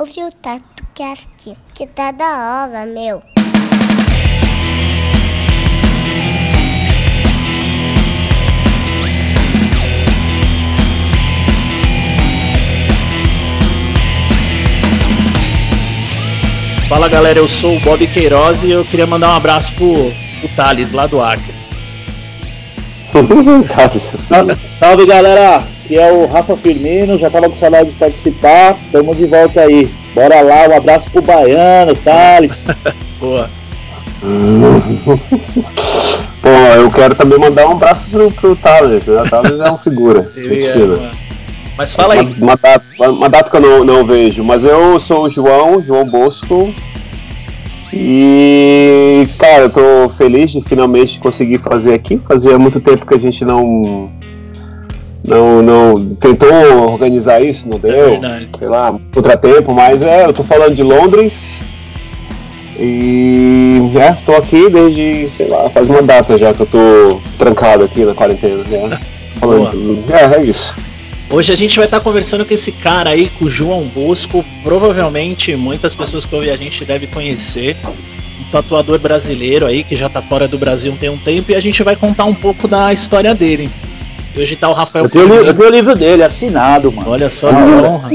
ouve o TatuCast, que tá da hora, meu. Fala galera, eu sou o Bob Queiroz e eu queria mandar um abraço pro, pro Thales, lá do Acre. salve, salve galera, aqui é o Rafa Firmino, já tava com saudade de participar, tamo de volta aí. Bora lá, um abraço pro Baiano, Thales. Boa. Pô, eu quero também mandar um abraço pro, pro Thales, né? O Thales é uma figura. Ele é. Mas fala aí. Uma, uma, data, uma data que eu não, não vejo, mas eu sou o João, João Bosco. E, cara, eu tô feliz de finalmente conseguir fazer aqui. Fazia muito tempo que a gente não. Não, não tentou organizar isso, não deu. É sei lá, contratempo, mas é, eu tô falando de Londres. E é, tô aqui desde, sei lá, faz uma data já que eu tô trancado aqui na quarentena. Né? Falando, é, é isso. Hoje a gente vai estar conversando com esse cara aí, com o João Bosco. Provavelmente muitas pessoas que ouvem a gente devem conhecer. Um tatuador brasileiro aí que já tá fora do Brasil tem um tempo e a gente vai contar um pouco da história dele. Hoje o Rafael. Eu tenho, eu tenho o livro dele assinado, mano. Olha só que honra.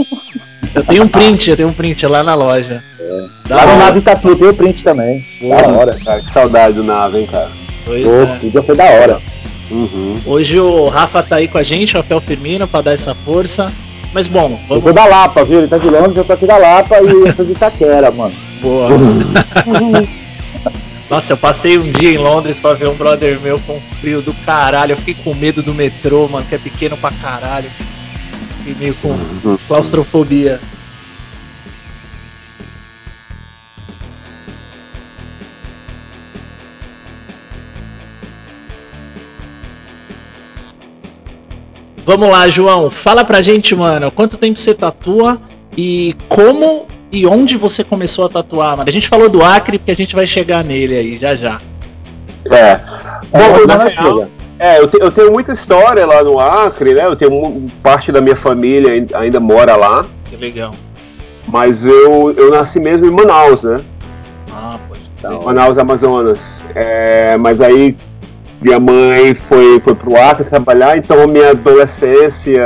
Eu tenho um print, eu tenho um print lá na loja. É. Lá no Nave Tatu tem o print também. Boa. Da hora, cara. Que saudade do Nave, hein, cara. Pois Pô, é. O dia foi da hora. Uhum. Hoje o Rafa tá aí com a gente, o Rafael Firmino, pra dar essa força. Mas bom, vamos. Eu tô da Lapa, viu? Ele tá de Londres, eu tô aqui da Lapa e eu tô de Itaquera, mano. Boa. Nossa, eu passei um dia em Londres pra ver um brother meu com frio do caralho. Eu fiquei com medo do metrô, mano, que é pequeno pra caralho. Fiquei meio com claustrofobia. Vamos lá, João. Fala pra gente, mano, quanto tempo você tatua e como e onde você começou a tatuar, mano? A gente falou do Acre, porque a gente vai chegar nele aí, já já. É. Bom, na real, é, eu, te, eu, tenho muita história lá no Acre, né? Eu tenho parte da minha família ainda mora lá. Que legal. Mas eu, eu nasci mesmo em Manaus, né? Ah, pode. Manaus, Amazonas. É, mas aí minha mãe foi, foi pro Acre trabalhar, então a minha adolescência,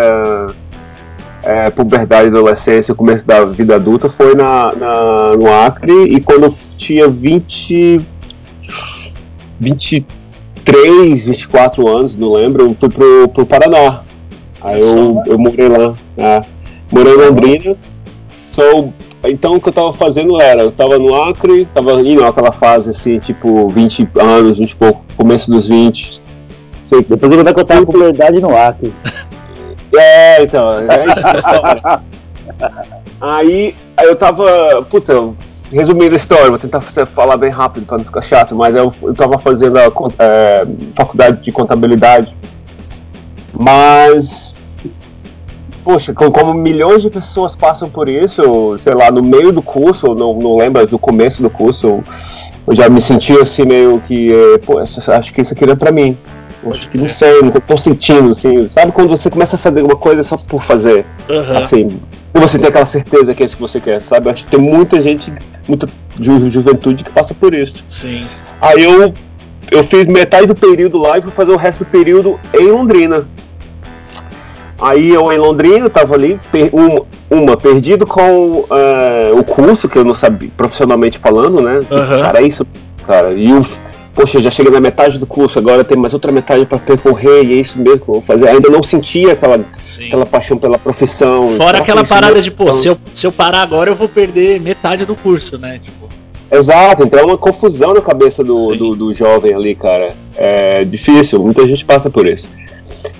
é, puberdade, adolescência, começo da vida adulta foi na, na, no Acre e quando eu tinha 20, 23, 24 anos, não lembro, eu fui pro, pro Paraná. Aí eu, eu morei lá, é, morei em Londrina, sou então o que eu tava fazendo era, eu tava no Acre, tava indo naquela fase assim, tipo 20 anos, 20 e pouco, começo dos 20. Sei, Depois eu vou que eu tava com verdade no Acre. É, então, é isso aí, aí eu tava, puta, resumindo a história, vou tentar falar bem rápido para não ficar chato, mas eu, eu tava fazendo a é, faculdade de contabilidade, mas poxa, como milhões de pessoas passam por isso, sei lá, no meio do curso, não, não lembro do começo do curso, eu já me senti assim meio que, é, pô, acho que isso aqui não é pra mim. Acho que não sei, não tô sentindo, assim, sabe quando você começa a fazer alguma coisa só por fazer, uhum. assim, e você tem aquela certeza que é isso que você quer, sabe? Acho que tem muita gente, muita ju juventude que passa por isso. Sim. Aí eu, eu fiz metade do período lá e fui fazer o resto do período em Londrina. Aí eu em Londrina tava ali, uma, uma perdido com uh, o curso, que eu não sabia, profissionalmente falando, né? Uhum. Cara, é isso, cara. E o poxa, já cheguei na metade do curso, agora tem mais outra metade para percorrer, e é isso mesmo que eu vou fazer. Ainda não sentia aquela, aquela paixão pela profissão. Fora aquela parada de, pô, se eu, se eu parar agora eu vou perder metade do curso, né? Tipo... Exato, então é uma confusão na cabeça do, do, do, jovem ali, cara. É difícil, muita gente passa por isso.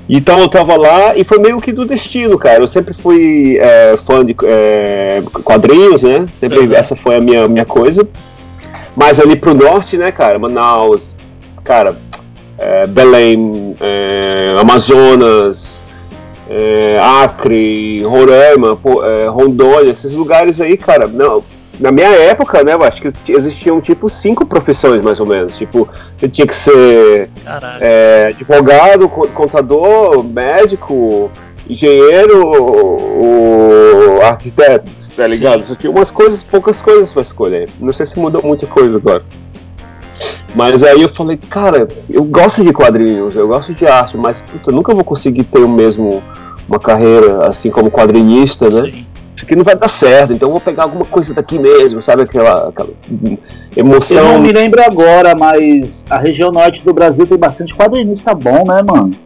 Então eu tava lá e foi meio que do destino, cara. Eu sempre fui é, fã de é, quadrinhos, né? Sempre uhum. essa foi a minha, minha coisa. Mas ali pro norte, né, cara? Manaus, cara, é, Belém, é, Amazonas, é, Acre, Roraima, é, Rondônia, esses lugares aí, cara, não, na minha época, né, eu acho que existiam tipo cinco profissões mais ou menos. Tipo, você tinha que ser é, advogado, contador, médico, engenheiro, arquiteto. Tá ligado? Só tinha umas coisas, poucas coisas pra escolher. Não sei se mudou muita coisa agora. Mas aí eu falei, cara, eu gosto de quadrinhos, eu gosto de arte, mas puta, eu nunca vou conseguir ter o mesmo uma carreira assim como quadrinista, né? Sim. Isso aqui não vai dar certo, então eu vou pegar alguma coisa daqui mesmo, sabe? Aquela, aquela Eu emoção. não me lembro agora, mas a região norte do Brasil tem bastante quadrinista bom, né, mano?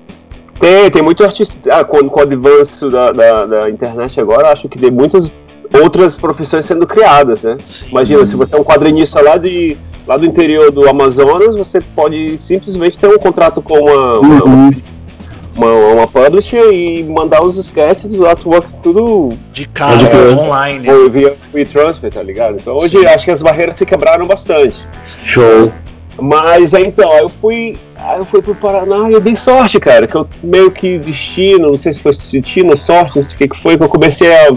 Tem, tem muito artista. Ah, com, com o advance da, da, da internet agora, acho que tem muitas outras profissões sendo criadas, né? Sim. Imagina, se você é um quadrinista lá, de, lá do interior do Amazonas, você pode simplesmente ter um contrato com uma, uma, Uhum. uma, uma publisher e mandar os sketches do artwork tudo De casa, ser. online. via free transfer, tá ligado? Então hoje Sim. acho que as barreiras se quebraram bastante. Show. Mas aí, então, eu fui. Aí eu fui pro Paraná e eu dei sorte, cara. Que eu meio que destino, não sei se foi destino, sorte, não sei o que, que foi, que eu comecei a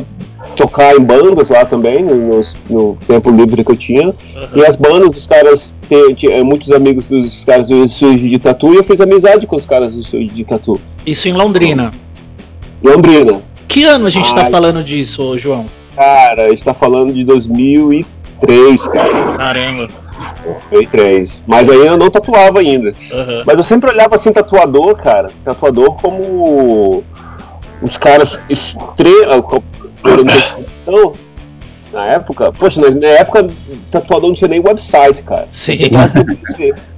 tocar em bandas lá também, no, no tempo livre que eu tinha. E as bandas dos caras, tem, tinha muitos amigos dos caras do estúdio de tatu, e eu fiz amizade com os caras do estúdio de tatu. Isso em Londrina. Londrina. Que ano a gente tá Ai. falando disso, João? Cara, a gente tá falando de 2003, cara. Caramba. 2003. Mas aí eu não tatuava ainda. Aham. Mas eu sempre olhava assim, tatuador, cara, tatuador como os caras extremos. Na época, poxa, na, época tatuador não tinha nem website, cara. Sim. Tinha aquelas revistas-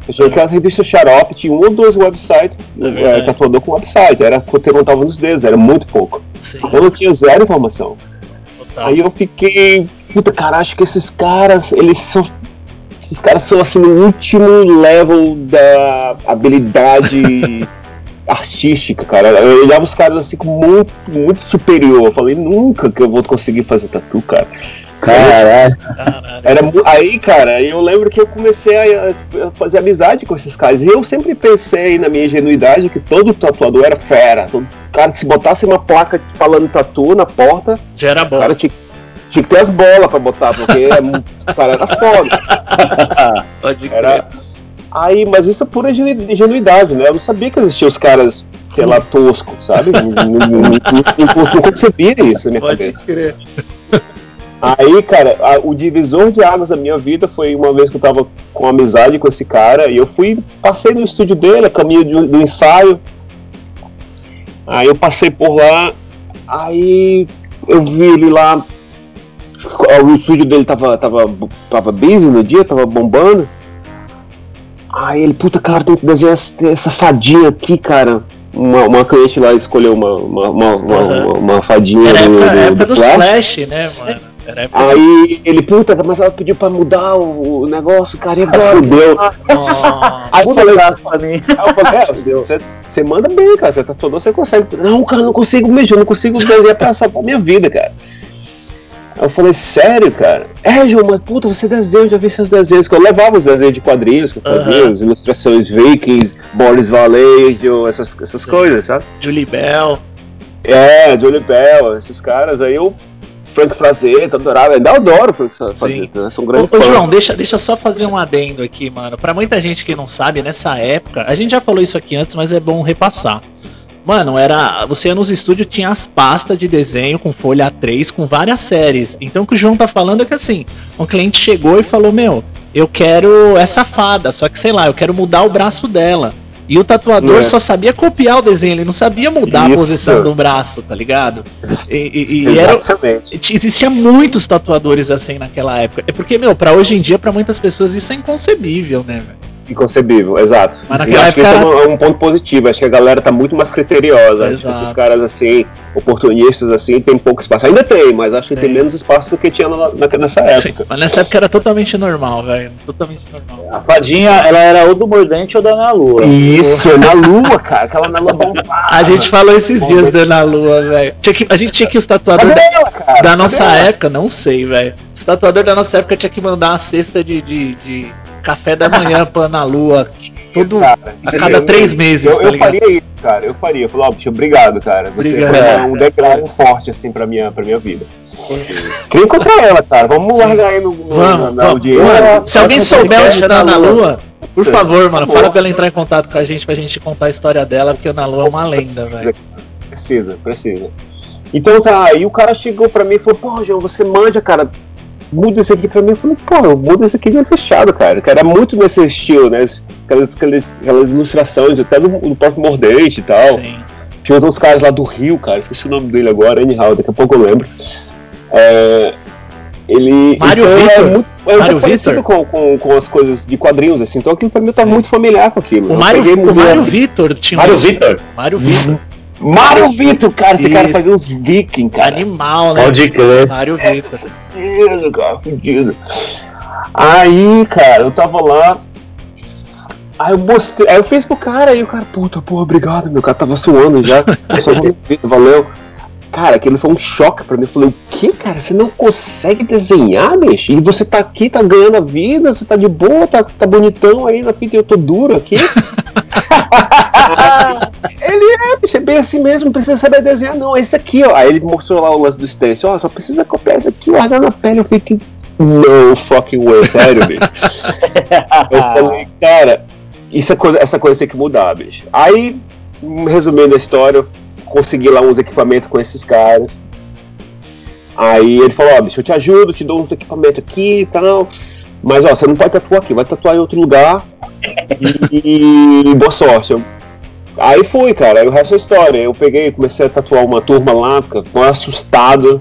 Eu tinha aquelas revistas xarope, tinha um ou dois websites, É é, tatuador com website. Era quando você contava nos dedos, era muito pouco. Sim, Eu não tinha zero informação. total. Aí eu fiquei, puta cara, acho que esses caras, eles são. Esses caras são assim no último level da habilidade artística, cara. Eu olhava os caras assim com muito, muito superior. Eu falei, nunca que eu vou conseguir fazer tatu, cara. Caralho. Era aí, cara, eu lembro que eu comecei a a fazer amizade com esses caras. E eu sempre pensei na minha ingenuidade que todo tatuador era fera. Todo cara, se botasse uma placa falando tatu na porta, Já era o bom. cara tinha, tinha que ter as bolas pra botar, porque o cara era foda. Pode crer. Era... Aí, mas isso é pura ingenu- ingenuidade, né? Eu não sabia que existiam os caras, sei lá, toscos, sabe? Não, não- não concebia isso na minha Pode cabeça. crer. Aí, cara, a- o divisor de águas da minha vida foi uma vez que eu tava com amizade com esse cara e eu fui, passei no estúdio dele, a caminho do, do ensaio. Aí eu passei por lá, aí eu vi ele lá. O estúdio dele tava, tava, tava busy no dia, tava bombando. Aí ele, puta, cara, tem que desenhar essa, essa fadinha aqui, cara. Uma, uma cliente lá escolheu uma, uma, uma, uma, uma fadinha Era do, época, do- época do dos Flash. Flash, né, mano? Aí ele, puta, mas ela pediu pra mudar o, o negócio, cara, e agora? Fudeu. Aí eu falei, aí eu falei, é, você, você manda bem, cara, você tá todo, você consegue. Não, cara, não consigo mesmo, eu não consigo desenhar pra pra minha vida, cara. Eu falei, sério, cara? É, João, mas puta, você desenha, eu já vi seus desenhos, que eu levava os desenhos de quadrinhos que eu fazia, Aham. as ilustrações vikings, Boris Vallejo, essas, essas Sim. coisas, sabe? Julie Bell. É, Johnny Bell, esses caras, aí eu. Frank Frazetta, adorava, ainda adoro o Frank Frazetta, né? Sou um Ô, ô. João, deixa, deixa eu só fazer um adendo aqui, mano. Pra muita gente que não sabe, nessa época, a gente já falou isso aqui antes, mas é bom repassar. Mano, era. Você ia nos estúdios, tinha as pastas de desenho com folha A3, com várias séries. Então o que o João tá falando é que assim, um cliente chegou e falou: Meu, eu quero essa fada, só que sei lá, eu quero mudar o braço dela. E o tatuador É. só sabia copiar o desenho, ele não sabia mudar a Isso. posição do braço, tá ligado? E, e- e era, Exatamente. T- Existia muitos tatuadores assim naquela época. É porque, meu, pra hoje em dia, pra muitas pessoas, isso é inconcebível, né, velho? Inconcebível, exato. Mas E naquela acho que época isso é um, é um ponto positivo. Acho que a galera tá muito mais criteriosa. Acho que Exato. esses caras assim, oportunistas assim, tem pouco espaço. Ainda tem, mas acho que Tem. tem menos espaço do que tinha na- na- nessa época. Mas nessa época era totalmente normal, velho. Totalmente normal. A fadinha, ela era ou do Mordente ou da Ana Lua. Isso, na lua, cara. Aquela na lua bombada. A gente falou esses bom, dias da Ana Lua, velho. Tinha que- A gente tinha que os tatuadores da, ela, da nossa ela? época, não sei, velho. Os tatuadores da nossa época tinha que mandar uma cesta de, de, de café da manhã pra Ana Lua. Todo, Cara, a cada três meses, eu, tá eu faria isso, cara. Eu faria. Eu falei, ó, bicho, obrigado, cara. Você Obrigado. foi uma- um degrau forte, assim, pra minha, pra minha vida. Queria encontrar ela, cara. Vamos Sim. largar aí no, no- Vamos, na, na vamos. audiência. Mano, se alguém souber onde tá a da Ana Lua. Lua, por favor, mano, Por fala pra ela entrar em contato com a gente pra gente contar a história dela, porque a Ana Lua é uma lenda, velho. Precisa, precisa. Então tá, aí o cara chegou pra mim e falou, pô, João, você manja, cara, muda isso aqui pra mim. Eu falei, pô, eu mudo isso aqui de olho fechado, cara. Que era muito nesse estilo, né? Aquelas, aquelas, aquelas ilustrações, até do, do próprio Mordente e tal. Sim. Tinha uns caras lá do Rio, cara, esqueci o nome dele agora, anyhow, daqui a pouco eu lembro. É, ele. Mário então, Vitor. É muito, é Mário Vitor. Com, com, com as coisas de quadrinhos, assim. Então aquilo pra mim tá muito familiar com aquilo. O Mário, o Mário Vitor tinha Mário Vitor. Mário Vitor. Mário Vitor, cara, esse Isso. cara fazia uns vikings, cara. Animal, né? Pode crer. Mário Vitor. Fudido, cara, fudido. Aí, cara, eu tava lá. Aí eu mostrei, aí eu fiz pro cara, aí o cara, puta, porra, obrigado, meu cara tava suando já. valeu. Cara, aquilo foi um choque pra mim. Eu falei, o que, cara? Você não consegue desenhar, bicho? E você tá aqui, tá ganhando a vida, você tá de boa, tá, tá bonitão aí na fita e eu tô duro aqui. ele é, bicho, é bem assim mesmo, não precisa saber desenhar, não. É esse aqui, ó. Aí ele mostrou lá o lance do stencil, ó, só precisa copiar esse aqui, largar na pele. Eu fiquei, no fucking way, sério, bicho. eu falei, cara, isso é coisa, essa coisa tem que mudar, bicho. Aí, resumindo a história, consegui lá uns equipamentos com esses caras. Aí ele falou, ó, oh, bicho, eu te ajudo, te dou uns equipamentos aqui e tal. Mas ó, você não pode tatuar aqui, vai tatuar em outro lugar. e, e boa sorte. Eu, aí fui, cara, aí o resto é história. Eu peguei, comecei a tatuar uma turma lá, ficou assustado.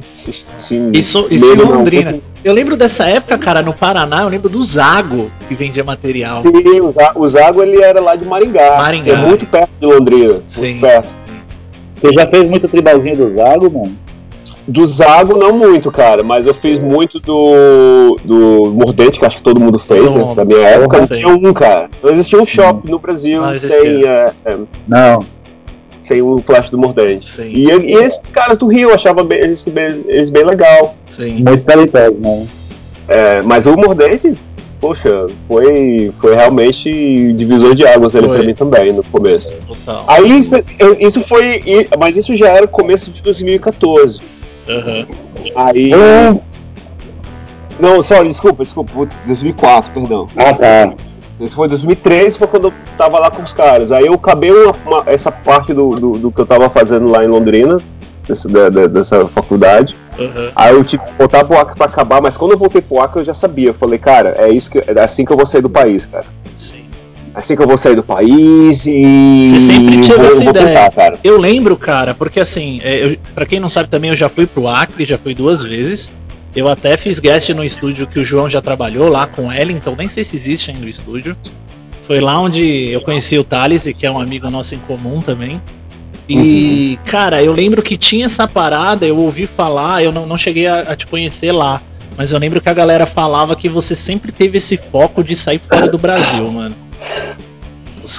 Assim, isso isso em Londrina. Não, eu lembro dessa época, cara, no Paraná, eu lembro do Zago que vendia material. Sim, o Zago ele era lá de Maringá. Maringá. É muito perto de Londrina. Sim. Muito perto. Você já fez muito tribalzinho do Zago, mano? Do Zago, não muito, cara, mas eu fiz muito do, do Mordente, que acho que todo mundo fez, né, da minha época. Existia um, cara. Não existia um shopping no Brasil ah, sem. É, é, não. Sem o flash do Mordente. Sim. E, e esses caras do Rio, eu achava bem, eles, eles bem legal. Sim. Muito talentoso, né? É, mas o Mordente, poxa, foi, foi realmente divisor de águas ali pra mim também no começo. Total. Aí isso foi. Mas isso já era começo de 2014. Uhum. Aí. Não, sorry, desculpa, desculpa, 2004, perdão. Ah, tá. Isso foi 2003, foi quando eu tava lá com os caras. Aí eu acabei uma, uma, essa parte do, do, do, que eu tava fazendo lá em Londrina, dessa, da, dessa faculdade. Uhum. Aí eu tive que voltar pro Acre pra acabar, mas quando eu voltei pro Acre eu já sabia. Eu falei, cara, é, isso que, é assim que eu vou sair do país, cara. Sim. É assim que eu vou sair do país e. Você sempre teve essa ideia. Tentar, eu lembro, cara, porque assim, é, eu, pra quem não sabe também, eu já fui pro Acre, já fui duas vezes. Eu até fiz guest no estúdio que o João já trabalhou lá com Ellington, nem sei se existe ainda o estúdio. Foi lá onde eu conheci o Thales, que é um amigo nosso em comum também. E, uhum. cara, eu lembro que tinha essa parada, eu ouvi falar, eu não, não cheguei a, a, te conhecer lá. Mas eu lembro que a galera falava que você sempre teve esse foco de sair fora do Brasil, mano.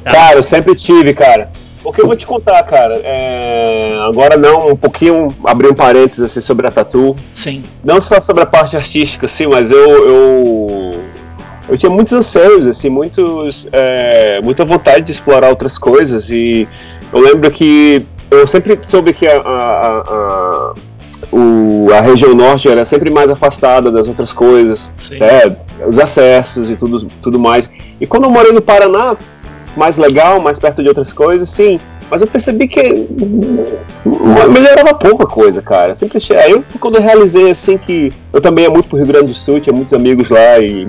Cara... cara, eu sempre tive, cara. Porque eu vou te contar, cara. É... Agora não, um pouquinho, abrir um parênteses assim, sobre a Tatu. Sim. Não só sobre a parte artística, sim, mas eu. eu... Eu tinha muitos anseios, assim, muitos, é... muita vontade de explorar outras coisas e eu lembro que eu sempre soube que a, a, a, o, a região norte era sempre mais afastada das outras coisas, né? os acessos e tudo, tudo mais. E quando eu morei no Paraná, mais legal, mais perto de outras coisas, sim. Mas eu percebi que melhorava pouca coisa, cara. Sempre achei. Aí eu, quando eu realizei assim que eu também ia muito pro Rio Grande do Sul, tinha muitos amigos lá e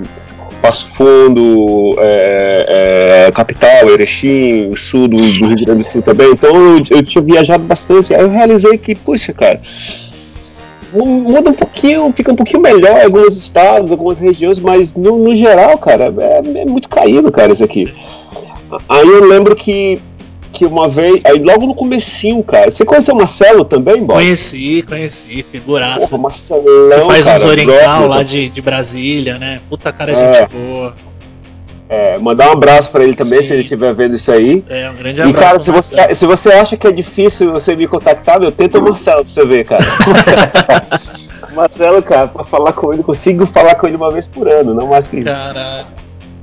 Passo Fundo, é, é, capital, Erechim, sul do, do, Rio Grande do Sul também. Então eu, eu, tinha viajado bastante. Aí eu realizei que, puxa, cara, muda um pouquinho, fica um pouquinho melhor em alguns estados, algumas regiões, mas no, no geral, cara, é, é muito caído, cara, isso aqui. Aí eu lembro que que uma vez. Aí logo no comecinho, cara. Você conheceu o Marcelo também, Bob? Conheci, conheci, figuraça. Porra, Marcelão, faz cara, uns oriental lá de, de Brasília, né? Puta cara, é. gente boa. É, mandar um abraço para ele também, Sim. se ele estiver vendo isso aí. É, um grande abraço. E, cara, se você, se você acha que é difícil você me contactar, meu, tenta o Marcelo pra você ver, cara. Marcelo, cara, pra falar com ele, consigo falar com ele uma vez por ano, não mais que isso. Caralho.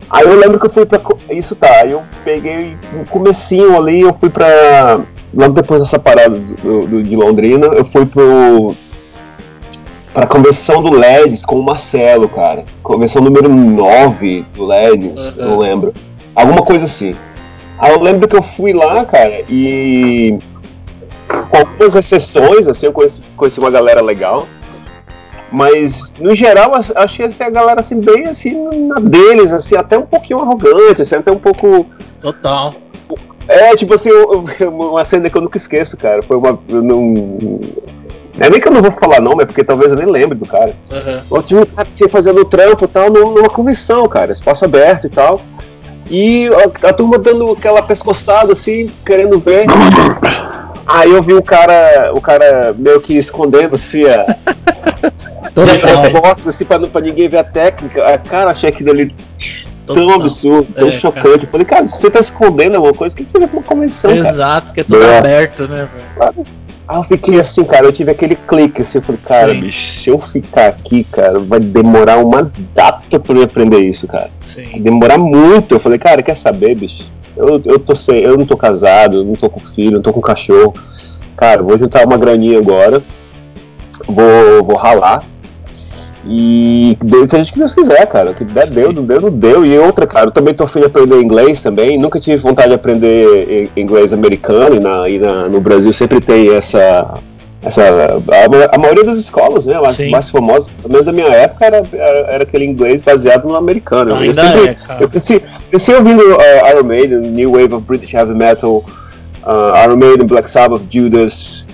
Aí eu lembro que eu fui pra. Isso tá, aí eu peguei no comecinho ali, eu fui pra. Logo depois dessa parada do, do, de Londrina, eu fui pro. Pra convenção do LEDs com o Marcelo, cara. Convenção número 9 do LEDs, uhum. não lembro. Alguma coisa assim. Aí eu lembro que eu fui lá, cara, e. algumas exceções, assim, eu conheci, conheci uma galera legal. Mas, no geral, achei assim, a galera assim, bem assim, na deles, assim, até um pouquinho arrogante, assim, até um pouco. Total. É, tipo assim, uma cena que eu nunca esqueço, cara. Foi uma. Não é nem que eu não vou falar nome, é porque talvez eu nem lembre do cara. Uhum. Eu tive um cara assim, fazendo trampo e tal, numa convenção, cara, espaço aberto e tal. E a, a turma dando aquela pescoçada assim, querendo ver. Aí eu vi o cara, o cara meio que escondendo assim a. as costas, assim, pra, pra ninguém ver a técnica. Aí, cara, achei aquilo ali tão absurdo, tão é, chocante. Eu falei, cara, se você tá escondendo alguma coisa, o que, que você vai pra uma convenção? Exato, cara? que é tudo é. aberto, né, velho? Aí eu fiquei assim, cara, eu tive aquele clique assim, eu falei, cara, Sim. bicho, se eu ficar aqui, cara, vai demorar uma data pra eu aprender isso, cara. Sim. Vai demorar muito. Eu falei, cara, quer saber, bicho? Eu, eu, tô sem, eu não tô casado, não tô com filho, não tô com cachorro. Cara, vou juntar uma graninha agora, vou, vou ralar, e seja o que Deus quiser, cara. O que der, Sim. deu, não deu, não deu. E outra, cara, eu também tô afim de aprender inglês também. Nunca tive vontade de aprender inglês americano e, na, e na, no Brasil sempre tem essa. essa a, a maioria das escolas, né? As mais famosas, pelo menos da minha época, era, era aquele inglês baseado no americano. Eu sempre, é. Eu cresci ouvindo uh, Iron Maiden, New Wave of British Heavy Metal, uh, Iron Maiden, Black Sabbath, Judas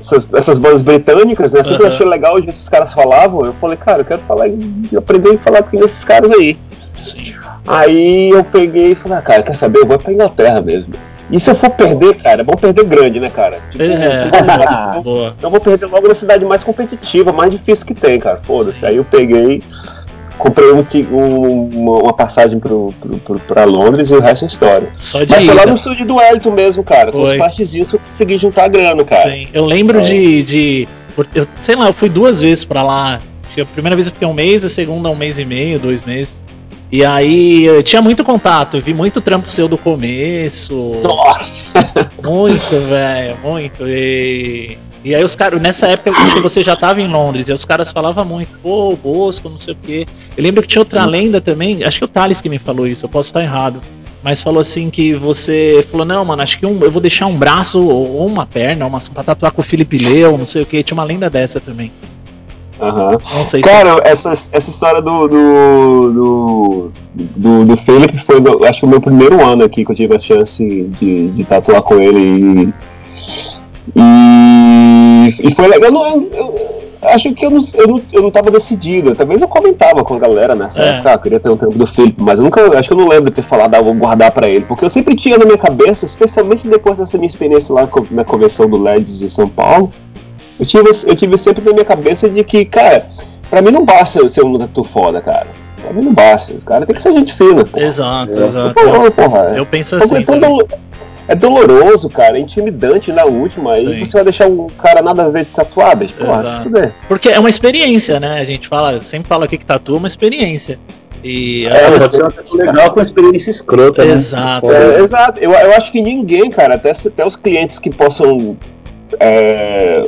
essas, essas bandas britânicas, né? Sempre uhum. achei legal o jeito que os caras falavam. Eu falei, cara, eu quero falar e aprender a falar com esses caras aí. Sim. Aí eu peguei e falei, ah, cara, quer saber? Eu vou pra Inglaterra mesmo. E se eu for perder, cara, vamos perder grande, né, cara? Tipo, é, eu, eu vou perder logo na cidade mais competitiva, mais difícil que tem, cara. Foda-se. Aí eu peguei comprei um, um, uma passagem pro, pro, pro, pra Londres e o resto é história. Só de Mas foi lá no estúdio do Elton mesmo, cara. Foi. Com os partezinhos que eu consegui juntar grana, cara. Sim. Eu lembro é. de, de. Eu, sei lá, eu fui duas vezes pra lá. A primeira vez eu fiquei um mês, a segunda um mês e meio, dois meses. E aí eu tinha muito contato, eu vi muito trampo seu do começo. Nossa! Muito, velho, muito. E e aí os caras, nessa época que você já estava em Londres, e os caras falavam muito, pô, Bosco, não sei o quê. Eu lembro que tinha outra lenda também, acho que o Thales que me falou isso, eu posso estar errado. Mas falou assim que você falou, não, mano, acho que um, eu vou deixar um braço ou uma perna, uma, pra tatuar com o Felipe Leu, não sei o que. Tinha uma lenda dessa também. Uhum. Cara, essa, essa história do do, do, do, do Felipe foi, acho que o meu primeiro ano aqui que eu tive a chance de, de tatuar com ele. E e, e foi legal. Eu, eu, eu, acho que eu não, eu, não, eu não tava decidido. Talvez eu comentava com a galera nessa é. época, ah, queria ter um tempo do Felipe, mas eu nunca. Acho que eu não lembro de ter falado, ah, vou guardar para ele. Porque eu sempre tinha na minha cabeça, especialmente depois dessa minha experiência lá na convenção do LEDs em São Paulo, eu tive, eu tive sempre na minha cabeça de que, cara, pra mim não basta ser um tatu foda, cara. Pra mim não basta. O cara tem que ser gente fina. Porra. Exato, exato. Eu, porra, eu penso assim. Então, é doloroso, cara, é intimidante na última. Sim. Aí você vai deixar um cara nada a ver de tatuado. Porra, se puder. Porque é uma experiência, né? A gente fala, sempre fala aqui que tatua é uma experiência. E é, pode ser uma legal com uma experiência escrota, né? Exato. É, exato. Eu, eu acho que ninguém, cara, até, até os clientes que possam. É,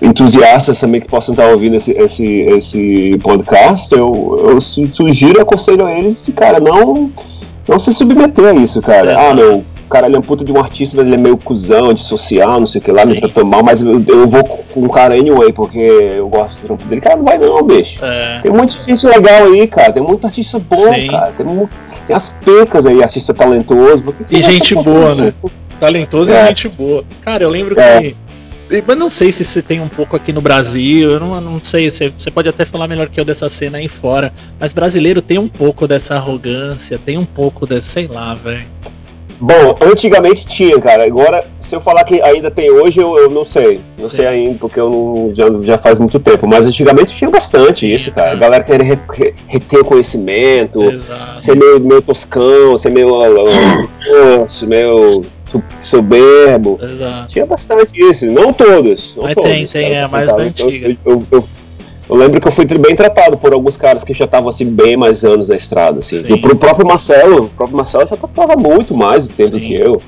entusiastas também que possam estar ouvindo esse, esse, esse podcast, eu, eu sugiro, aconselho a eles, cara, não, não se submeter a isso, cara. É, ah, meu, cara ele é um puta de um artista, mas ele é meio cuzão, de social, não sei o que lá, me tratou mal, mas eu, eu, vou com o cara anyway, porque eu gosto do trampo dele. Cara, não vai não, bicho. É. Tem muita gente legal aí, cara. Tem muito artista bom, Sim. cara. Tem, tem as pecas aí, artista talentoso. e gente boa, né? Talentoso é. e gente boa. Cara, eu lembro é. que. Mas não sei se você tem um pouco aqui no Brasil, eu não, não sei, você, você pode até falar melhor que eu dessa cena aí fora, mas brasileiro tem um pouco dessa arrogância, tem um pouco dessa, sei lá, velho. Bom, antigamente tinha, cara. Agora, se eu falar que ainda tem hoje, eu, eu não sei. Não Sim. sei ainda, porque eu não, já, já faz muito tempo. Mas antigamente tinha bastante isso, cara. A galera queria reter o conhecimento, Exato. ser meio, meio toscão, ser meio. Uh, meio soberbo. Exato. Tinha bastante isso. Não todos. Não mas todos, tem, tem, é mais da antiga. eu, eu, eu eu lembro que eu fui bem tratado por alguns caras que já estavam assim bem mais anos na estrada, assim. E pro próprio Marcelo, o próprio Marcelo já tatuava muito mais de tempo Sim. que eu.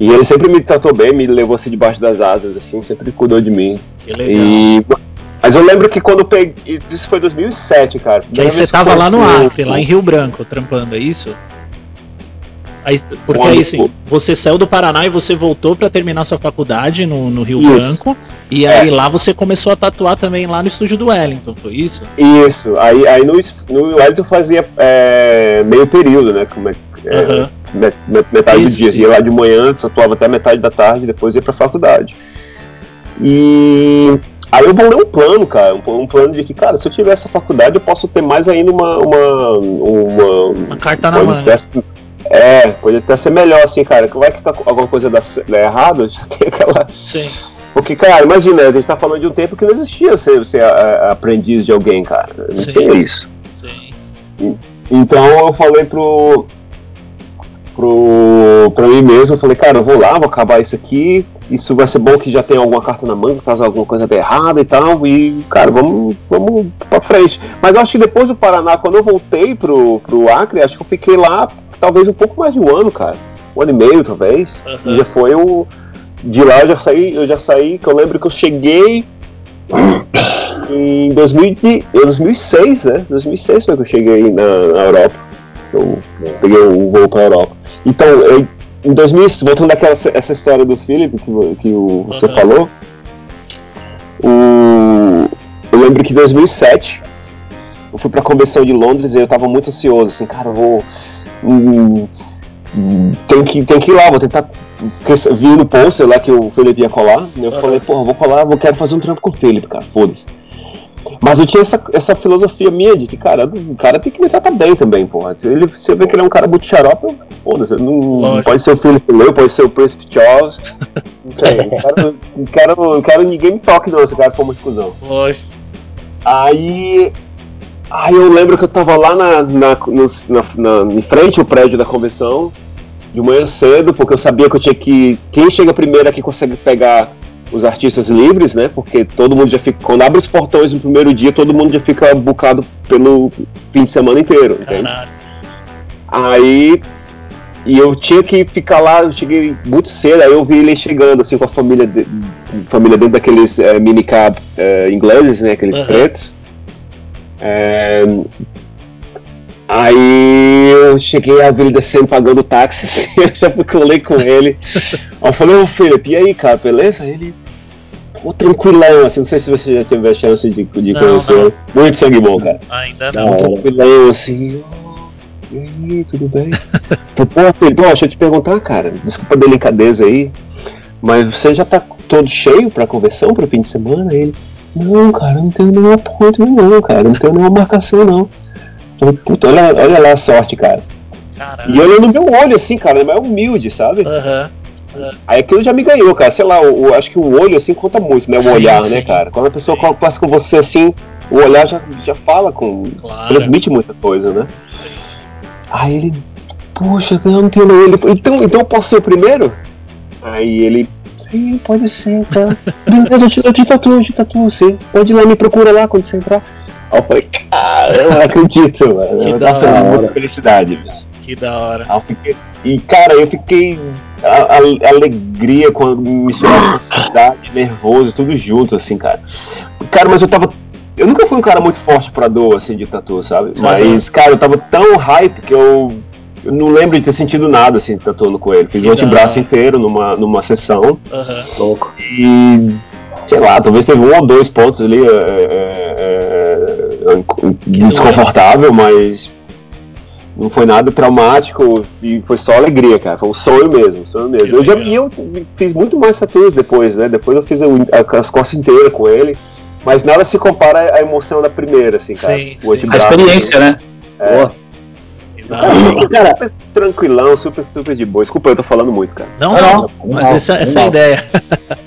E ele sempre me tratou bem, me levou assim debaixo das asas, assim, sempre cuidou de mim. Que legal. E... Mas eu lembro que quando eu peguei. Isso foi 2007, cara. Que aí você tava lá no Acre, lá em Rio Branco, trampando, é isso? Aí, porque aí, assim, você saiu do Paraná e você voltou pra terminar sua faculdade no, no Rio Isso. Branco. E aí lá você começou a tatuar também lá no estúdio do Wellington, foi isso? Isso, aí, aí no, no Wellington fazia é, meio período, né? Como é, é, Aham. met- met- metade Isso, do dia. isso. Ia lá de manhã, atuava até metade da tarde, depois ia pra faculdade. E aí eu bolei um plano, cara, um, plano de que, cara, se eu tiver essa faculdade, eu posso ter mais ainda uma. uma, uma Uma carta na pode manga. até- é, pode até ser melhor, assim, cara. Vai que alguma coisa errado, já tem aquela. Sim. Porque, cara, imagina, a gente tá falando de um tempo que não existia ser, ser a- a- aprendiz de alguém, cara. Não Sim. tinha isso. Sim. Então eu falei pro. pro pra mim mesmo, eu falei, cara, eu vou lá, vou acabar isso aqui. Isso vai ser bom que já tem alguma carta na manga, caso alguma coisa dê errada e tal. E, cara, vamos, vamos pra frente. Mas acho que depois do Paraná, quando eu voltei pro, pro Acre, acho que eu fiquei lá talvez um pouco mais de um ano, cara. Um ano e meio, talvez. E Aham. já foi o. De lá eu já saí, eu já saí, que eu lembro que eu cheguei em 2000, e- 2006, né? 2006 foi que eu cheguei na, na Europa. Eu peguei o voo pra Europa. Então, eu- em 2000, voltando daquela essa história do Philip que, que o- você falou, o, eu lembro que em 2007 eu fui pra convenção de Londres e eu tava muito ansioso, assim, cara, eu vou. hum, tem, que, tem que ir lá, vou tentar. Vi no pôster lá que o Felipe ia colar, né, eu Aham. falei, porra, vou colar, vou quero fazer um trampo com o Felipe, cara, foda-se. Mas eu tinha essa, essa filosofia minha de que, cara, o cara tem que me tratar bem também, porra. Se ele, você vê que ele é um cara muito xarope, foda-se. Não, Lógico. pode ser o Felipe Leu, pode ser o Príncipe Charles. Não sei, não quero, não quero, não quero ninguém me toque, não, se o cara for muito cuzão. Lógico. Aí. Aí eu lembro que eu tava lá na, na, no- na, na- em frente ao prédio da convenção, de manhã cedo, porque eu sabia que eu tinha que. Quem chega primeiro aqui consegue pegar os artistas livres, né? Porque todo mundo já fica. Quando abre os portões no primeiro dia, todo mundo já fica bucado pelo fim de semana inteiro, entende? Caralho. Aí. E eu tinha que ficar lá, eu cheguei muito cedo, aí eu vi ele chegando assim com a família, de- família dentro daqueles eh, minicab eh, ingleses, né? Aqueles Aham. pretos. É, Aí eu cheguei a ver ele descendo pagando táxi, assim, eu já colei com ele. Aí eu falei, ô Felipe, e aí, cara, beleza? Aí Ele. Pô, tranquilão, assim, não sei se você já teve a chance de, de Não, conhecer. não. Muito sangue bom, cara. Ainda Da não. hora. Tranquilão, assim. "Ó, E aí, tudo bem? Então, pô, Felipe, ó, deixa eu te perguntar, cara, desculpa a delicadeza aí, mas você já tá todo cheio pra conversão pro fim de semana? Aí Ele, não, cara, não tenho nenhum appointment não, cara, não tenho nenhuma marcação não. Falei, puta, olha, olha lá a sorte, cara. Caralho. E olhando no meu olho, assim, cara, é mais humilde, sabe? Aham. Aí aquilo já me ganhou, cara. Sei lá, o, o- acho que o olho, assim, conta muito, né? O Sim, olhar, sim. né, cara? Quando a pessoa Sim. conversa com você assim, o olhar já, já fala com. Claro. transmite muita coisa, né? Aí ele, puxa, eu não tenho ele. Então, então eu posso ser o primeiro? Aí ele, sim, pode ser, tá? Beleza, eu te, eu te tatuo, eu te tatuo, sim. Pode ir lá, me procura lá quando você entrar. Aí eu falei, cara, eu não acredito, mano. Que Eu da hora. muita felicidade, bicho. Que da hora. Aí eu fiquei- E, cara, eu fiquei. A, a- alegria com a- misturada com ansiedade, nervoso, tudo junto, assim, cara. Cara, mas eu tava. Eu nunca fui um cara muito forte pra dor, assim, de tatu, sabe? Mas, cara, eu tava tão hype que eu. Eu não lembro de ter sentido nada, assim, tatuando com ele. Fiz Que o da antebraço inteiro numa, numa sessão. Aham. Louco. E. Sei lá, talvez teve um ou dois pontos ali é, é, é, desconfortável, mas não foi nada traumático e foi só alegria, cara. Foi um sonho mesmo, um sonho mesmo. Que Eu já e eu fiz muito mais tatuas depois, né? Depois eu fiz o- a- as costas inteiras com ele, mas nada se compara à emoção da primeira, assim, cara. Sim, O sim. A experiência, né? É. Boa. Cara, Super tranquilão, super, super de boa. Desculpa, eu tô falando muito, cara. Não, não. não, Mas não, essa, essa é a ideia.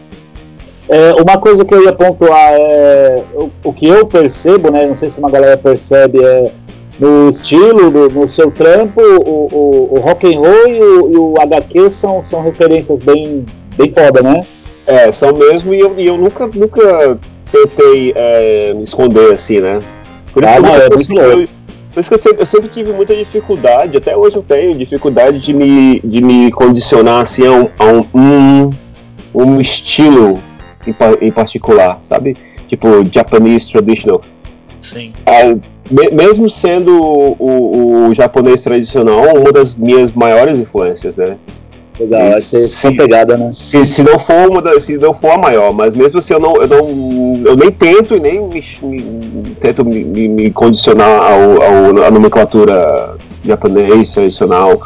É, uma coisa que eu ia pontuar é o, o que eu percebo, né? Não sei se uma galera percebe, é no estilo, do- no seu trampo, o, o, o rock and roll e o, e o HQ são, são referências bem, bem foda, né? É, são mesmo, e eu, e eu nunca, nunca tentei é, me esconder assim, né? Por isso Ah, que eu não, é consegui- eu- por isso que eu sempre, eu sempre tive muita dificuldade, até hoje eu tenho dificuldade de me, de me condicionar assim a um, a um, um, um estilo em, pa- em particular, sabe? Tipo, Japanese traditional. Sim. Ah, me, mesmo sendo o, o, o, japonês tradicional, uma das minhas maiores influências, né? Legal, vai ser se, pegada, né? Se, se não for uma da, se não for a maior, mas mesmo assim eu não, eu não eu nem tento e nem me, me, tento me, me condicionar ao, ao, à nomenclatura japonês tradicional.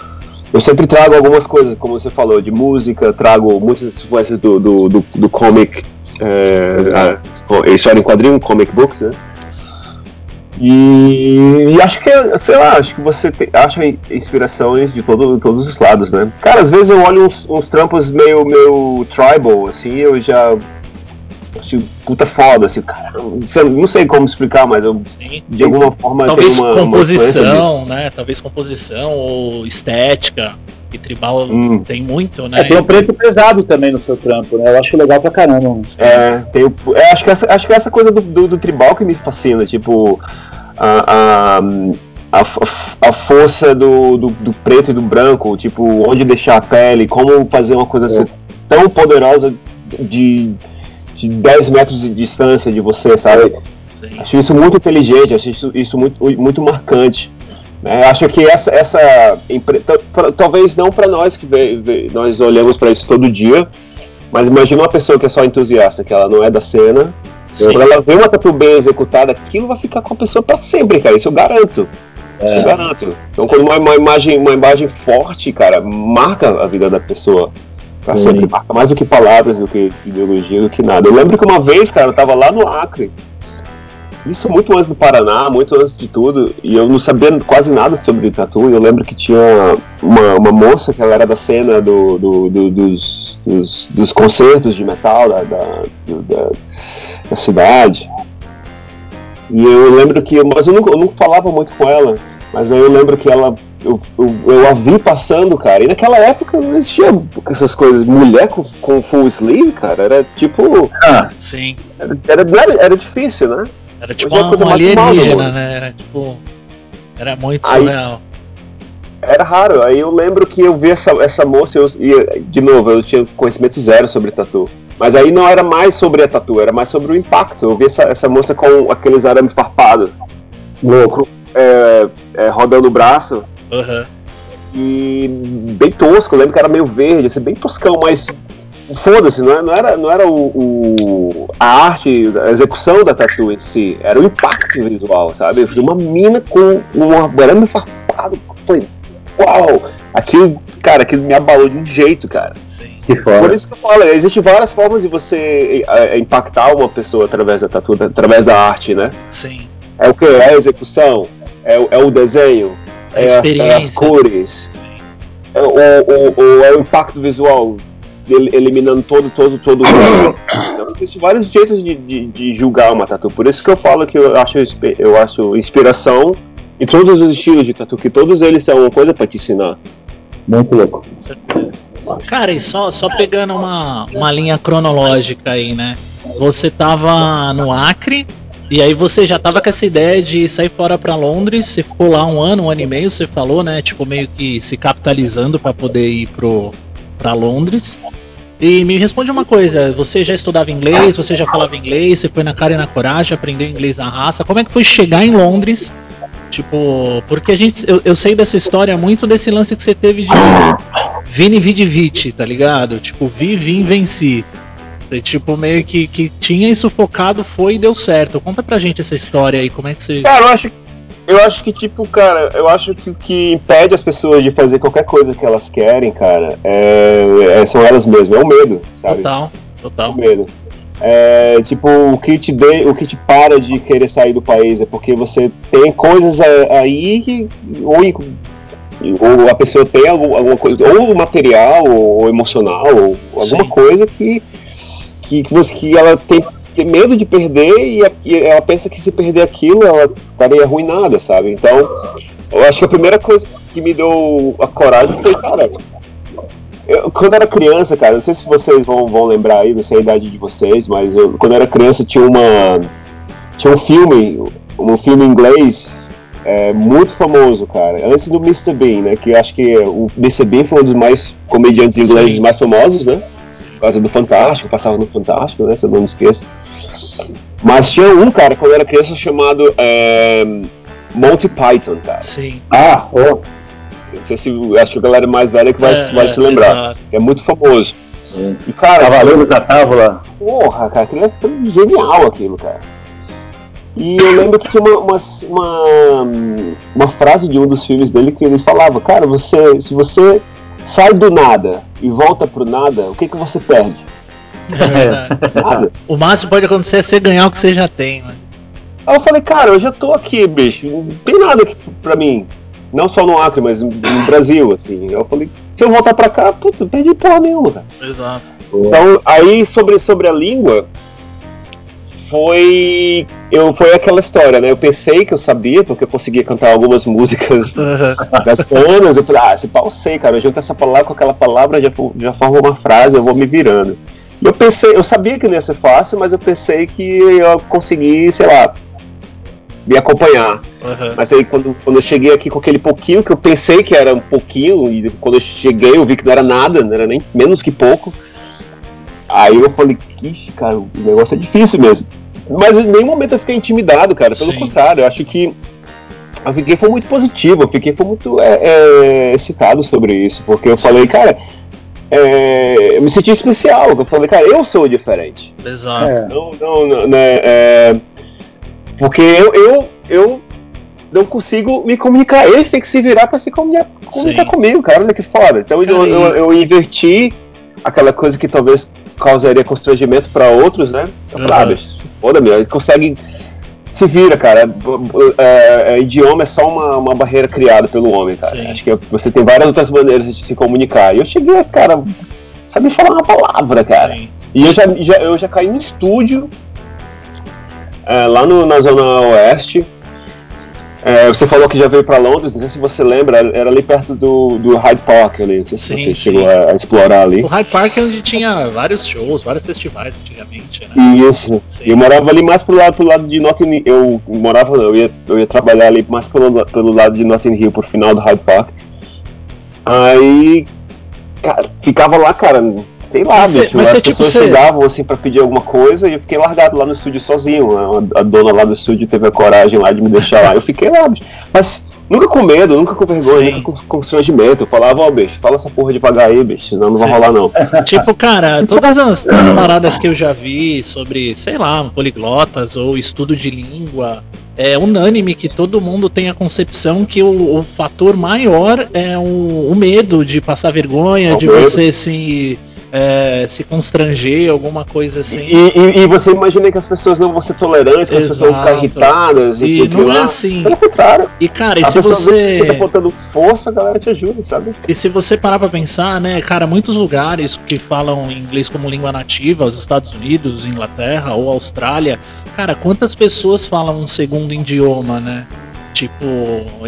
Eu sempre trago algumas coisas, como você falou, de música, trago muitas influências do, do, do, do comic, é, a, história em quadrinho, comic books, né? E, e, acho que, sei lá, acho que você te, acha inspirações de todo, todos os lados, né? Cara, às vezes eu olho uns, uns trampos meio, meio tribal, assim, eu já acho puta foda, assim, cara, não sei como explicar, mas eu, de alguma forma Talvez uma, composição, uma né? Talvez composição ou estética. E tribal hum. tem muito, né? É, tem o preto pesado também no seu trampo, né? Eu acho legal pra caramba. É, tem o, é, acho, que essa, acho que essa coisa do, do, do tribal que me fascina, tipo. A, a, a, a força do, do, do, preto e do branco, tipo, onde deixar a pele, como fazer uma coisa é. tão poderosa de, de 10 metros de distância de você, sabe? Sim. Acho isso muito inteligente, acho isso, isso muito, muito marcante. Né? Acho que essa, essa talvez não para nós que vê, vê, nós olhamos para isso todo dia, mas imagina uma pessoa que é só entusiasta, que ela não é da cena, quando ela vê uma tatu bem executada, aquilo vai ficar com a pessoa para sempre, cara. Isso eu garanto. É. Eu garanto. Então, quando uma, uma, imagem, uma imagem forte, cara, marca a vida da pessoa. Pra sempre, marca mais do que palavras, do que ideologia, do que nada. Eu lembro que uma vez, cara, eu tava lá no Acre, isso muito antes do Paraná, muito antes de tudo, e eu não sabia quase nada sobre tatu. Eu lembro que tinha uma, uma moça que ela era da cena do, do, do dos, dos, dos, concertos de metal da, da, da, da, cidade. E eu lembro que, mas eu não, eu não falava muito com ela, mas aí eu lembro que ela eu, eu, eu, a vi passando, cara. E naquela época não existia essas coisas. Mulher com, com full sleeve, cara. Era tipo. Ah, sim. Era, era, era difícil, né? Era tipo uma, coisa um alienígena, né? Era tipo. Era muito aí, surreal. Era raro. Aí eu lembro que eu vi essa, essa moça eu, e, de novo, eu tinha conhecimento zero sobre tatu. Mas aí não era mais sobre a tatu, era mais sobre o impacto. Eu vi essa, essa moça com aqueles arame farpado. Louco. É, é, rodando o braço. Uhum. E bem tosco, eu lembro que era meio verde, assim, bem toscão, mas foda-se, não, é, não, era, não era o, o, a arte, a execução da tatu em si, era o impacto visual, sabe? Eu fiz uma mina com um arame farpado, foi uau! Aquilo, cara, aquilo me abalou de um jeito, cara. Sim. Que foda. Por isso que eu falo, existem várias formas de você é, impactar uma pessoa através da tatu, através da arte, né? Sim. É o que? É a execução? É, é o desenho? É, as, é as, cores? É o, o, o, é o impacto visual? eliminando todo, todo, todo. então, existem vários jeitos de, de, de, julgar uma tatu. Por isso que eu falo que eu acho, eu acho inspiração em todos os estilos de tatu, que todos eles têm alguma coisa para te ensinar. Muito louco. Cara, e só, só pegando uma, uma linha cronológica aí, né? Você tava no Acre, e aí você já tava com essa ideia de sair fora para Londres, você ficou lá um ano, um ano e meio, você falou, né? Tipo, meio que se capitalizando para poder ir pro, para Londres. E me responde uma coisa, você já estudava inglês, você já falava inglês, você foi na cara e na coragem, aprendeu inglês na raça. Como é que foi chegar em Londres? Tipo, porque a gente. Eu, eu sei dessa história muito desse lance que você teve de Vini Vidi Vici, tá ligado? Tipo, vi, vim, venci. Você, tipo, meio que, que tinha isso focado, foi e deu certo. Conta pra gente essa história aí, como é que você. Cara, eu acho eu acho que, tipo, cara, eu acho que o que impede as pessoas de fazer qualquer coisa que elas querem, cara, é, é, são elas mesmas, é o medo, sabe? Total, total. O medo. É, tipo, o que te de, o que te para de querer sair do país é porque você tem coisas aí que, ou, ou a pessoa tem algum, alguma coisa, ou material, ou emocional, ou alguma Sim. coisa que, que, que, você, que ela tem medo de perder e, e, ela pensa que se perder aquilo ela estaria arruinada, sabe? Então, eu acho que a primeira coisa que me deu a coragem foi, cara, eu, quando era criança, cara, não sei se vocês vão, vão lembrar aí, não sei a idade de vocês, mas eu, quando eu era criança tinha uma tinha um filme, um filme inglês é, muito famoso, cara, antes do Mr. Bean, né? Que acho que o Mr. Bean foi um dos mais comediantes ingleses Sim. mais famosos, né? Causa do Fantástico, passava no Fantástico, né? Se eu não me esqueço. Mas tinha um cara, quando eu era criança, chamado é, Monty Python, cara. Sim. Ah, oh. Não sei se acho que a galera mais velha que vai, É, vai é, se lembrar. exato. É muito famoso. Sim. E cara, Cavaleiros da Távola. porra, cara, aquilo é genial aquilo, cara. E eu lembro que tinha uma, uma, uma, uma frase de um dos filmes dele que ele falava, cara, você, se você sai do nada e volta pro nada, o que que você perde? É. Nada. O máximo pode acontecer é você ganhar o que você já tem, né? Aí eu falei, cara, eu já tô aqui, bicho, não tem nada aqui pra mim. Não só no Acre, mas no Brasil, assim. Eu falei, se eu voltar pra cá, puta, não perdi porra nenhuma, cara. Exato. Então, aí sobre, sobre a língua, foi. Eu, foi aquela história, né? Eu pensei que eu sabia, porque eu conseguia cantar algumas músicas Aham. das bonas. Eu falei, ah, esse pau sei, cara. Eu junto essa palavra com aquela palavra, já, já forma uma frase, eu vou me virando. E eu pensei, eu sabia que não ia ser fácil, mas eu pensei que eu consegui, sei lá, me acompanhar. Aham. Mas aí quando, quando eu cheguei aqui com aquele pouquinho, que eu pensei que era um pouquinho, e quando eu cheguei eu vi que não era nada, não era nem menos que pouco. Aí eu falei, ixi, cara, o negócio é difícil mesmo. Mas em nenhum momento eu fiquei intimidado, cara. Pelo Sim. contrário, eu acho que eu fiquei foi muito positivo, eu fiquei foi muito é, é, excitado sobre isso, porque eu falei, cara, é, eu me senti especial. Eu falei, cara, eu sou diferente. Exato. É. Não, não, não, né, é, porque eu, eu, eu não consigo me comunicar. Eles têm que se virar pra se comunicar, comunicar comigo, cara. Olha que foda. Então eu, eu, eu inverti aquela coisa que talvez causaria constrangimento pra outros, né? Eu falei, ah, Uhum. Foda, meu. Eles conseguem. Se vira, cara. É, é, idioma é só uma, uma barreira criada pelo homem, cara. Sim. Acho que você tem várias outras maneiras de se comunicar. E eu cheguei, cara, sabe falar uma palavra, cara. Sim. E eu já, já- eu já caí no estúdio, é, lá no- na Zona Oeste. É, você falou que já veio pra Londres, não sei se você lembra, era ali perto do, do Hyde Park ali, não sei se Sim, você sim. chegou a, a explorar ali. O Hyde Park é onde tinha vários shows, vários festivais antigamente, né? Isso. Sim. Eu morava ali mais pro lado, pro lado de Notting Hill. Eu morava, eu ia, eu ia trabalhar ali mais pelo, pelo lado de Notting Hill, pro final do Hyde Park. Aí, cara, ficava lá, cara, sei lá, Mas bicho. mas as tipo, pessoas cê- chegavam assim pra pedir alguma coisa e eu fiquei largado lá no estúdio sozinho. A, a dona lá do estúdio teve a coragem lá de me deixar lá. Eu fiquei lá, bicho. Mas nunca com medo, nunca com vergonha, Sim. nunca com constrangimento. Eu falava, ó, bicho, fala essa porra devagar aí, bicho, senão não vai Sim. rolar não. Tipo, cara, todas as, as paradas que eu já vi sobre, sei lá, poliglotas ou estudo de língua, é unânime que todo mundo tem a concepção que o, o fator maior é o, o medo de passar vergonha, O de medo. você se, é, se constranger, alguma coisa assim. E, e- e você imagina que as pessoas não vão ser tolerantes, que as pessoas vão ficar Exato. irritadas, não E não é assim. Pelo contrário, E cara, e se vê que você. você tá botando esforço, a galera te ajuda, sabe? E se você parar pra pensar, né, cara, muitos lugares que falam inglês como língua nativa, os Estados Unidos, Inglaterra ou Austrália, cara, quantas pessoas falam um segundo idioma, né? Tipo,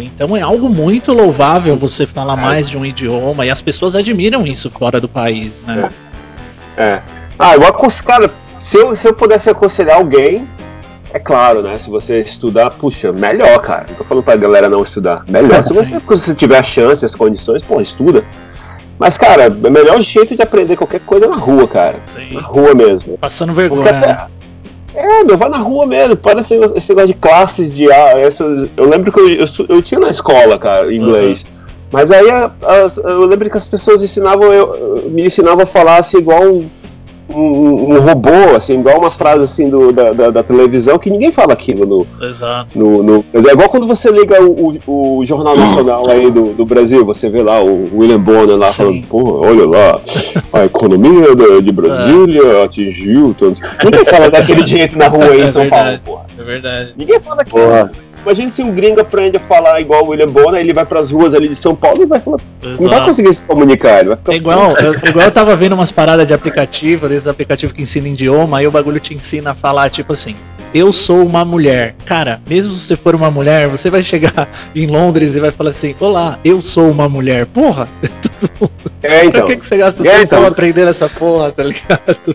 então é algo muito louvável você falar mais de um idioma e as pessoas admiram isso fora do país, né? É. Ah, eu aconselho, cara, se eu, se eu pudesse aconselhar alguém, é claro, né? Se você estudar, puxa, melhor, cara. Não tô falando pra galera não estudar. Melhor. Se você, se tiver a chance, as condições, pô, estuda. Mas, cara, o melhor jeito de aprender qualquer coisa é na rua, cara. Sim. Na rua mesmo. Passando vergonha. né? É, meu, vai na rua mesmo. Para esse, esse negócio de classes, de ah, essas. Eu lembro que eu, eu, eu tinha na escola, cara, inglês. Mas aí as- eu lembro que as pessoas ensinavam, eu, me ensinavam a falar assim, igual um, um, um robô, assim, igual uma frase assim do, da, da, da televisão, que ninguém fala aquilo no. Exato. no, no- é igual quando você liga o, o, o Jornal Nacional aí do, do Brasil, você vê lá o William Bonner lá Sim. falando, pô, olha lá, a economia da- de Brasília atingiu tanto. Ninguém fala daquele jeito na rua aí É em São verdade. Paulo, porra. É verdade. Ninguém fala aquilo. Porra. Imagina se um gringo aprende a falar igual o William Bonner, ele vai pras ruas ali de São Paulo e vai falar, não vai Exato. conseguir se comunicar, ele vai ficar É igual, eu, igual eu tava vendo umas paradas de aplicativo, desses aplicativos que ensinam idioma, aí o bagulho te ensina a falar, tipo assim, eu sou uma mulher. Cara, mesmo se você for uma mulher, você vai chegar em Londres e vai falar assim, olá, eu sou uma mulher. Porra, É, pra então. que, que você gasta É, tempo então. aprendendo essa porra, tá ligado?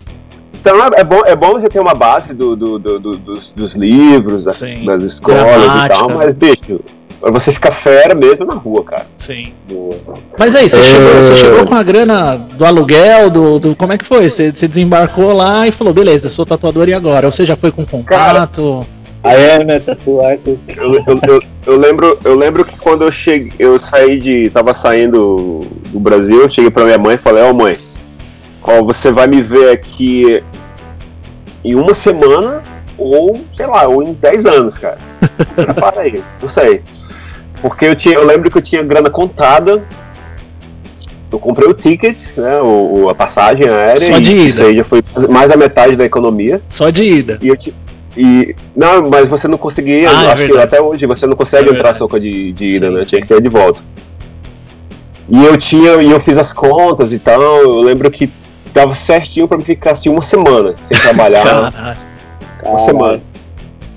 Então é bom, é bom você ter uma base do, do- do- do- dos, dos livros, das, Sim. das escolas e tal, mas, bicho, você ficar fera mesmo na rua, cara. Sim. No- Mas aí, você, É. chegou, você chegou com a grana do aluguel, do, do- como é que foi? Você, você desembarcou lá e falou, beleza, sou tatuador e agora? Ou você já foi com contato? I am a tattoo artist. Eu, eu, eu, eu lembro, eu lembro que quando eu cheguei, eu saí de. tava saindo do Brasil, eu cheguei pra minha mãe e falei, ó mãe, ó, você vai me ver aqui em uma semana ou, sei lá, ou em 10 anos, cara. Prepara aí, não sei. Porque eu, tinha, eu lembro que eu tinha grana contada. Eu comprei o ticket, né? O, a passagem aérea. Só de e ida. Isso aí já foi mais a metade da economia. Só de ida. E eu e, não, mas você não conseguia, Ah, é acho que até hoje você não consegue É entrar verdade. só com a de, de ida, Sim, né? sim. Tinha que ir de volta. E eu tinha, e eu fiz as contas e tal. Eu lembro que dava certinho pra me ficar assim uma semana sem trabalhar. Caralho. uma semana.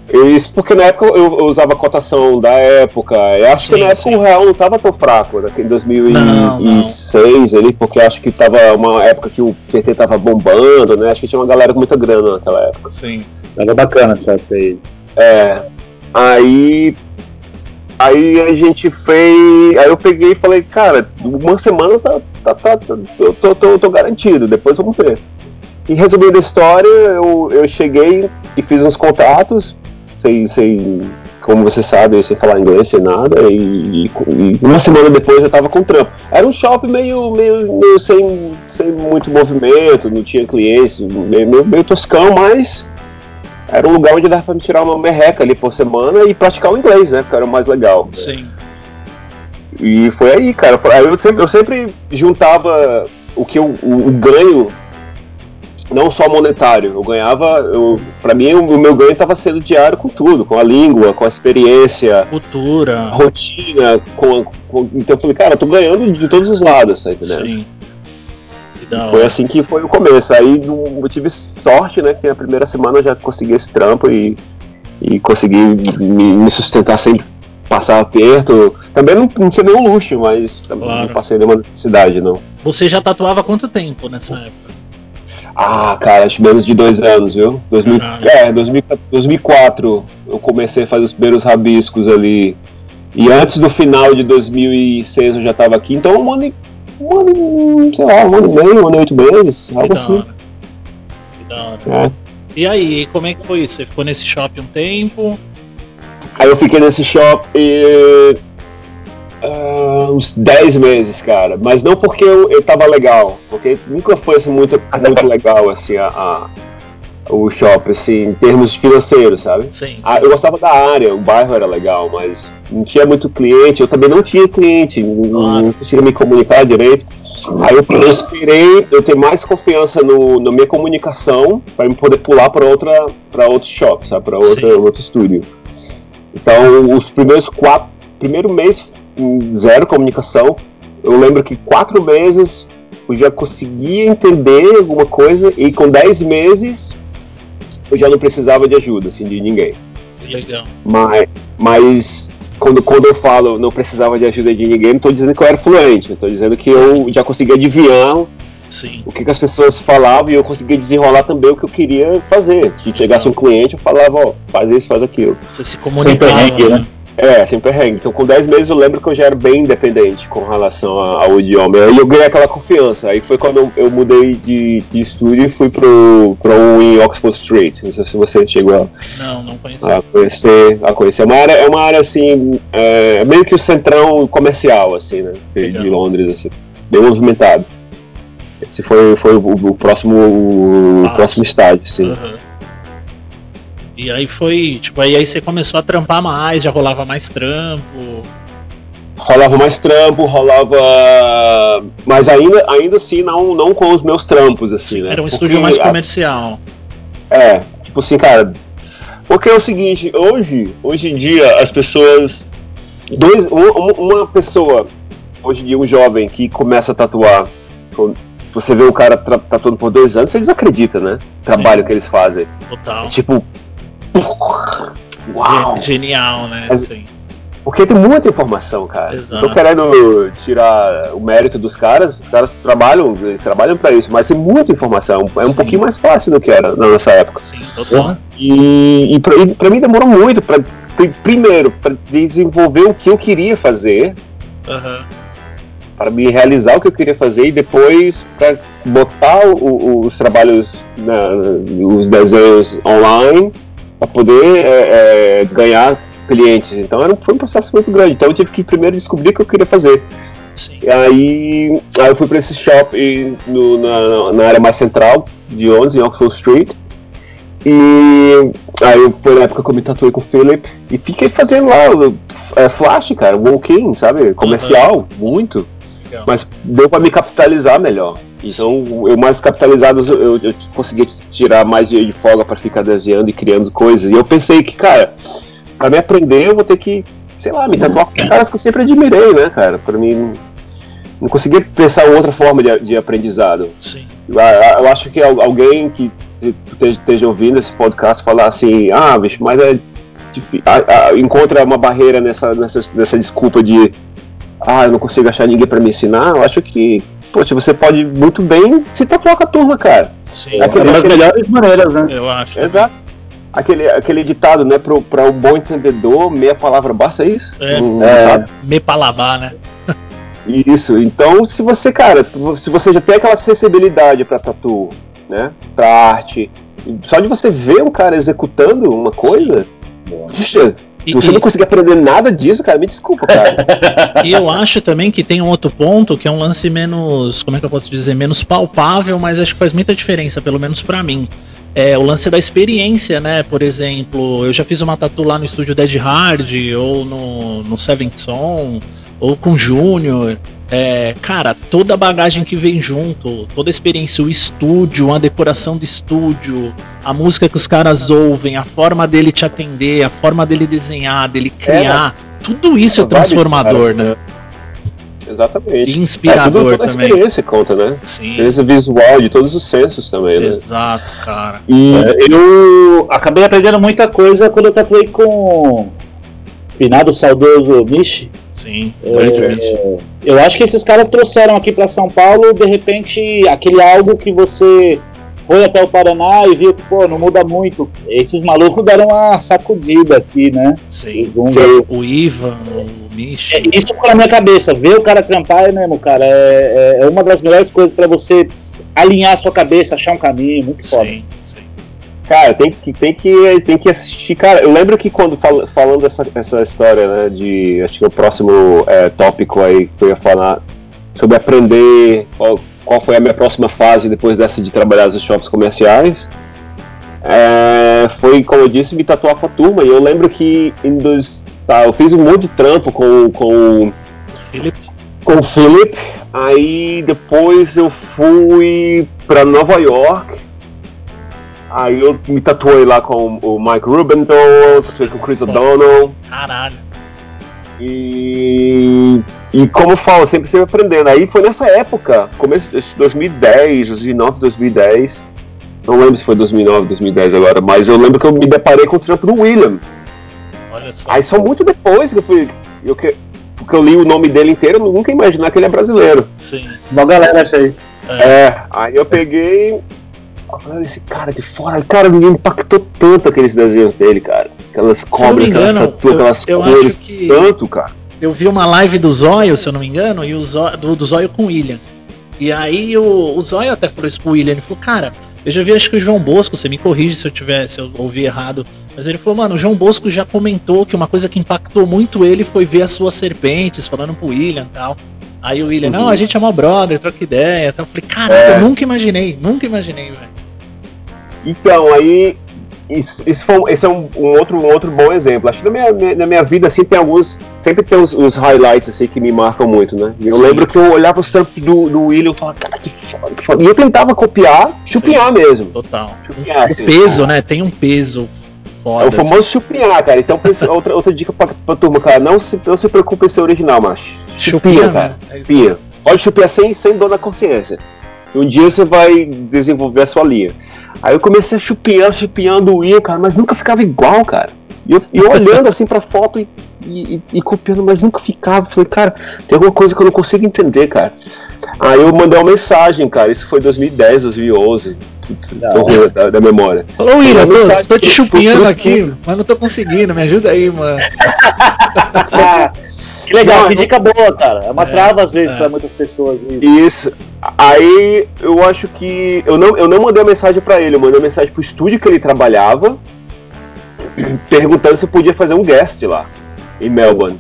Eu- Isso porque na época eu, eu usava a cotação da época. Eu acho que Sim, na época sim. o real não tava tão fraco, né, em Não, 2006 ali, porque eu acho que tava uma época que o PT tava bombando, né? Acho que tinha uma galera com muita grana naquela época. Sim. Tava bacana essa época aí. É. Aí. Aí a gente fez. Aí eu peguei e falei, cara, uma semana tá. tá, tá, tá- eu tô, tô, tô garantido, depois vamos ver. E resumindo a história, eu, eu cheguei e fiz uns contatos, sem, sem. Como você sabe, sem falar inglês, sem nada, e, e- e uma semana depois eu tava com trampo. Era um shopping meio, meio, meio sem, sem muito movimento, não tinha clientes, meio, meio, meio toscão, mas era um lugar onde dava pra me tirar uma merreca ali por semana e praticar o inglês, né? Porque era o mais legal. Sim. E foi aí, cara. Eu, sempre, eu sempre juntava o que eu, o, o ganho, não só monetário. Eu ganhava, eu, pra mim, o, o meu ganho estava sendo diário com tudo, com a língua, com a experiência, Cultura. rotina. Com, com- então eu falei, cara, eu tô ganhando de todos os lados, tá entendendo? Sim. Foi assim que foi o começo. Aí eu tive sorte, né? Que na primeira semana eu já consegui esse trampo e, e consegui me, me sustentar sem passar aperto. Também não, não tinha nenhum luxo, mas também Claro. não passei nenhuma necessidade, não. Você já tatuava há quanto tempo nessa época? Ah, cara, acho menos de dois anos, viu? 2000, Caralho. é, 2000, 2004 eu comecei a fazer os primeiros rabiscos ali. E antes do final de 2006 eu já tava aqui, então um ano e, um ano sei lá, um ano e meio, um ano e oito meses, Que algo assim. Que da hora. É. E aí, como é que foi isso? Você ficou nesse shopping um tempo? Aí eu fiquei nesse shopping ah, uns 10 meses, cara. Mas não porque eu, eu tava legal, porque nunca foi assim, muito, muito legal assim, a, a- o shopping, assim, em termos financeiros, sabe? Sim. Ah, eu gostava da área, o bairro era legal, mas não tinha muito cliente, eu também não tinha cliente, não, não conseguia me comunicar direito. Aí eu, esperei eu ter mais confiança no, na minha comunicação para eu poder pular para outra para outro shop, sabe, para Sim. outro estúdio. Então, os primeiros quatro, primeiro mês hum, zero comunicação. Eu lembro que quatro meses eu já conseguia entender alguma coisa e com dez meses eu já não precisava de ajuda, assim, de ninguém. Que legal. Mas, mas quando, quando eu falo não precisava de ajuda de ninguém, não estou dizendo que eu era fluente, tô dizendo que eu já conseguia adivinhar Sim. o que, que as pessoas falavam e eu conseguia desenrolar também o que eu queria fazer. Se chegasse um cliente, eu falava, ó, faz isso, faz aquilo. Você se comunicava, perrengue, né? né? É, sem perrengue. Então, com 10 meses, eu lembro que eu já era bem independente com relação ao idioma. Aí eu ganhei aquela confiança. Aí foi quando eu, eu mudei de, de estúdio e fui pro, pro um em Oxford Street. Não sei se você chegou a, Não, não conheço. a conhecer. A conhecer. É uma área, é uma área assim, é, meio que o centrão comercial, assim, né? De, de Londres, assim. Bem movimentado. Esse foi, foi o, o próximo, o próximo estágio, sim. Aham. E aí foi, tipo, aí, aí você começou a trampar mais, já rolava mais trampo. rolava mais trampo, rolava. Mas ainda, ainda assim, não, não com os meus trampos, assim, né? Era um estúdio mais a- comercial. É, tipo assim, cara. Porque é o seguinte, hoje, hoje em dia, as pessoas. Dois, uma, uma- pessoa, hoje em dia, um jovem que começa a tatuar. Você vê o cara tatuando por dois anos, você desacredita, né? O trabalho Sim. que eles fazem. Total. É tipo. Uau! Ge- Genial, né? Mas-. Porque tem muita informação, cara. Exato. Tô querendo tirar o mérito dos caras, os caras trabalham, eles trabalham pra isso, mas tem muita informação. É um Sim. pouquinho mais fácil do que era na nossa época. Sim, total. E, e, pra, pra mim demorou muito pra, pri- primeiro, para desenvolver o que eu queria fazer, Aham. para me realizar o que eu queria fazer e depois para botar o- os trabalhos, na- os desenhos online para poder é, é, ganhar clientes. Então era, foi um processo muito grande. Então eu tive que primeiro descobrir o que eu queria fazer. Sim. E aí, aí eu fui para esse shopping no, na, na, área mais central de 11, em Oxford Street. E aí foi na época que eu me tatuei com o Philip e fiquei fazendo lá é, flash, cara, walk-in, sabe? Comercial, uhum. muito. Legal. Mas deu para me capitalizar melhor. Então, eu mais capitalizado, eu, eu consegui tirar mais dinheiro de folga para ficar desenhando e criando coisas. E eu pensei que, cara, para me aprender, eu vou ter que, sei lá, me tatuar com os caras que eu sempre admirei, né, cara? Para mim, não conseguia pensar outra forma de, de aprendizado. Sim. Eu, eu, acho que alguém que esteja ouvindo esse podcast falar assim, ah, bicho, mas é difícil, encontra uma barreira nessa, nessa, nessa desculpa de ah, eu não consigo achar ninguém para me ensinar, eu acho que, poxa, você pode muito bem se tatuar com a turma, cara. Sim, é uma das melhores maneiras, né? Eu acho. Exato. Aquele, aquele ditado, né, para o bom entendedor, meia palavra basta, é isso? É, um, é. meia palavra, né? Isso, então se você, cara, se você já tem aquela sensibilidade para tatu, né, pra arte, só de você ver um cara executando uma coisa, puxa, e, você não conseguir aprender nada disso, cara, me desculpa, cara. e eu acho também que tem um outro ponto que é um lance menos, como é que eu posso dizer, menos palpável, mas acho que faz muita diferença, pelo menos para mim. É o lance da experiência, né? Por exemplo, eu já fiz uma tatu lá no estúdio Dead Hard, ou no, no Seventh Son, ou com Júnior. É, cara, toda a bagagem que vem junto, toda a experiência, o estúdio, a decoração do estúdio, a música que os caras ouvem, a forma dele te atender, a forma dele desenhar, dele criar, é, tudo isso é, é transformador, né? Exatamente. E inspirador é, tudo, toda também. a experiência conta, né? Sim. Experiência visual de todos os sensos também, né? Exato, cara. E é, eu acabei aprendendo muita coisa quando eu tatuei com finado saudoso Michi. Sim, é, Eu acho que esses caras trouxeram aqui para São Paulo, de repente, aquele algo que você foi até o Paraná e viu que, pô, não muda muito. Esses malucos deram uma sacudida aqui, né? Sim. Sim. O Ivan, o Michi. É, isso foi na minha cabeça. Ver o cara trampar é mesmo, cara. É, é, é uma das melhores coisas para você alinhar a sua cabeça, achar um caminho. Muito Sim. foda. Cara, tem que, tem que, tem que assistir. Cara, eu lembro que quando fal, falando essa, essa história, né, de. Acho que é o próximo é, tópico aí que eu ia falar sobre aprender qual, qual foi a minha próxima fase depois dessa de trabalhar nos shops comerciais. É, foi, como eu disse, me tatuar com a turma. E eu lembro que em dois. Tá, eu fiz um monte de trampo com, com, Philip. com o Philip. Aí depois eu fui para Nova York Aí eu me tatuei lá com o Mike Rubendorf, com o Chris O'Donnell. Caralho. E, e como eu falo, sempre sempre aprendendo. Aí foi nessa época, começo de 2010, 2009, 2010. Não lembro se foi 2009, 2010 agora, mas eu lembro que eu me deparei com o trampo do William. Olha só. Aí só muito depois que eu fui. Eu, que, porque eu li o nome dele inteiro, eu nunca imaginar que ele é brasileiro. Sim. Uma galera acha isso. É. é, aí eu peguei, falando esse cara de fora, cara, me impactou tanto aqueles desenhos dele, cara. Aquelas cobras, aquelas, tatu, aquelas eu, cores, que tanto, cara. Eu vi uma live do Zóio, se eu não me engano, e o Zóio, do, do Zóio com o William. E aí o, o Zóio até falou isso pro William, ele falou, cara, eu já vi acho que o João Bosco, você me corrige se eu tiver, se eu ouvi errado, mas ele falou, mano, o João Bosco já comentou que uma coisa que impactou muito ele foi ver as suas serpentes, falando pro William e tal. Aí o William, uhum. não, a gente é mó brother, troca ideia. Então eu falei, cara, é. eu nunca imaginei, nunca imaginei, velho. Então, aí. Isso, isso foi, esse é um, um, outro, um outro bom exemplo. Acho que na minha, na minha vida, assim, tem alguns. Sempre tem os, os highlights, assim, que me marcam muito, né? Eu Sim. lembro que eu olhava os trampos do, do William e falava, cara, que foda, que foda. E eu tentava copiar, chupinhar Sim. mesmo. Total. Chupinhar, assim, o peso, cara. né? Tem um peso. Foda, é o famoso assim. chupinhar, cara. Então, outra, outra dica pra, pra turma, cara, não se, não se preocupe em ser original, mas chupinha, cara. Né? Chupinha. Pode chupiar sem, sem dor na consciência. Um dia você vai desenvolver a sua linha. Aí eu comecei a chupinhar, chupinhando o Ian, cara, mas nunca ficava igual, cara. E eu, eu olhando assim pra foto e, e, e, copiando, mas nunca ficava. Falei, cara, tem alguma coisa que eu não consigo entender, cara. Aí eu mandei uma mensagem, cara. Isso foi 2010, 2011. Tô da, da memória. Ô, William, tô, tô te chupinhando aqui, mas não tô conseguindo. Me ajuda aí, mano. Que legal, não, que dica boa, cara. É uma é, trava às vezes é. para muitas pessoas. Isso. isso. Aí eu acho que. Eu não, eu não mandei a mensagem para ele, eu mandei a mensagem pro estúdio que ele trabalhava. perguntando se eu podia fazer um guest lá, em Melbourne.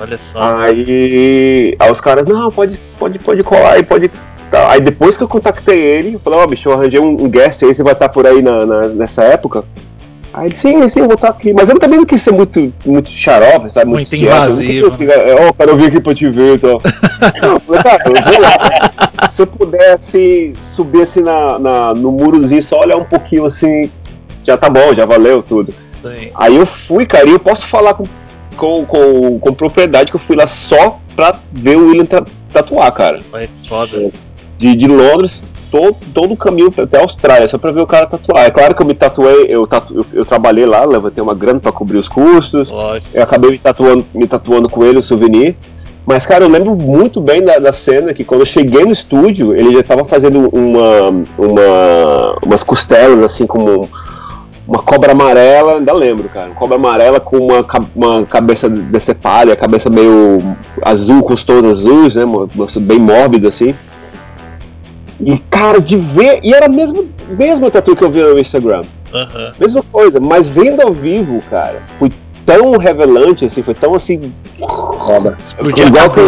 Olha só. Aí, aí os caras, não, pode, pode, pode colar aí, pode. Tá. Aí depois que eu contactei ele, eu falei, ó, oh, bicho, eu arranjei um, um, guest aí, você vai estar por aí na, na, nessa época. Aí ele, sim, sim, eu vou estar aqui. Mas eu também não quis ser muito, muito xarope, sabe? Muito, muito invasivo. Né? Ó, oh, cara, eu vim aqui pra te ver e tal. não, eu falei, cara, eu vou lá. Se eu pudesse subir assim na, na, no murozinho, só olhar um pouquinho assim, já tá bom, já valeu tudo. Sim. Aí eu fui, cara, e eu posso falar com com, com, com propriedade que eu fui lá só pra ver o William tatuar, cara. Foi foda. De, de Londres, todo, todo o caminho até a Austrália, só pra ver o cara tatuar. É claro que eu me tatuei, eu, tatu, eu, eu trabalhei lá, levantei uma grana pra cobrir os custos. Lógico. Eu acabei me tatuando, me tatuando com ele o souvenir. Mas, cara, eu lembro muito bem da, da cena que quando eu cheguei no estúdio, ele já tava fazendo uma, uma, umas costelas, assim, como uma cobra amarela, ainda lembro, cara. Uma cobra amarela com uma, uma cabeça decepada, a cabeça meio azul, com os tons azuis, né? Bem mórbido assim. E, cara, de ver. E era mesmo, mesmo tatu que eu vi no Instagram. Uhum. Mesma coisa, mas vendo ao vivo, cara, foi tão revelante, assim, foi tão assim. Explodiu Igual que,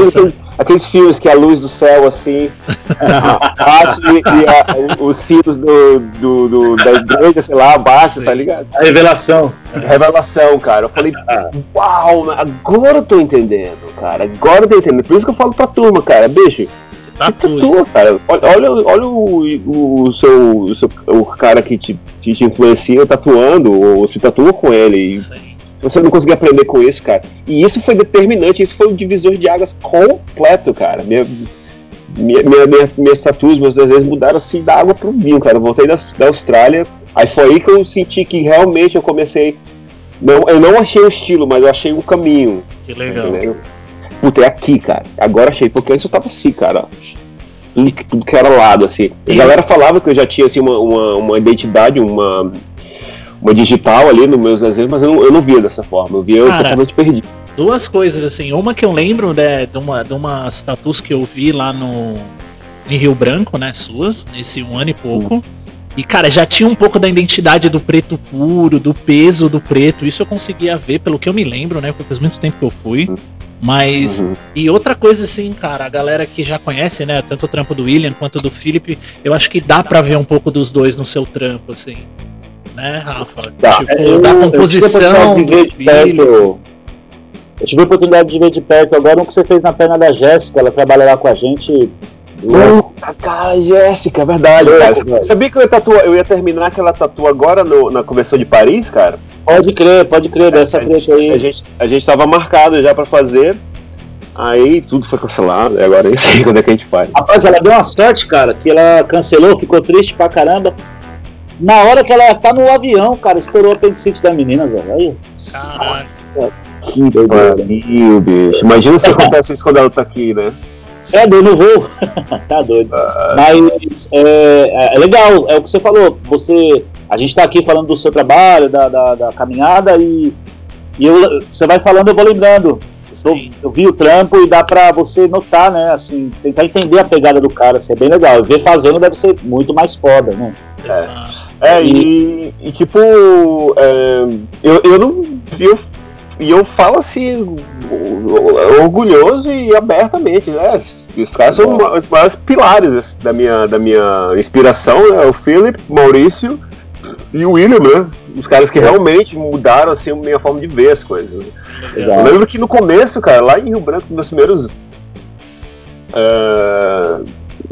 aqueles filmes que a luz do céu, assim, bate e a, os sinos do, do, do, da igreja, sei lá, abaixa, tá ligado? A revelação. Revelação, cara. Eu falei, ah. uau, agora eu tô entendendo, cara. Agora eu tô entendendo. Por isso que eu falo pra turma, cara, bicho. Você tá tatua, cara. Olha, olha o, o, o, seu, o, seu, o cara que te, te influencia tatuando, ou se tatua com ele. Sim você não conseguia aprender com isso, cara. E isso foi determinante, isso foi um divisor de águas completo, cara. Minha, minha, minha, minha, minhas tatuas, meus desejos mudaram assim da água pro vinho, cara. Eu voltei da, da Austrália, aí foi aí que eu senti que realmente eu comecei. Não, eu não achei o estilo, mas eu achei um caminho. Que legal. Entendeu? Puta, é aqui, cara. Agora achei, porque antes eu tava assim, cara. Tudo, tudo que era lado, assim. A galera falava que eu já tinha assim, uma, uma, uma identidade, uma uma digital ali nos meus desenhos, mas eu não, eu não via dessa forma, eu via eu totalmente perdido. Duas coisas, assim, uma que eu lembro né, de, uma, de umas tatuas que eu vi lá no em Rio Branco, né, suas, nesse um ano e pouco. Hum. E, cara, já tinha um pouco da identidade do preto puro, do peso do preto. Isso eu conseguia ver, pelo que eu me lembro, né? Porque faz muito tempo que eu fui. Hum. Mas. Uhum. E outra coisa, assim, cara, a galera que já conhece, né? Tanto o trampo do William quanto do Philip, eu acho que dá para ver um pouco dos dois no seu trampo, assim né, Rafa? Tá. Tipo, eu, da composição eu do filho. Eu tive a oportunidade de ver de perto agora o que você fez na perna da Jéssica, ela trabalha lá com a gente. Puta, cara, Jéssica, verdade. Cara. Sabia que eu ia, tatuar, eu ia terminar aquela tatu agora no, na convenção de Paris, cara? Pode crer, pode crer, dessa a gente, aí. A gente, a gente tava marcado já pra fazer, aí tudo foi cancelado, e agora nem sei quando é que a gente faz. Rapaz, ela deu uma sorte, cara, que ela cancelou, ficou triste pra caramba. Na hora que ela tá no avião, cara, estourou o apendicite da menina, velho. Aí. Caraca. Que pariu, bicho. Imagina se acontece isso quando ela tá aqui, né? Você é doido, não vou. tá doido. Ah. Mas é, é, legal, é o que você falou. Você, a gente tá aqui falando do seu trabalho, da, da, da caminhada e, e eu, você vai falando, eu vou lembrando. Eu, eu, vi o trampo e dá pra você notar, né? Assim, tentar entender a pegada do cara, assim, é bem legal. Ver fazendo deve ser muito mais foda, né? É. É, e, e tipo, é, eu, eu não. Eu, e eu falo assim, orgulhoso e abertamente, né? Os caras são os maiores pilares da minha, da minha inspiração, né? O Philip, Maurício e o William, né? Os caras que é. realmente mudaram assim, a minha forma de ver as coisas. Eu lembro que no começo, cara, lá em Rio Branco, nos primeiros. É,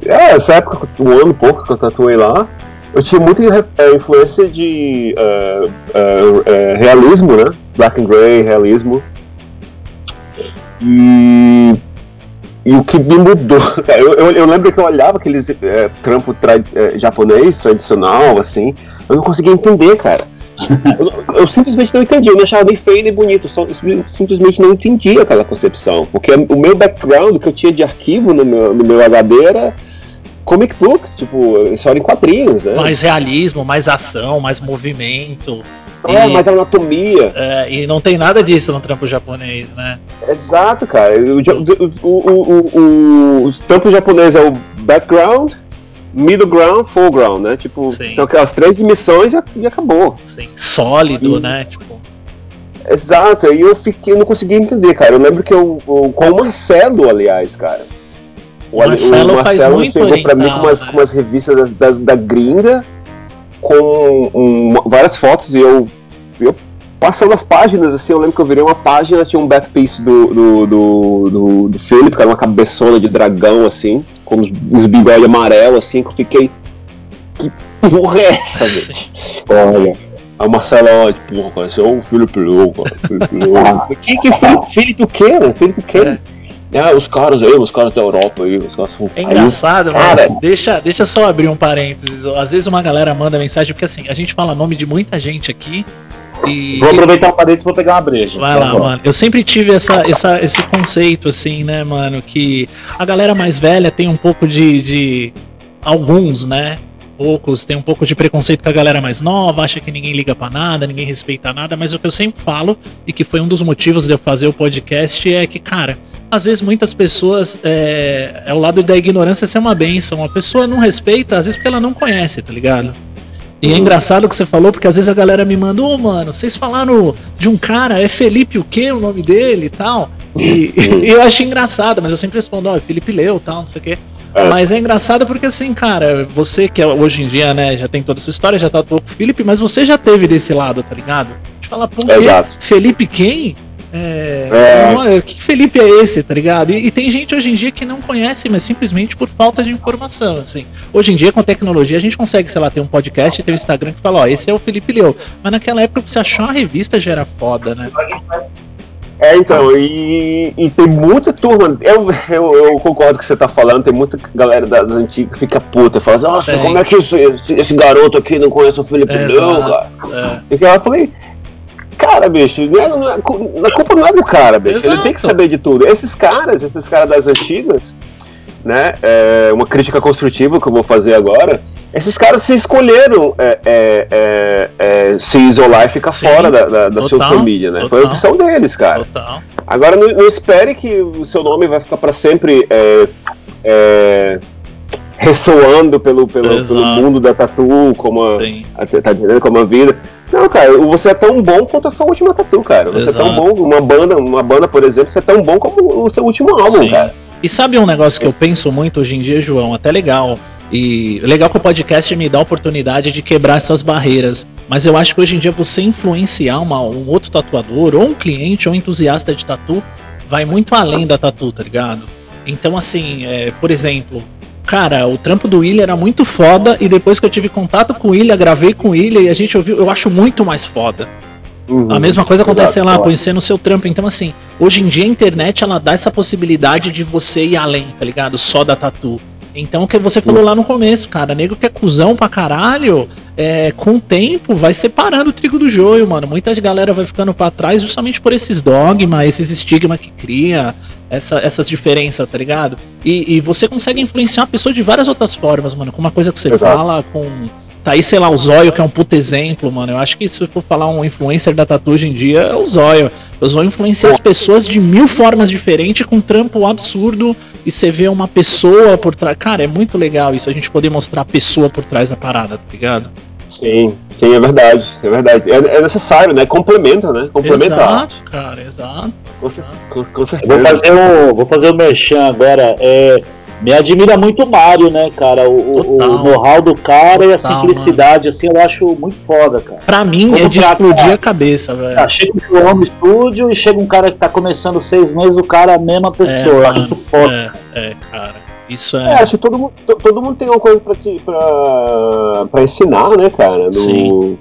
é, essa época, um ano e pouco que eu tatuei lá, eu tinha muita é, influência de uh, uh, realismo, né? Black and Grey, realismo. E, e o que me mudou, eu, eu, eu lembro que eu olhava aqueles é, trampo tra é, japonês tradicional, assim, eu não conseguia entender, cara. eu, eu, simplesmente não entendi, eu não achava nem feio nem bonito, só, simplesmente não entendia aquela concepção, porque o meu background que eu tinha de arquivo no meu, no meu HD era comic book, tipo, história em quadrinhos, né? Mais realismo, mais ação, mais movimento. É, e, mais anatomia. É, e não tem nada disso no trampo japonês, né? Exato, cara. O, o, o, os trampos japoneses é o background, middle ground, foreground, né? Tipo, Sim. são aquelas três dimensões e, e acabou. Sim, sólido, e, né? Tipo... Exato, aí eu fiquei, eu não consegui entender, cara. Eu lembro que eu, eu com o Marcelo, aliás, cara. O Marcelo, o Marcelo chegou pra mim com umas, né? com umas revistas das, das, da gringa, com um, várias fotos, e eu, eu passando as páginas, assim, eu lembro que eu virei uma página, tinha um backpiece do, do, do, do, do Philip, que era uma cabeçona de dragão, assim, com os, os bigodes amarelos, assim, que eu fiquei. Que porra é essa, gente? Olha. A Marcela, esse é o Felipe Lou, cara. Felipe Lou. que que é Felipe, Felipe o quê, né? Felipe o quê? É. Ah, os caras aí, os caras da Europa aí, os caras são É engraçado, cara. Mano. Deixa, deixa só abrir um parênteses. Às vezes uma galera manda mensagem, porque assim, a gente fala nome de muita gente aqui. E... Vou aproveitar o parênteses pra pegar uma breja. Vai lá, mano. Eu sempre tive essa, essa, esse conceito, assim, né, mano? Que a galera mais velha tem um pouco de. de... Alguns, né? poucos tem um pouco de preconceito com a galera mais nova, acha que ninguém liga para nada, ninguém respeita nada, mas o que eu sempre falo, e que foi um dos motivos de eu fazer o podcast, é que, cara, às vezes muitas pessoas é, é o lado da ignorância ser uma benção. A pessoa não respeita, às vezes porque ela não conhece, tá ligado? E é engraçado o que você falou, porque às vezes a galera me manda, ô oh, mano, vocês falaram de um cara, é Felipe o quê, o nome dele e tal. E, e eu acho engraçado, mas eu sempre respondo, ó, oh, é Felipe Leu tal, não sei o quê. É. Mas é engraçado porque assim, cara, você que é, hoje em dia, né, já tem toda a sua história, já tá com o Felipe, mas você já teve desse lado, tá ligado? De falar, pô, Felipe quem? É, é. que Felipe é esse, tá ligado? E, e, tem gente hoje em dia que não conhece, mas simplesmente por falta de informação, assim. Hoje em dia, com tecnologia, a gente consegue, sei lá, ter um podcast ter um Instagram que fala, ó, esse é o Felipe Leu. Mas naquela época, você achar uma revista já era foda, né? É, então, e, e tem muita turma, eu, eu, eu, concordo com o que você tá falando, tem muita galera das antigas que fica puta, fala assim, nossa, tem. como é que esse, esse, garoto aqui não conhece o Felipe é, Leu, cara? É. E eu falei, cara, bicho, não é, é, a culpa não é do cara, bicho. Exato. Ele tem que saber de tudo. Esses caras, esses caras das antigas, né? É uma crítica construtiva que eu vou fazer agora. Esses caras se escolheram é, é, é, se isolar e ficar Sim, fora da, da, da social media, né? Total, Foi a opção deles, cara. Total. Agora não, não, espere que o seu nome vai ficar para sempre ressoando pelo, pelo, pelo, mundo da tatu, como a, a, tá dizendo, como a vida. Não, cara, você é tão bom quanto a sua última tatu, cara. Você Exato. é tão bom, uma banda, uma banda, por exemplo, você é tão bom como o seu último álbum, Sim. cara. E sabe um negócio que eu penso muito hoje em dia, João? Até legal. E legal que o podcast me dá a oportunidade de quebrar essas barreiras. Mas eu acho que hoje em dia você influenciar uma, um outro tatuador, ou um cliente, ou um entusiasta de tatu, vai muito além da tatu, tá ligado? Então, assim, é, por exemplo, cara, o trampo do William era muito foda e depois que eu tive contato com o William, gravei com o William e a gente ouviu, eu acho muito mais foda. Uhum, a mesma coisa acontece, sei lá, conhecendo o seu trampo. Então, assim, hoje em dia a internet ela dá essa possibilidade de você ir além, tá ligado? Só da tatu. Então, o que você falou lá no começo, cara, nego que é cuzão pra caralho, é, com o tempo vai separando o trigo do joio, mano. Muita galera vai ficando para trás justamente por esses dogmas, esses estigmas que cria, essa, essas diferenças, tá ligado? E, e, você consegue influenciar a pessoa de várias outras formas, mano. Com uma coisa que você Exato. fala, com. Tá aí, sei lá, o Zóio, que é um puto exemplo, mano. Eu acho que se for falar um influencer da tatu hoje em dia, é o Zóio. O Zóio influencia as pessoas de mil formas diferentes, com um trampo absurdo, e você vê uma pessoa por trás. Cara, é muito legal isso, a gente poder mostrar a pessoa por trás da parada, tá ligado? Sim, sim, é verdade, é verdade. É, é necessário, né? Complementa, né? Complementa. Exato, cara, exato. Com, com, certeza. Vou fazer o, vou fazer o merchan agora. É, me admira muito o Mário, né, cara? O, o know-how do cara Total, e a simplicidade, mano. assim, eu acho muito foda, cara. Pra mim Como é de explodir a cabeça, velho. Ah, chega um João no estúdio e chega um cara que tá começando seis meses, o cara é a mesma pessoa. É, eu acho isso foda. É, é, cara. Isso é. é. acho que todo mundo, todo mundo tem uma coisa pra, te, pra, pra ensinar, né, cara? No... Sim.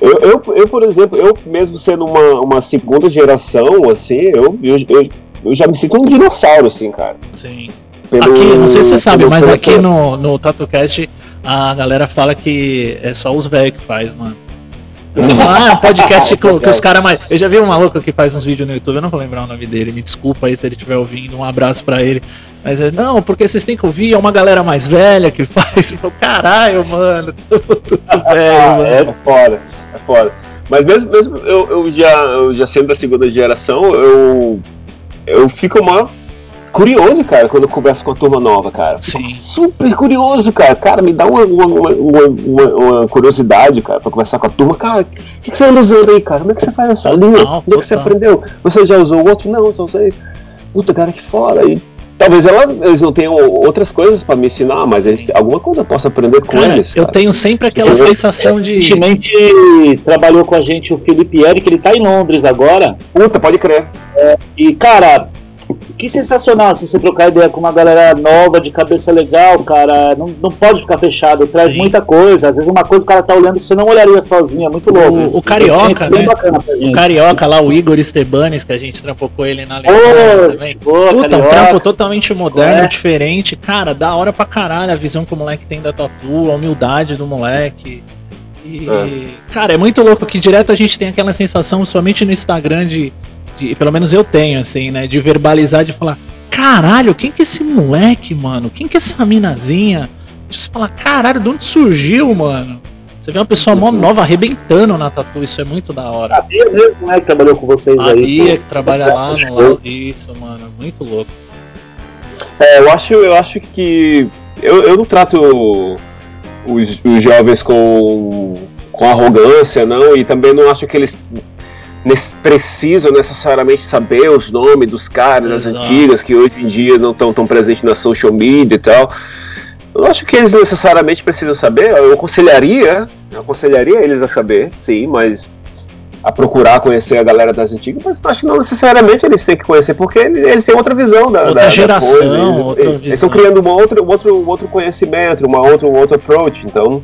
Eu, eu, eu, por exemplo, eu mesmo sendo uma, uma segunda geração, assim, eu, eu, eu, eu já me sinto um dinossauro, assim, cara. Sim. Pelo, aqui, não sei se você sabe, mas aqui no, no TatuCast a galera fala que é só os velhos que faz, mano. Ah, é um podcast que, que os caras mais. Eu já vi um maluco que faz uns vídeos no YouTube, eu não vou lembrar o nome dele, me desculpa aí se ele estiver ouvindo, um abraço para ele. Mas é, não, porque vocês têm que ouvir, é uma galera mais velha que faz. Eu, Caralho, mano, tudo, tudo velho, mano. É foda, é foda. Mas mesmo, mesmo eu, eu, já, eu já sendo da segunda geração, eu, eu fico uma curioso, cara, quando eu converso com a turma nova, cara. Sim. Super curioso, cara. Cara, me dá uma, uma, uma, uma, uma curiosidade, cara, pra conversar com a turma. Cara, o que, que, você anda usando aí, cara? Como é que você faz essa linha? Como é que você aprendeu? Você já usou o outro? Não, só vocês. Puta, cara, que fora. E talvez ela, eles não tenham outras coisas para me ensinar, mas eles, alguma coisa eu posso aprender com cara, eles. Cara. Eu tenho sempre aquela eu, sensação de. Recentemente trabalhou com a gente o Felipe Eric, ele tá em Londres agora. Puta, pode crer. É, e, cara, que sensacional assim, você trocar ideia com uma galera nova, de cabeça legal, cara. Não, não pode ficar fechado, traz Sim. muita coisa. Às vezes uma coisa o cara tá olhando você não olharia sozinho, é muito louco. O, o Carioca, né? O Carioca lá, o Igor Estebanes, que a gente trampou com ele na Alemanha também. Boa, Puta, um trampo totalmente moderno, é. diferente. Cara, da hora pra caralho a visão que o moleque tem da tatu, a humildade do moleque. E, é. cara, é muito louco que direto a gente tem aquela sensação, somente no Instagram, de de, pelo menos eu tenho, assim, né? De verbalizar, de falar, caralho, quem que é esse moleque, mano? Quem que é essa minazinha? Você fala, caralho, de onde surgiu, mano? Você vê uma pessoa mó nova arrebentando na tatu, isso é muito da hora. A Bia mesmo, né, que trabalhou com vocês a aí. A Bia que trabalha lá no lado. Isso, mano, muito louco. É, eu acho, eu acho que. Eu, eu não trato os, os jovens com, com arrogância, não, e também não acho que eles precisam necessariamente saber os nomes dos caras das antigas que hoje em dia não estão tão presentes na social media e tal. Eu acho que eles necessariamente precisam saber. Eu aconselharia, eu aconselharia eles a saber, sim, mas a procurar conhecer a galera das antigas, mas acho que não necessariamente eles têm que conhecer, porque eles têm outra visão da, outra da, geração, da coisa. Eles, outra eles, eles estão criando um outro, outro, outro conhecimento, uma outra, um outro approach, então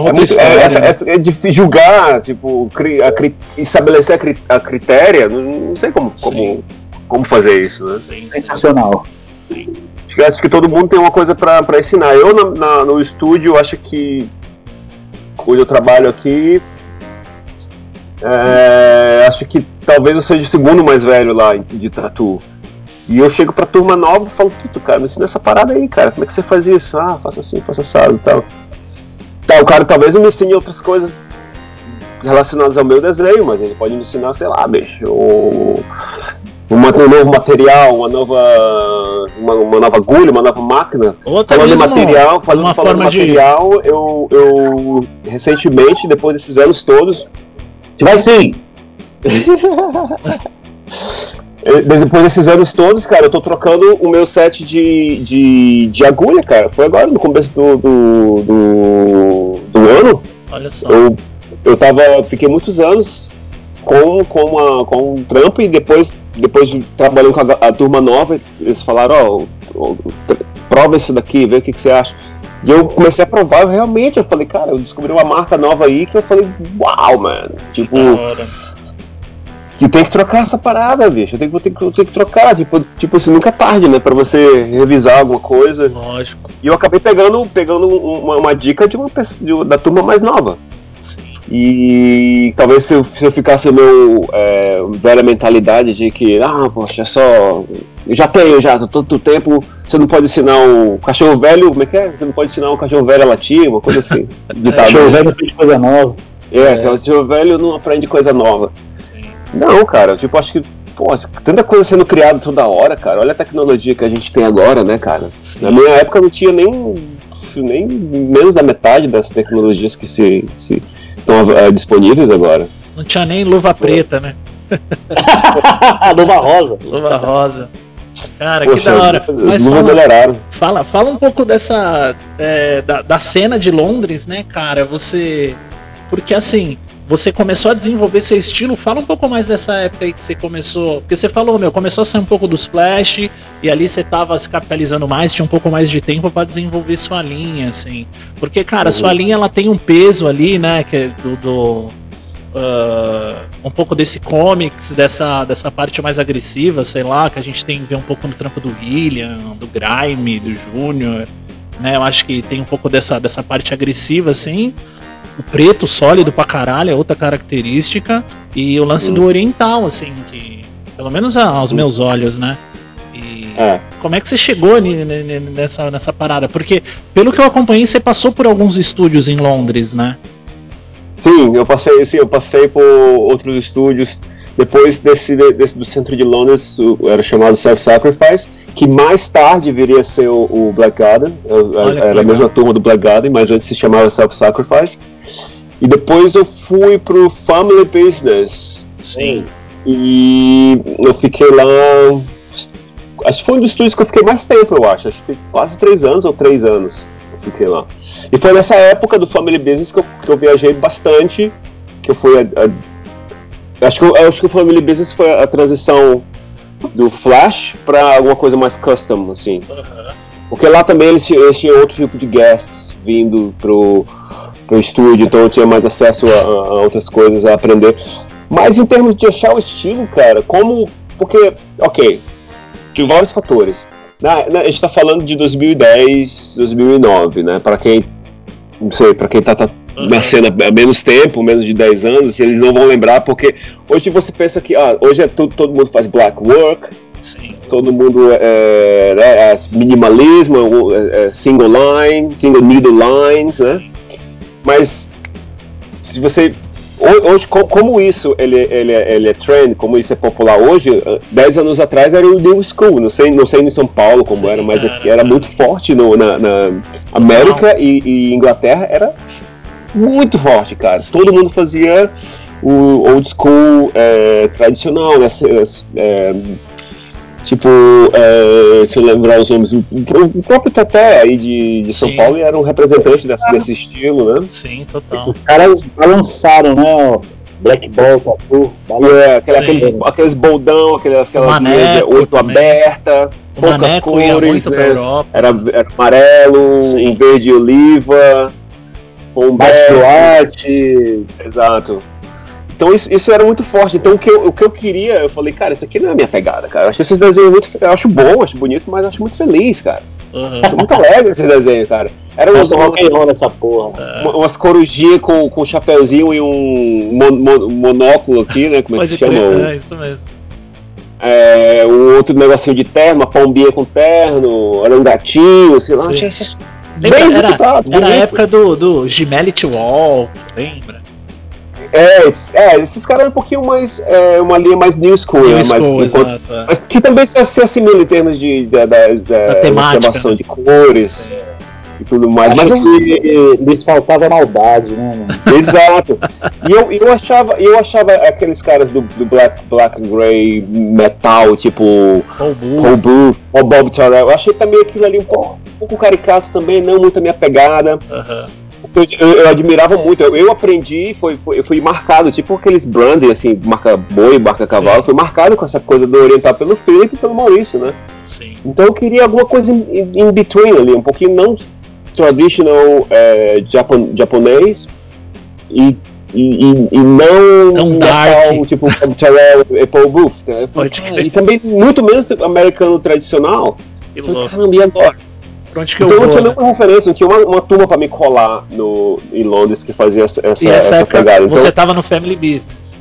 é, muito, história, é, essa, né? essa, é de julgar, tipo, cri, a, cri, estabelecer a, cri, a critéria, não, não, sei como, como, como fazer isso, né? Sim. Sensacional. Acho que, acho que todo mundo tem uma coisa para ensinar. Eu, na, na, no estúdio, acho que quando eu trabalho aqui, é, acho que talvez eu seja o segundo mais velho lá de tatu. E eu chego pra turma nova e falo, puto, cara, me ensina essa parada aí, cara. Como é que você faz isso? Ah, faço assim, faço assado e tal. Tá, o cara talvez me ensine outras coisas relacionadas ao meu desenho, mas ele pode me ensinar, sei lá, bicho, um, um novo material, uma nova, uma, uma, nova agulha, uma nova máquina. Outra falando de material, falando, uma falando de material, de... eu, eu recentemente, depois desses anos todos, vai sim. Depois desses anos todos, cara, eu tô trocando o meu set de, de, de agulha, cara. Foi agora, no começo do, do, do, do ano. Olha só. Eu, eu tava, fiquei muitos anos com, com, uma, com um trampo e depois, depois de trabalhando com a, a turma nova, eles falaram, ó, oh, prova isso daqui, vê o que, que você acha. E eu comecei a provar, realmente, eu falei, cara, eu descobri uma marca nova aí que eu falei, uau, mano. Tipo que tem que trocar essa parada, bicho. Eu tenho, vou ter, vou ter que trocar. Tipo, tipo assim, nunca é tarde, né? Pra você revisar alguma coisa. Lógico. E eu acabei pegando, pegando uma, uma dica de uma pessoa, de, da turma mais nova. E talvez se eu, se eu ficasse no meu é, velha mentalidade de que, ah, poxa, é só. Eu já tenho, já, todo o tempo. Você não pode ensinar o cachorro velho, como é que é? Você não pode ensinar o cachorro velho a latir, uma coisa assim. De cachorro velho não aprende coisa nova. É, é. o cachorro velho não aprende coisa nova. Não, cara, tipo, acho que, pô, tanta coisa sendo criada toda hora, cara. Olha a tecnologia que a gente tem agora, né, cara? Na minha época não tinha nem, nem menos da metade das tecnologias que se, se estão é, disponíveis agora. Não tinha nem luva preta, né? luva rosa. Luva rosa. Cara, Poxa, que da hora. Mas fala, fala, fala um pouco dessa. É, da, da cena de Londres, né, cara? Você. Porque assim, você começou a desenvolver seu estilo. Fala um pouco mais dessa época aí que você começou. Porque você falou, meu, começou a sair um pouco dos flash e ali você tava se capitalizando mais, tinha um pouco mais de tempo para desenvolver sua linha, assim. Porque, cara, uhum. sua linha ela tem um peso ali, né? Que é do. do uh, um pouco desse comics, dessa, dessa parte mais agressiva, sei lá, que a gente tem ver um pouco no trampo do William, do Grime, do Júnior. Né, eu acho que tem um pouco dessa, dessa parte agressiva, assim. O preto sólido pra caralho é outra característica. E o lance do oriental, assim, que. Pelo menos aos meus olhos, né? E é. como é que você chegou nessa, nessa parada? Porque, pelo que eu acompanhei, você passou por alguns estúdios em Londres, né? Sim, eu passei, sim, eu passei por outros estúdios. Depois desse, desse do centro de Londres, era chamado Self Sacrifice, que mais tarde viria a ser o, o Black Garden. era a mesma turma do Black Garden, mas antes se chamava Self Sacrifice. E depois eu fui pro Family Business. Sim. E eu fiquei lá. Acho que foi um dos estúdios que eu fiquei mais tempo, eu acho. Acho que quase três anos ou três anos eu fiquei lá. E foi nessa época do Family Business que eu, que eu viajei bastante. Que eu fui a, a, acho, que eu, acho que o Family Business foi a transição do Flash para alguma coisa mais custom, assim. Porque lá também eles, eles tinham outro tipo de guests vindo pro, pro estúdio, então eu tinha mais acesso a, a outras coisas a aprender. Mas em termos de achar o estilo, cara, como. Porque, ok, de vários fatores. Na, na, a gente tá falando de 2010, 2009, né? Para quem. Não sei, para quem tá, tá uhum. na cena há menos tempo, menos de 10 anos, eles não vão lembrar, porque hoje você pensa que ah, hoje é tudo, todo mundo faz black work, Sim. todo mundo é, é, é minimalismo, é, é, single line, single needle lines, né? Mas se você Hoje, como isso ele, ele, ele é trend, como isso é popular hoje, 10 anos atrás era o New School, não sei, não sei em São Paulo como Sim, era, mas era, era muito forte no, na, na América e, e, Inglaterra, era muito forte, cara. Sim. Todo mundo fazia o old school é, tradicional, né? É, Tipo, é, deixa eu lembrar os nomes. O, próprio Teté aí de, de São Paulo era um representante desse, desse estilo, né? Sim, total. Os caras balançaram, né? Black Ball, Tatu. É, aquele, aqueles, aqueles boldão, aquelas, aquelas mesas oito aberta, poucas cores, né? Era, era amarelo, Sim. um verde oliva, um baixo arte. Exato. Então isso, isso era muito forte. Então o que, eu, o que eu queria, eu falei, cara, isso aqui não é a minha pegada, cara. Eu acho esses desenhos muito. Eu acho bom, acho bonito, mas acho muito feliz, cara. Uhum. muito alegre esse desenho, cara. Era umas, umas, nessa porra. É. Umas corujinhas com, com um chapéuzinho e um mon, mon, monóculo aqui, né? Como é que se chama? É, isso mesmo. É, um outro negocinho de terno, uma pombinha com terno, era um gatinho, sei lá, achei esses. Bem era, executado. Era, era a época do, do Gemelity Wall, lembra? É, é, esses caras é um pouquinho mais. É, uma linha mais new school, new né? school mas, exato, é. mas que também se, se assimila em termos de, da, da, da, da de cores. É. E tudo mais. Acho mas eu, lhes faltava maldade, né? Exato. E eu, eu, achava, eu achava aqueles caras do, do Black, Black and Grey metal, tipo Paul Booth, ou Bob Terrell. Eu achei também aquilo ali um pouco, pouco caricato também, não muito a minha pegada. Uhum eu, eu, admirava muito. Eu, eu aprendi, foi, foi, fui marcado, tipo aqueles branding, assim, marca boi, marca cavalo, Sim. fui marcado com essa coisa do oriental pelo Felipe e pelo Maurício, né? Sim. Então eu queria alguma coisa in, in between ali, um pouquinho não traditional é, japon, japonês e, e, e, não Tão metal, tipo Terrell e Paul Booth. Né? E também muito menos americano tradicional. Que louco. Caramba, e agora? Pra onde que então eu vou, não tinha né? nenhuma referência, não tinha uma, uma turma pra me colar no, em Londres que fazia essa, essa, e essa, essa pegada. Então, você tava no Family Business.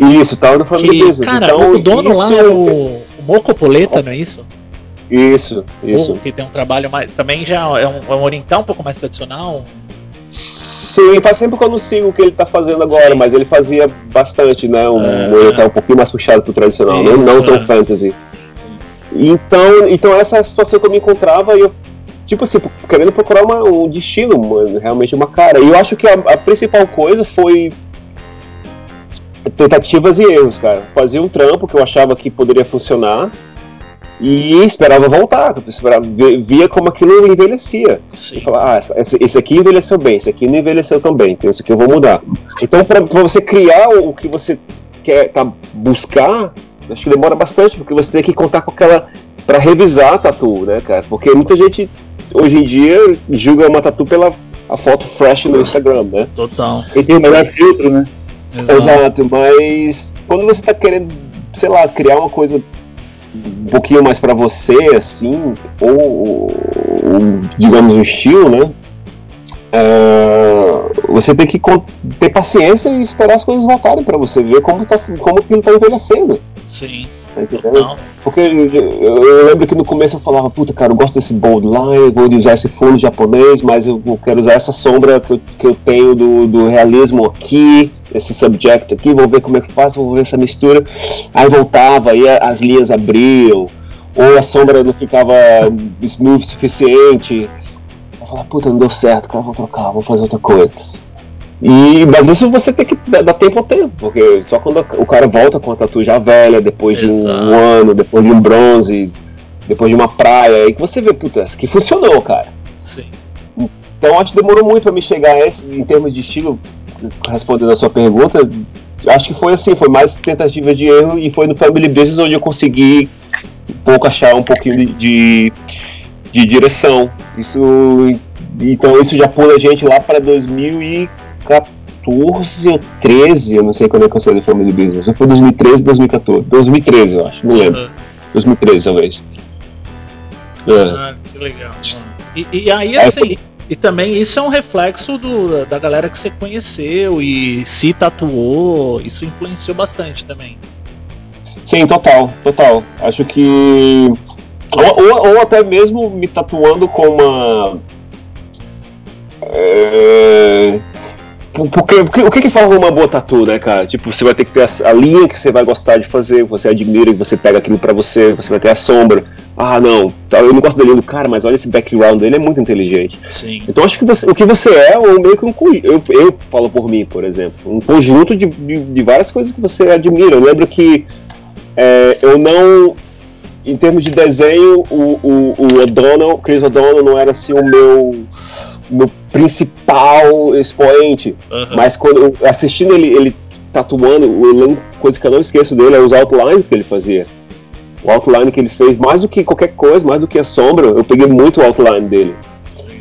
Isso, tava no Family que, Business. Cara, então, o dono isso... lá era o, o Moco Poleta, não é isso? Isso, isso. que tem um trabalho mais. Também já é um, é um oriental um pouco mais tradicional. Sim, faz tempo que eu não sigo o que ele tá fazendo agora, Sim. mas ele fazia bastante, né? Um é, oriental um pouquinho mais puxado pro tradicional, isso, não, não tão é. fantasy. Então, então essa é a situação que eu me encontrava e eu tipo assim, querendo procurar uma, um destino, mano, realmente uma cara. E eu acho que a, a, principal coisa foi tentativas e erros, cara. Fazer um trampo que eu achava que poderia funcionar e esperava voltar, esperava, via como aquilo envelhecia. Sim. E falar, ah, esse, esse, aqui envelheceu bem, esse aqui não envelheceu tão bem, então esse aqui eu vou mudar. Então, para você criar o, o que você quer tá, buscar, acho que demora bastante, porque você tem que contar com aquela para revisar a tatu, né, cara? Porque muita gente hoje em dia julga uma tatu pela a foto fresh no Instagram, né? Total. E tem o melhor filtro, né? Exato. Exato, mas quando você tá querendo, sei lá, criar uma coisa um pouquinho mais para você, assim, ou, ou, digamos um estilo, né? Uh, você tem que ter paciência e esperar as coisas voltarem para você ver como tá, como que ele tá envelhecendo. Sim. Tá Porque eu, lembro que no começo eu falava, puta, cara, eu gosto desse bold line, vou usar esse fundo japonês, mas eu, eu quero usar essa sombra que eu, que eu tenho do, do realismo aqui, esse subject aqui, vou ver como é que faço, vou ver essa mistura. Aí voltava, aí as linhas abriam, ou a sombra não ficava smooth o suficiente. Eu falava, puta, não deu certo, cara, vou trocar, vou fazer outra coisa. E, mas isso você tem que dar tempo ao tempo, porque só quando o cara volta com a tatu já velha, depois de um, ano, depois de um bronze, depois de uma praia, aí que você vê, puta, essa aqui funcionou, cara. Sim. Então acho que demorou muito para me chegar a esse, em termos de estilo, respondendo a sua pergunta, acho que foi assim, foi mais tentativa de erro e foi no Family Business onde eu consegui um pouco achar um pouquinho de, de, direção. Isso então isso já pula a gente lá para 2014 ou 13, eu não sei quando é que eu saí do Family Business. Foi 2013, 2014, 2013 eu acho, não lembro. Uhum. 2013 talvez. Ah, que legal. E, e aí assim, e também isso é um reflexo do, da galera que você conheceu e se tatuou, isso influenciou bastante também. Sim, total, total. Acho que. Ou, ou, ou até mesmo me tatuando com uma. É, porque, porque, o que que forma uma boa tatu, né, cara? Tipo, você vai ter que ter a, a, linha que você vai gostar de fazer, você admira e você pega aquilo para você, você vai ter a sombra. Ah, não, tá, eu não gosto da linha do cara, mas olha esse background dele, é muito inteligente. Sim. Então acho que você, o que você é, ou meio que um eu, eu falo por mim, por exemplo, um conjunto de, de, de várias coisas que você admira. Eu lembro que é, eu não. Em termos de desenho, o, o, o O'Donnell, Chris O'Donnell não era assim o meu meu principal expoente. Uhum. Mas quando assistindo ele, ele tatuando, eu coisa que eu não esqueço dele é os outlines que ele fazia. O outline que ele fez, mais do que qualquer coisa, mais do que a sombra, eu peguei muito o outline dele.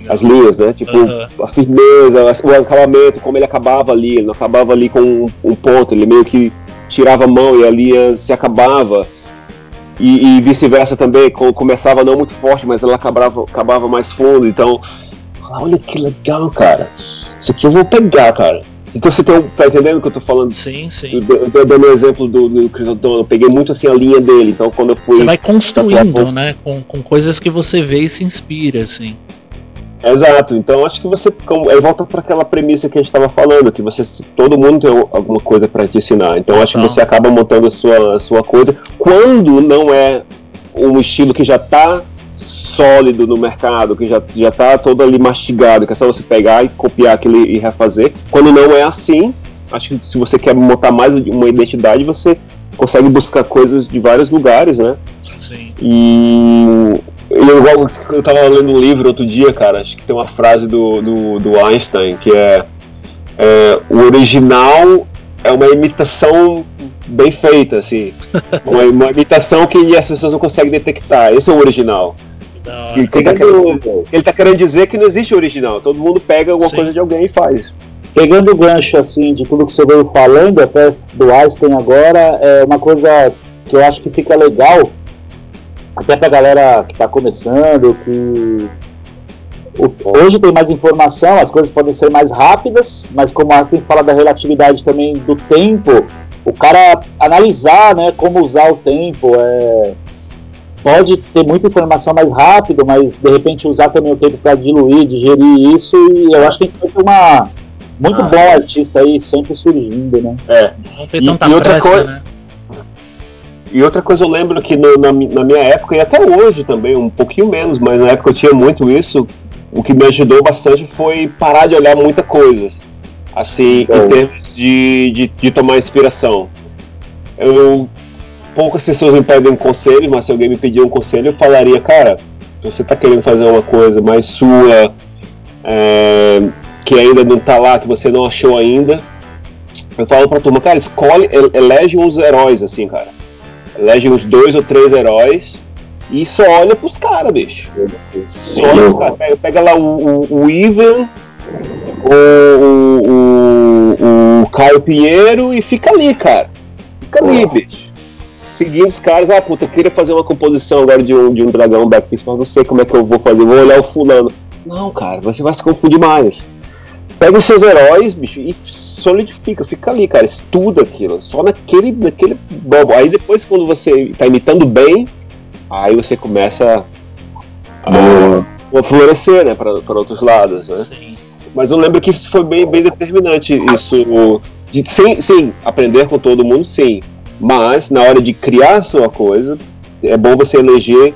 As linhas, né? Tipo, uhum. a firmeza, o acabamento, como ele acabava ali. Ele não acabava ali com um, um ponto, ele meio que tirava a mão e a linha se acabava. E, e vice-versa também, começava não muito forte, mas ela acabava, acabava mais fundo. Então, olha que legal, cara. Isso aqui eu vou pegar, cara. Então você tem, tá entendendo o que eu tô falando? Sim, sim. Eu, eu dando o exemplo do, do Chris O'Donnell, eu peguei muito assim a linha dele, então quando eu fui. Você vai construindo, né? Com, com coisas que você vê e se inspira, assim. Exato, então acho que você aí volta para aquela premissa que a gente estava falando, que você todo mundo tem alguma coisa para te ensinar. Então acho que você acaba montando a sua, a sua coisa quando não é um estilo que já está sólido no mercado, que já, já tá todo ali mastigado, que é só você pegar e copiar aquele e refazer. Quando não é assim, acho que se você quer montar mais uma identidade, você consegue buscar coisas de vários lugares, né? Sim. E eu, eu tava lendo um livro outro dia, cara, acho que tem uma frase do, do, do Einstein que é, é o original é uma imitação bem feita, assim. uma, uma, imitação que as pessoas não conseguem detectar. Esse é o original. Ele tá, querendo, ele tá querendo dizer que não existe original. Todo mundo pega alguma Sim. coisa de alguém e faz. Pegando o gancho assim de tudo que você veio falando, até do Einstein agora, é uma coisa que eu acho que fica legal, até pra galera que tá começando, que hoje tem mais informação, as coisas podem ser mais rápidas, mas como o Einstein fala da relatividade também do tempo, o cara analisar né, como usar o tempo, é, pode ter muita informação mais rápido, mas de repente usar também o tempo para diluir, digerir isso, e eu acho que a gente vai ter uma muito ah. bom artista aí sempre surgindo, né? É. Não tem tanta e, e outra pressa, coisa, né? E outra coisa eu lembro que no, na, na, minha época, e até hoje também, um pouquinho menos, mas na época eu tinha muito isso, o que me ajudou bastante foi parar de olhar muita coisa. Assim, Sim, em termos de, de, de tomar inspiração. Eu poucas pessoas me pedem um conselho, mas se alguém me pedir um conselho, eu falaria, cara, você está querendo fazer uma coisa mais sua, é, que ainda não está lá, que você não achou ainda, eu falo pra turma, cara, escolhe, elege uns heróis, assim, cara. Elege uns dois ou três heróis e só olha pros caras, bicho. Só olha pro cara. Pega, pega lá o, o, o Ivan, o, o, o, o Caio Pinheiro e fica ali, cara. Fica ali, bicho seguir os caras, ah, puta, eu queria fazer uma composição agora de um, de um dragão backpiece, mas não sei como é que eu vou fazer, vou olhar o fulano. Não, cara, você vai se confundir mais. Pega os seus heróis, bicho, e solidifica, fica ali, cara, estuda aquilo, só naquele, naquele bobo. Aí depois, quando você tá imitando bem, aí você começa a, a florescer, né, para outros lados, né? Sim. Mas eu lembro que isso foi bem, bem determinante, isso de, sim, sim, aprender com todo mundo, sim. Mas na hora de criar a sua coisa, é bom você eleger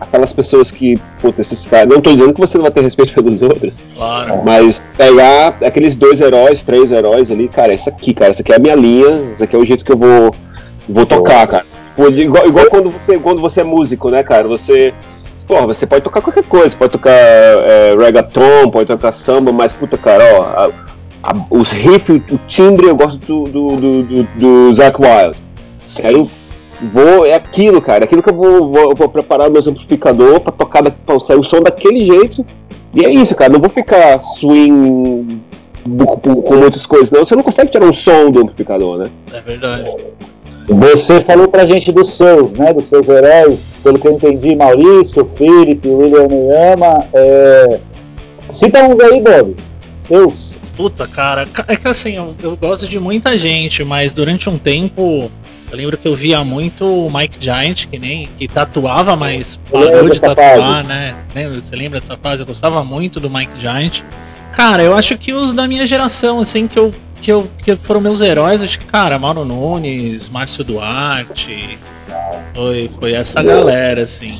aquelas pessoas que, puta, esses caras. Não tô dizendo que você não vai ter respeito pelos outros. Claro. Mas pegar aqueles dois heróis, três heróis ali, cara, essa aqui, cara, essa aqui é a minha linha, esse aqui é o jeito que eu vou, vou tocar, cara. Pô, igual, igual quando, você, quando você é músico, né, cara? Você. Porra, você pode tocar qualquer coisa, pode tocar é, reggaeton, pode tocar samba, mas puta, cara, ó, a, a, os riffs, o timbre, eu gosto do, do, do, do, do Zac Wild. Quero vou é aquilo, cara, aquilo que eu vou, vou, vou preparar meu amplificador para tocar para sair o som daquele jeito. E é isso, cara, não vou ficar swing com, muitas coisas, não. Você não consegue tirar um som do amplificador, né? É verdade. Você falou pra gente dos seus, né? Dos seus heróis, pelo que eu entendi, Maurício, Felipe, William Niyama. É... Cita uns aí, Bob. Seus. Puta, cara, é que assim, eu, eu gosto de muita gente, mas durante um tempo eu lembro que eu via muito o Mike Giant, que nem que tatuava, mas parou de tatuar, né? Você lembra dessa fase? Eu gostava muito do Mike Giant. Cara, eu acho que os da minha geração, assim, que eu que, eu, que foram meus heróis, acho que, cara, Mauro Nunes, Márcio Duarte. Foi, foi essa galera, assim.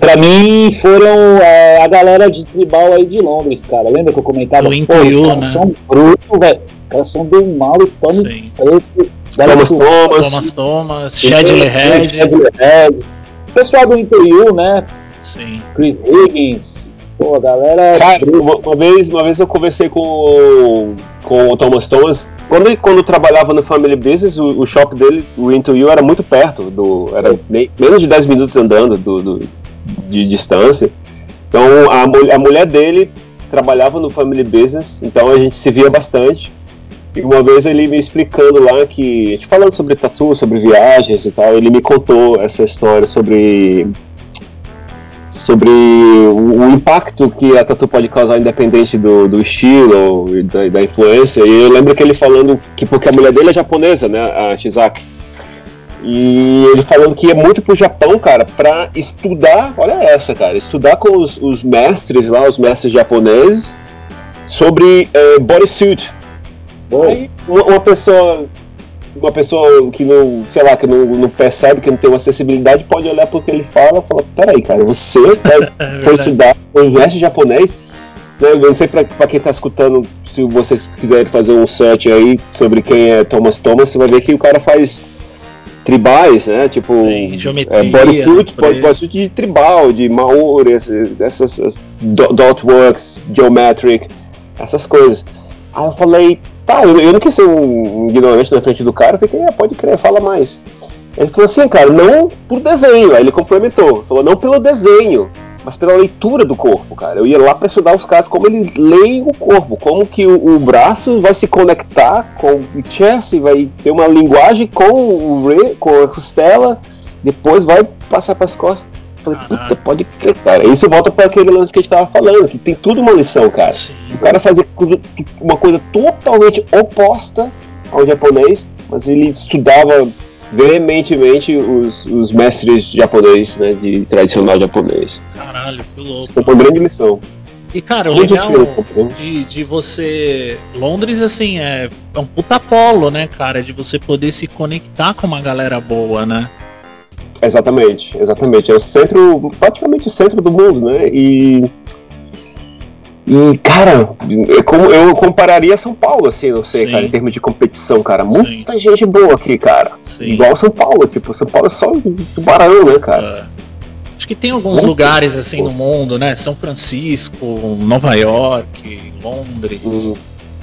Pra mim foram é, a galera de tribal aí de Londres, cara. Lembra que eu comentava? Do Intuiu, né? são brutos, velho. Os caras são do mal e Tony Preto. Thomas Thomas. Thomas Thomas, Shadley Head. O pessoal do Intuiu, né? Sim. Chris Higgins. Pô, galera. Cara, uma, uma, vez, uma vez eu conversei com, com o Thomas Thomas. Quando, quando eu trabalhava no Family Business, o, o shop dele, o Into You, era muito perto. Do, era menos de 10 minutos andando do, do, de distância. Então a, a mulher dele trabalhava no Family Business, então a gente se via bastante. E uma vez ele me explicando lá que, falando sobre tatu, sobre viagens e tal, ele me contou essa história sobre sobre o, o, impacto que a tatu pode causar independente do, do estilo e da, da, influência. E eu lembro que ele falando que porque a mulher dele é japonesa, né, a Shizaki. E ele falando que ia muito pro Japão, cara, pra estudar, olha essa, cara, estudar com os, os mestres lá, os mestres japoneses, sobre é, bodysuit. Aí uma, pessoa uma pessoa que não, sei lá, que não, não, percebe, que não tem uma acessibilidade, pode olhar para o que ele fala e falar, peraí, cara, você é foi estudar investe japonês, né, eu não sei para quem está escutando, se você quiser fazer um search aí sobre quem é Thomas Thomas, você vai ver que o cara faz tribais, né, tipo Sim, geometria, é, bodysuit, bodysuit de tribal, de Maori, essas, essas dotworks, geometric, essas coisas. Aí eu falei, Tá, eu, eu não quis ser um ignorante na frente do cara, eu fiquei, é, pode crer, fala mais. Ele falou assim, cara, não por desenho. Aí ele complementou, falou, não pelo desenho, mas pela leitura do corpo, cara. Eu ia lá para estudar os casos, como ele lê o corpo, como que o, o, braço vai se conectar com o chest, vai ter uma linguagem com o re, com a costela, depois vai passar para as costas. Falei, puta, pode crer, cara. Isso volta para aquele lance que a gente tava falando, que tem tudo uma lição, cara. Sim. O cara fazia uma coisa totalmente oposta ao japonês, mas ele estudava veementemente os, os mestres japoneses, né, de tradicional japonês. Caralho, que louco. Isso foi uma grande missão. E cara, o legal de, de você. Londres, assim, é, é um puta polo, né, cara? De você poder se conectar com uma galera boa, né? Exatamente, exatamente. É o centro, praticamente o centro do mundo, né? E. E, cara, eu, eu compararia São Paulo, assim, não sei, Sim. cara, em termos de competição, cara. Muita Sim. gente boa aqui, cara. Sim. Igual São Paulo, tipo, São Paulo é só um tubarão, né, cara? É. Acho que tem alguns Muito lugares, assim, no mundo, né? São Francisco, Nova York, Londres. Hum.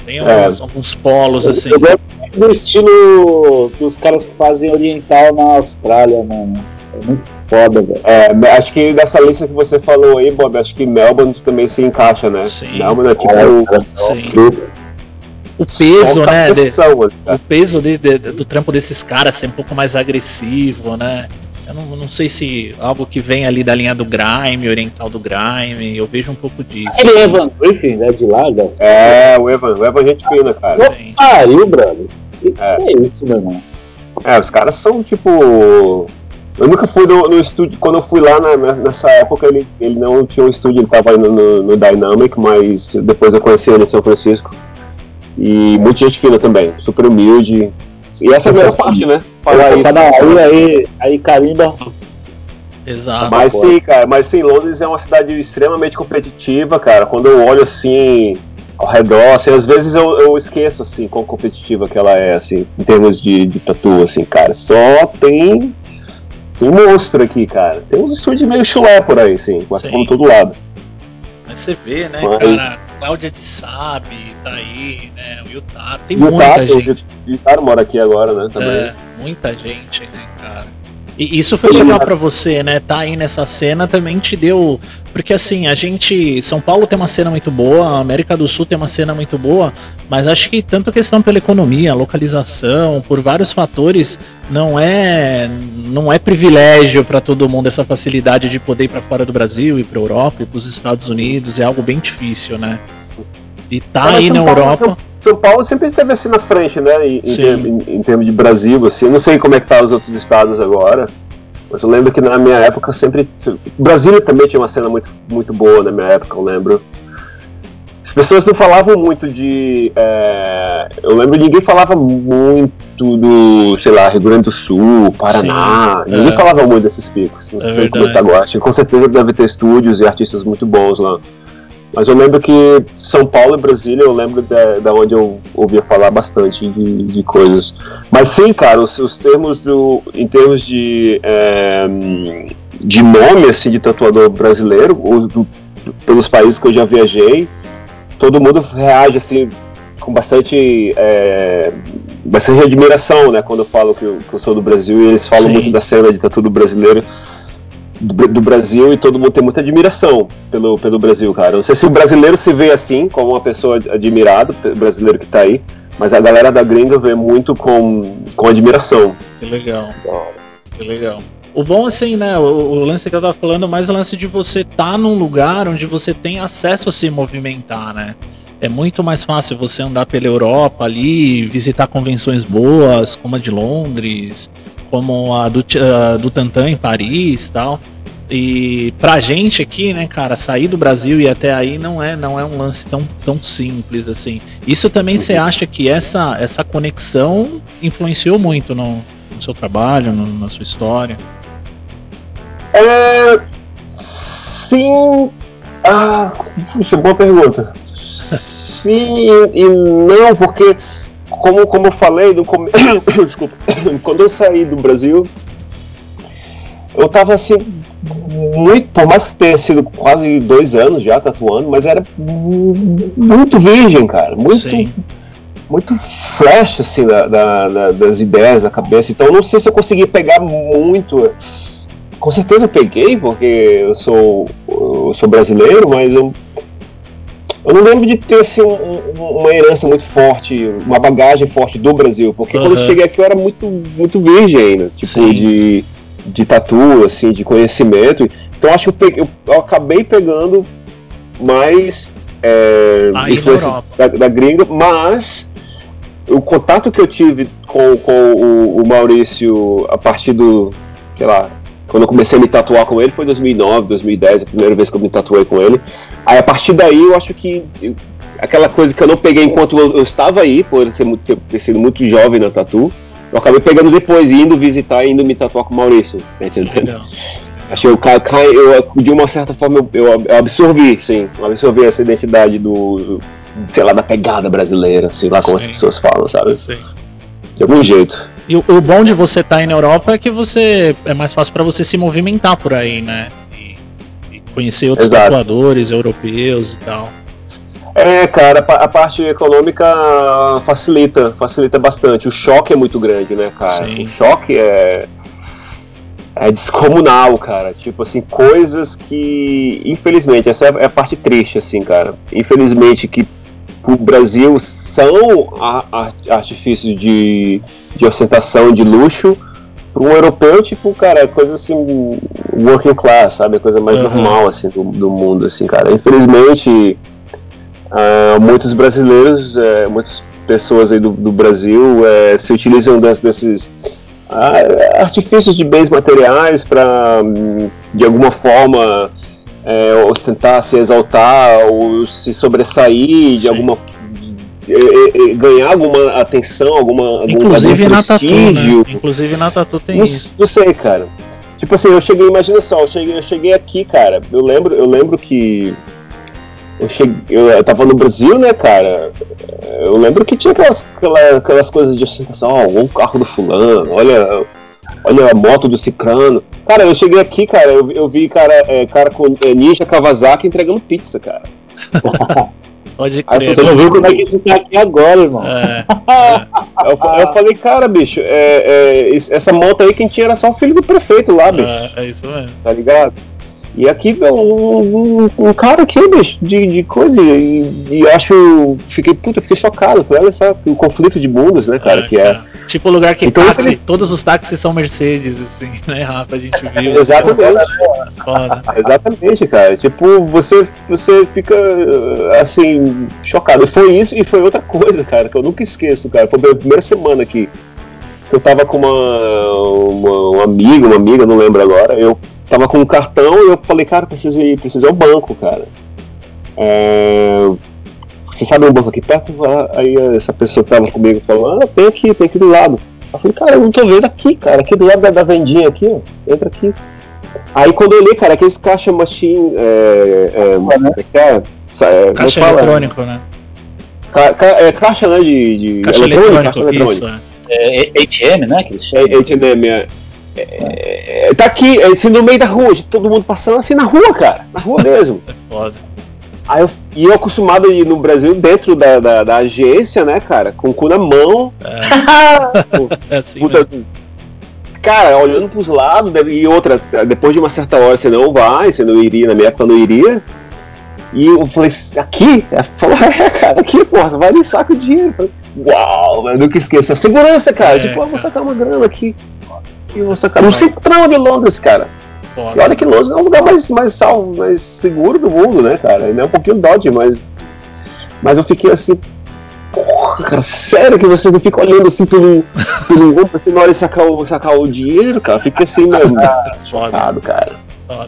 Tem é. alguns, alguns polos, assim. Eu gosto do estilo dos caras que fazem oriental na Austrália, mano. É muito foda, velho. É, acho que dessa lista que você falou aí, Bob, acho que Melbourne também se encaixa, né? Sim. Melbourne é tipo. É, o, sim. o peso, né? De, o peso de, de, do trampo desses caras ser um pouco mais agressivo, né? Eu não, não, sei se algo que vem ali da linha do grime, oriental do grime, eu vejo um pouco disso. Ele é Evan Griffin, né? De lá, É, o Evan, o Evan é gente fina, cara. Pariu, brother. Que é. é isso, meu irmão? É, os caras são tipo. Eu nunca fui no, no estúdio, quando eu fui lá na, nessa época, ele, ele não tinha um estúdio, ele tava no, no, no, Dynamic, mas depois eu conheci ele em São Francisco. E muita gente fina também, super humilde. E essa é a melhor parte, né? Falar isso. Tá aí, aí, aí carimba. Exato. Mas sim, cara, mas sim, Londres é uma cidade extremamente competitiva, cara. Quando eu olho assim ao redor, assim, às vezes eu, eu esqueço assim quão competitiva que ela é, assim, em termos de, de tatu, assim, cara. Só tem tem monstro aqui, cara. Tem uns estúdios meio chulé por aí, sim, mas como todo lado. Mas você vê, né, mas... cara, Cláudia de Sabe, tá aí, né, o Utah, tem muita gente. O Utah mora aqui agora, né, também. É, muita gente, né, cara. E isso foi legal para você, né? Tá aí nessa cena também te deu. Porque assim, a gente. São Paulo tem uma cena muito boa, a América do Sul tem uma cena muito boa, mas acho que tanto questão pela economia, localização, por vários fatores, não é não é privilégio para todo mundo essa facilidade de poder ir para fora do Brasil, ir para Europa, ir para os Estados Unidos, é algo bem difícil, né? E tá é, aí na Paulo, Europa. São, São, Paulo sempre esteve assim na frente, né? Em, em, em, termos de Brasil, assim. Eu não sei como é que tá os outros estados agora. Mas eu lembro que na minha época sempre. Brasília também tinha uma cena muito, muito boa na minha época, eu lembro. As pessoas não falavam muito de. É... Eu lembro que ninguém falava muito do, sei lá, Rio Grande do Sul, Paraná. Sim, ninguém é. falava muito desses picos. Não é sei como tá agora. Com certeza deve ter estúdios e artistas muito bons lá. Mas eu lembro que São Paulo e Brasília, eu lembro da, da onde eu ouvia falar bastante de, de coisas. Mas sim, cara, os, os termos do. Em termos de. É, de nome, assim, de tatuador brasileiro, os, do, pelos países que eu já viajei, todo mundo reage, assim, com bastante. É, bastante admiração, né, quando eu falo que eu, que eu sou do Brasil e eles falam sim. muito da cena de tatu brasileiro do, Brasil e todo mundo tem muita admiração pelo, pelo Brasil, cara. Não sei se o brasileiro se vê assim, como uma pessoa admirada, o brasileiro que tá aí, mas a galera da gringa vê muito com, com admiração. Que legal. Que legal. O bom, assim, né? O, o, lance que eu tava falando, mais o lance de você estar tá num lugar onde você tem acesso a se movimentar, né? É muito mais fácil você andar pela Europa ali, visitar convenções boas, como a de Londres, como a do, uh, do Tantan em Paris tal. E pra gente aqui, né, cara, sair do Brasil e até aí não é, não é um lance tão, tão simples assim. Isso também você acha que essa, essa conexão influenciou muito no, no seu trabalho, no, na sua história? É, sim. Ah, puxa, boa pergunta. Sim e não, porque como, como eu falei, no come... Desculpa. quando eu saí do Brasil, eu tava assim, muito, por mais que tenha sido quase dois anos já tatuando, mas era muito virgem, cara. Muito, Sim. muito fresh, assim, da, da, da, das ideias da cabeça. Então, eu não sei se eu consegui pegar muito. Com certeza eu peguei, porque eu sou, eu sou brasileiro, mas eu eu não lembro de ter assim, um, uma herança muito forte, uma bagagem forte do Brasil, porque uhum. quando eu cheguei aqui eu era muito, muito virgem ainda, tipo, de, de tatu, assim, de conhecimento. Então acho que eu, peguei, eu, eu acabei pegando mais é, influências da, da, gringa, mas o contato que eu tive com, com o, o Maurício a partir do, sei lá, quando eu comecei a me tatuar com ele foi 2009, 2010, a primeira vez que eu me tatuei com ele. Aí a partir daí eu acho que eu, aquela coisa que eu não peguei enquanto eu, eu estava aí, por ser muito, ter sido muito jovem na tatu, eu acabei pegando depois, indo visitar e indo me tatuar com o Maurício. Tá entendendo? Acho que eu, eu, de uma certa forma eu, eu absorvi, sim, absorvi essa identidade do, sei lá, da pegada brasileira, sei lá como sim. as pessoas falam, sabe? Sim. De algum jeito. E o, o bom de você estar tá na Europa é que você é mais fácil para você se movimentar por aí, né? E, e conhecer outros Exato. tatuadores europeus e tal. É, cara, a parte econômica facilita, facilita bastante. O choque é muito grande, né, cara? Sim. O choque é é descomunal, cara. Tipo assim, coisas que, infelizmente, essa é a parte triste, assim, cara. Infelizmente que o Brasil são artifícios de, de ostentação, de luxo, para um europeu, tipo, cara, é coisa assim, working class, sabe? A coisa mais uhum. normal, assim, do, do, mundo, assim, cara. Infelizmente, uh, muitos brasileiros, uh, muitas pessoas aí do, do Brasil uh, se utilizam das, desses uh, artifícios de bens materiais para, um, de alguma forma, é, ostentar, se exaltar ou se sobressair Sim. de alguma ganhar alguma atenção, alguma Inclusive algum na Tatu, né? Inclusive na Tatu tem não, isso. Não sei, cara. Tipo assim, eu cheguei, imagina só, eu cheguei, eu cheguei aqui, cara. Eu lembro, eu lembro que eu cheguei, eu, tava no Brasil, né, cara? Eu lembro que tinha aquelas, aquelas, aquelas coisas de ostentação, ó, o carro do fulano, olha, olha a moto do cicrano. Cara, eu cheguei aqui, cara, eu, eu vi cara, é, cara com é, Ninja Kawasaki entregando pizza, cara. Pode Aí crer. você não viu como é que isso tá aqui agora, irmão. É, Eu, fa- eu falei, cara, bicho, é, é, essa moto aí quem tinha era só o filho do prefeito lá, bicho. é, é isso mesmo. tá ligado? E aqui um, um, um cara aqui, bicho, de, de coisa, e, e eu acho. Fiquei, puta, fiquei chocado. Falei, olha só, o conflito de mundos, né, cara, que é. cara. Tipo o lugar que Então, táxi, ele- todos os táxis são Mercedes, assim, né, Rafa? A gente viu. Exatamente, Foda. exatamente, cara. Tipo, você, você fica assim, chocado. E foi isso e foi outra coisa, cara, que eu nunca esqueço, cara. Foi a minha primeira semana aqui. Eu tava com uma, uma, um amigo, uma amiga, não lembro agora. Eu tava com um cartão e eu falei, cara, preciso ir, preciso ir ao banco, cara. É, Você sabe um banco aqui perto? Aí essa pessoa que tava comigo falou, ah, tem aqui, tem aqui do lado. Eu falei, cara, eu não tô vendo aqui, cara, aqui do lado da, da vendinha aqui, ó. Entra aqui. Aí quando eu olhei, cara, aqueles caixa machine. É, é, como é que é? Sa- é, como Caixa eletrônico, né? Ca- ca- é, caixa, né? De, de Caixa eletrônica, eletrônico, isso. é. É, é ATM, né? Que eles chamam. É, H&M, é. É, tá aqui, é, assim, no meio da rua, todo mundo passando assim na rua, cara. Na rua mesmo. Foda. Aí eu, e eu acostumado a ir no Brasil dentro da, da, da agência, né, cara? Com o cu na mão. É assim, Puta, cara, olhando pros lados, e outra, depois de uma certa hora você não vai, você não iria, na minha época não iria. E eu falei, aqui? Ela falou, é, cara, aqui, porra, você vai ali saca o dinheiro. Eu falei, Uau, eu nunca esqueço. A segurança, cara, É, tipo, ah, vou cara. sacar uma grana aqui. E vou sacar no centrão de Londres, cara. E Foda. olha que Londres é o lugar mais, mais, sal, mais seguro do mundo, né, cara? Ainda é um pouquinho dodge, mas. Mas eu fiquei assim. Porra, cara, sério que vocês não ficam olhando assim pelo, pelo ombro, assim, na hora de sacar o, sacar o dinheiro, cara? Fiquei assim, meu. Foda. cara.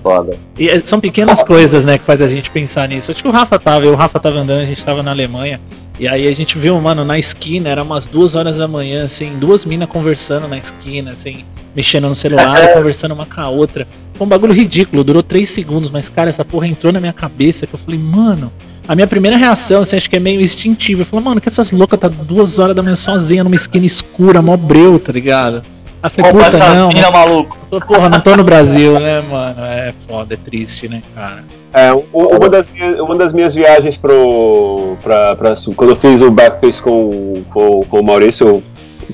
Foda. E é, são pequenas coisas, né, que faz a gente pensar nisso. Acho que o Rafa tava, eu, o Rafa tava andando, a gente tava na Alemanha. E aí a gente viu, mano, na esquina, era umas duas horas da manhã, assim, duas minas conversando na esquina, assim, mexendo no celular, conversando uma com a outra. Foi um bagulho ridículo, durou três segundos, mas, cara, essa porra entrou na minha cabeça que eu falei, mano. A minha primeira reação, assim, acho que é meio instintiva. Eu falei, mano, que essas loucas tá duas horas da manhã sozinha numa esquina escura, mó breu, tá ligado? Aí falei, Opa, puta, essa não, mina maluco. Porra, não tô no Brasil, né, mano? É foda, é triste, né, cara? É, um- uma, das minhas, uma das minhas viagens pro. Pra, pra, Sul- quando eu fiz o backpace com, com, com o Maurício,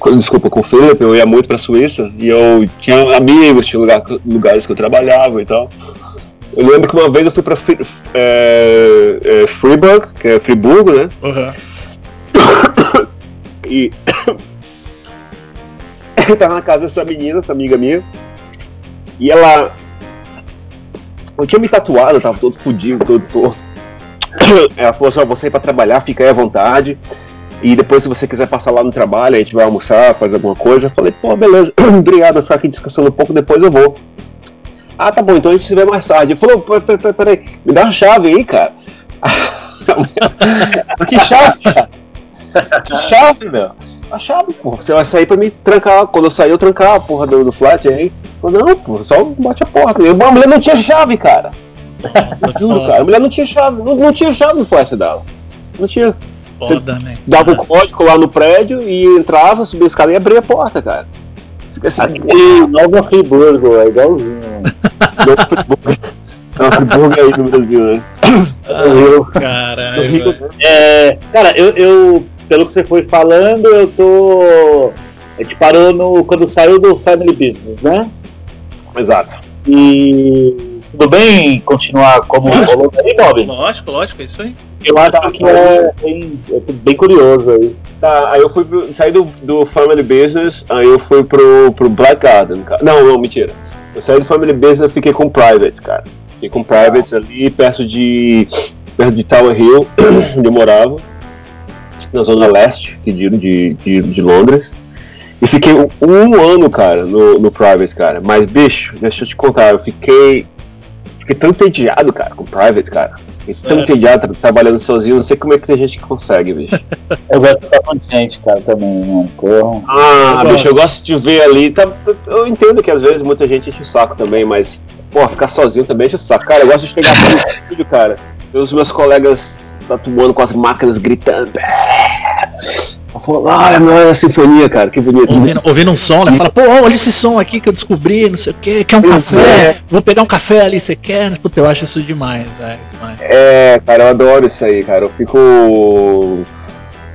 eu, desculpa, com o Felipe, eu ia muito pra Suíça e eu tinha amigos, tinha lugar, lugares que eu trabalhava e tal. Eu lembro que uma vez eu fui pra Fri, é, é, Friburg, que é Friburgo, né? Uhum. E. eu tava na casa dessa menina, essa amiga minha. E ela. Eu tinha me tatuado, tava todo fudido, todo torto. Ela falou assim: ó, você ir pra trabalhar, fica aí à vontade. E depois, se você quiser passar lá no trabalho, a gente vai almoçar, fazer alguma coisa. Eu falei: pô, beleza, obrigado, eu ficar aqui descansando um pouco, depois eu vou. Ah, tá bom, então a gente se vê mais tarde. Ele falou: peraí, peraí, peraí, me dá a chave aí, cara. que chave, cara? Que chave, meu? A chave, porra. Você vai sair pra me trancar. Quando eu sair, eu trancar a porra do, do flat aí. Falei, não, porra, só bate a porta. E a mulher não tinha chave, cara. Eu juro, cara. A mulher não tinha chave. Não, não tinha chave no flat dela. Não tinha. Foda, né? Dava o código lá no prédio e entrava, subia a escada e abria a porta, cara. Fica assim. Aqui, Nova Friburgo, é igualzinho. Não, Friburgo. Não, Friburgo é aí no Brasil, né? Eu- Caralho. Velho. É, cara, eu, eu, pelo que você foi falando, eu tô. A gente parou no, quando saiu do Family Business, né? Exato. E tudo bem continuar como rolou aí, Bob? Lógico, lógico, é isso aí. Eu acho que é bem, eu tô bem curioso aí. Tá, aí eu fui pro, saí do, do Family Business, aí eu fui pro, pro Black Garden, cara. Não, não, mentira. Eu saí do Family Business e fiquei com Private, cara. Fiquei com Private ali perto de. perto de Tower Hill, onde eu morava. Na zona leste, que digo, de, de, de Londres. E fiquei um, um ano, cara, no, no Private, cara. Mas, bicho, deixa eu te contar, eu fiquei. Fiquei tão entediado, cara, com Private, cara. E tão entediado trabalhando sozinho, não sei como é que tem gente que consegue, bicho. eu gosto de estar com gente, cara, também, não porra. Ah, eu bicho, eu gosto de ver ali. Tá, eu entendo que às vezes muita gente enche o saco também, mas, pô, ficar sozinho também enche o saco. Cara, eu gosto de chegar no estúdio, cara. Os meus colegas tatuando com as máquinas gritando. Não é a sinfonia, cara, que bonito. Ouvindo, ouvindo um som, né? Fala, pô, olha esse som aqui que eu descobri, não sei o que, quer um café? É. Vou pegar um café ali, você quer? Puta, eu acho isso demais, velho. É, cara, eu adoro isso aí, cara. Eu fico.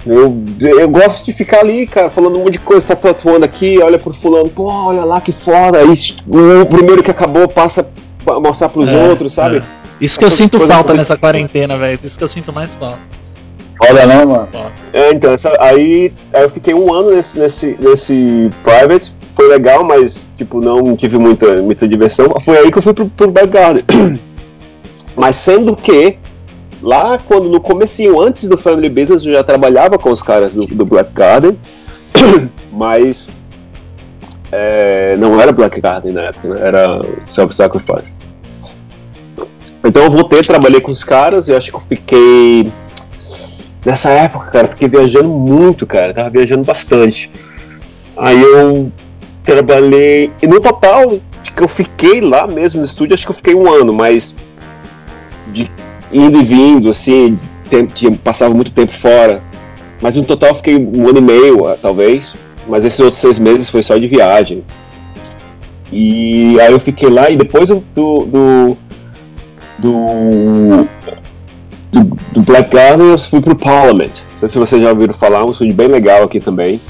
Eu, eu gosto de ficar ali, cara, falando um monte de coisa, tá tatuando aqui, olha pro fulano, pô, olha lá que foda. Aí o primeiro que acabou passa pra mostrar pros é, outros, sabe? É. Isso que eu sinto falta nessa quarentena, velho. Isso que eu sinto mais falta. Foda não, mano. É, então, essa, aí, aí, eu fiquei um ano nesse, nesse, nesse private, foi legal, mas, tipo, não tive muita, muita diversão. Foi aí que eu fui pro, pro Back Garden. mas sendo que, lá quando no comecinho, antes do Family Business, eu já trabalhava com os caras do, do Black Garden, mas é, não era Black Garden na época, né? era Self-Sacrifice. Então eu voltei, trabalhei com os caras, e acho que eu fiquei Nessa época, cara, fiquei viajando muito, cara. Tava viajando bastante. Aí eu trabalhei. E no total, que eu fiquei lá mesmo no estúdio, acho que eu fiquei um ano, mas de indo e vindo, assim, tempo, tinha, passava muito tempo fora. Mas no total eu fiquei um ano e meio, ah, talvez. Mas esses outros seis meses foi só de viagem. E aí eu fiquei lá e depois do, do, do do, do Black eu fui pro Parliament. Não sei se vocês já ouviram falar, um estúdio bem legal aqui também.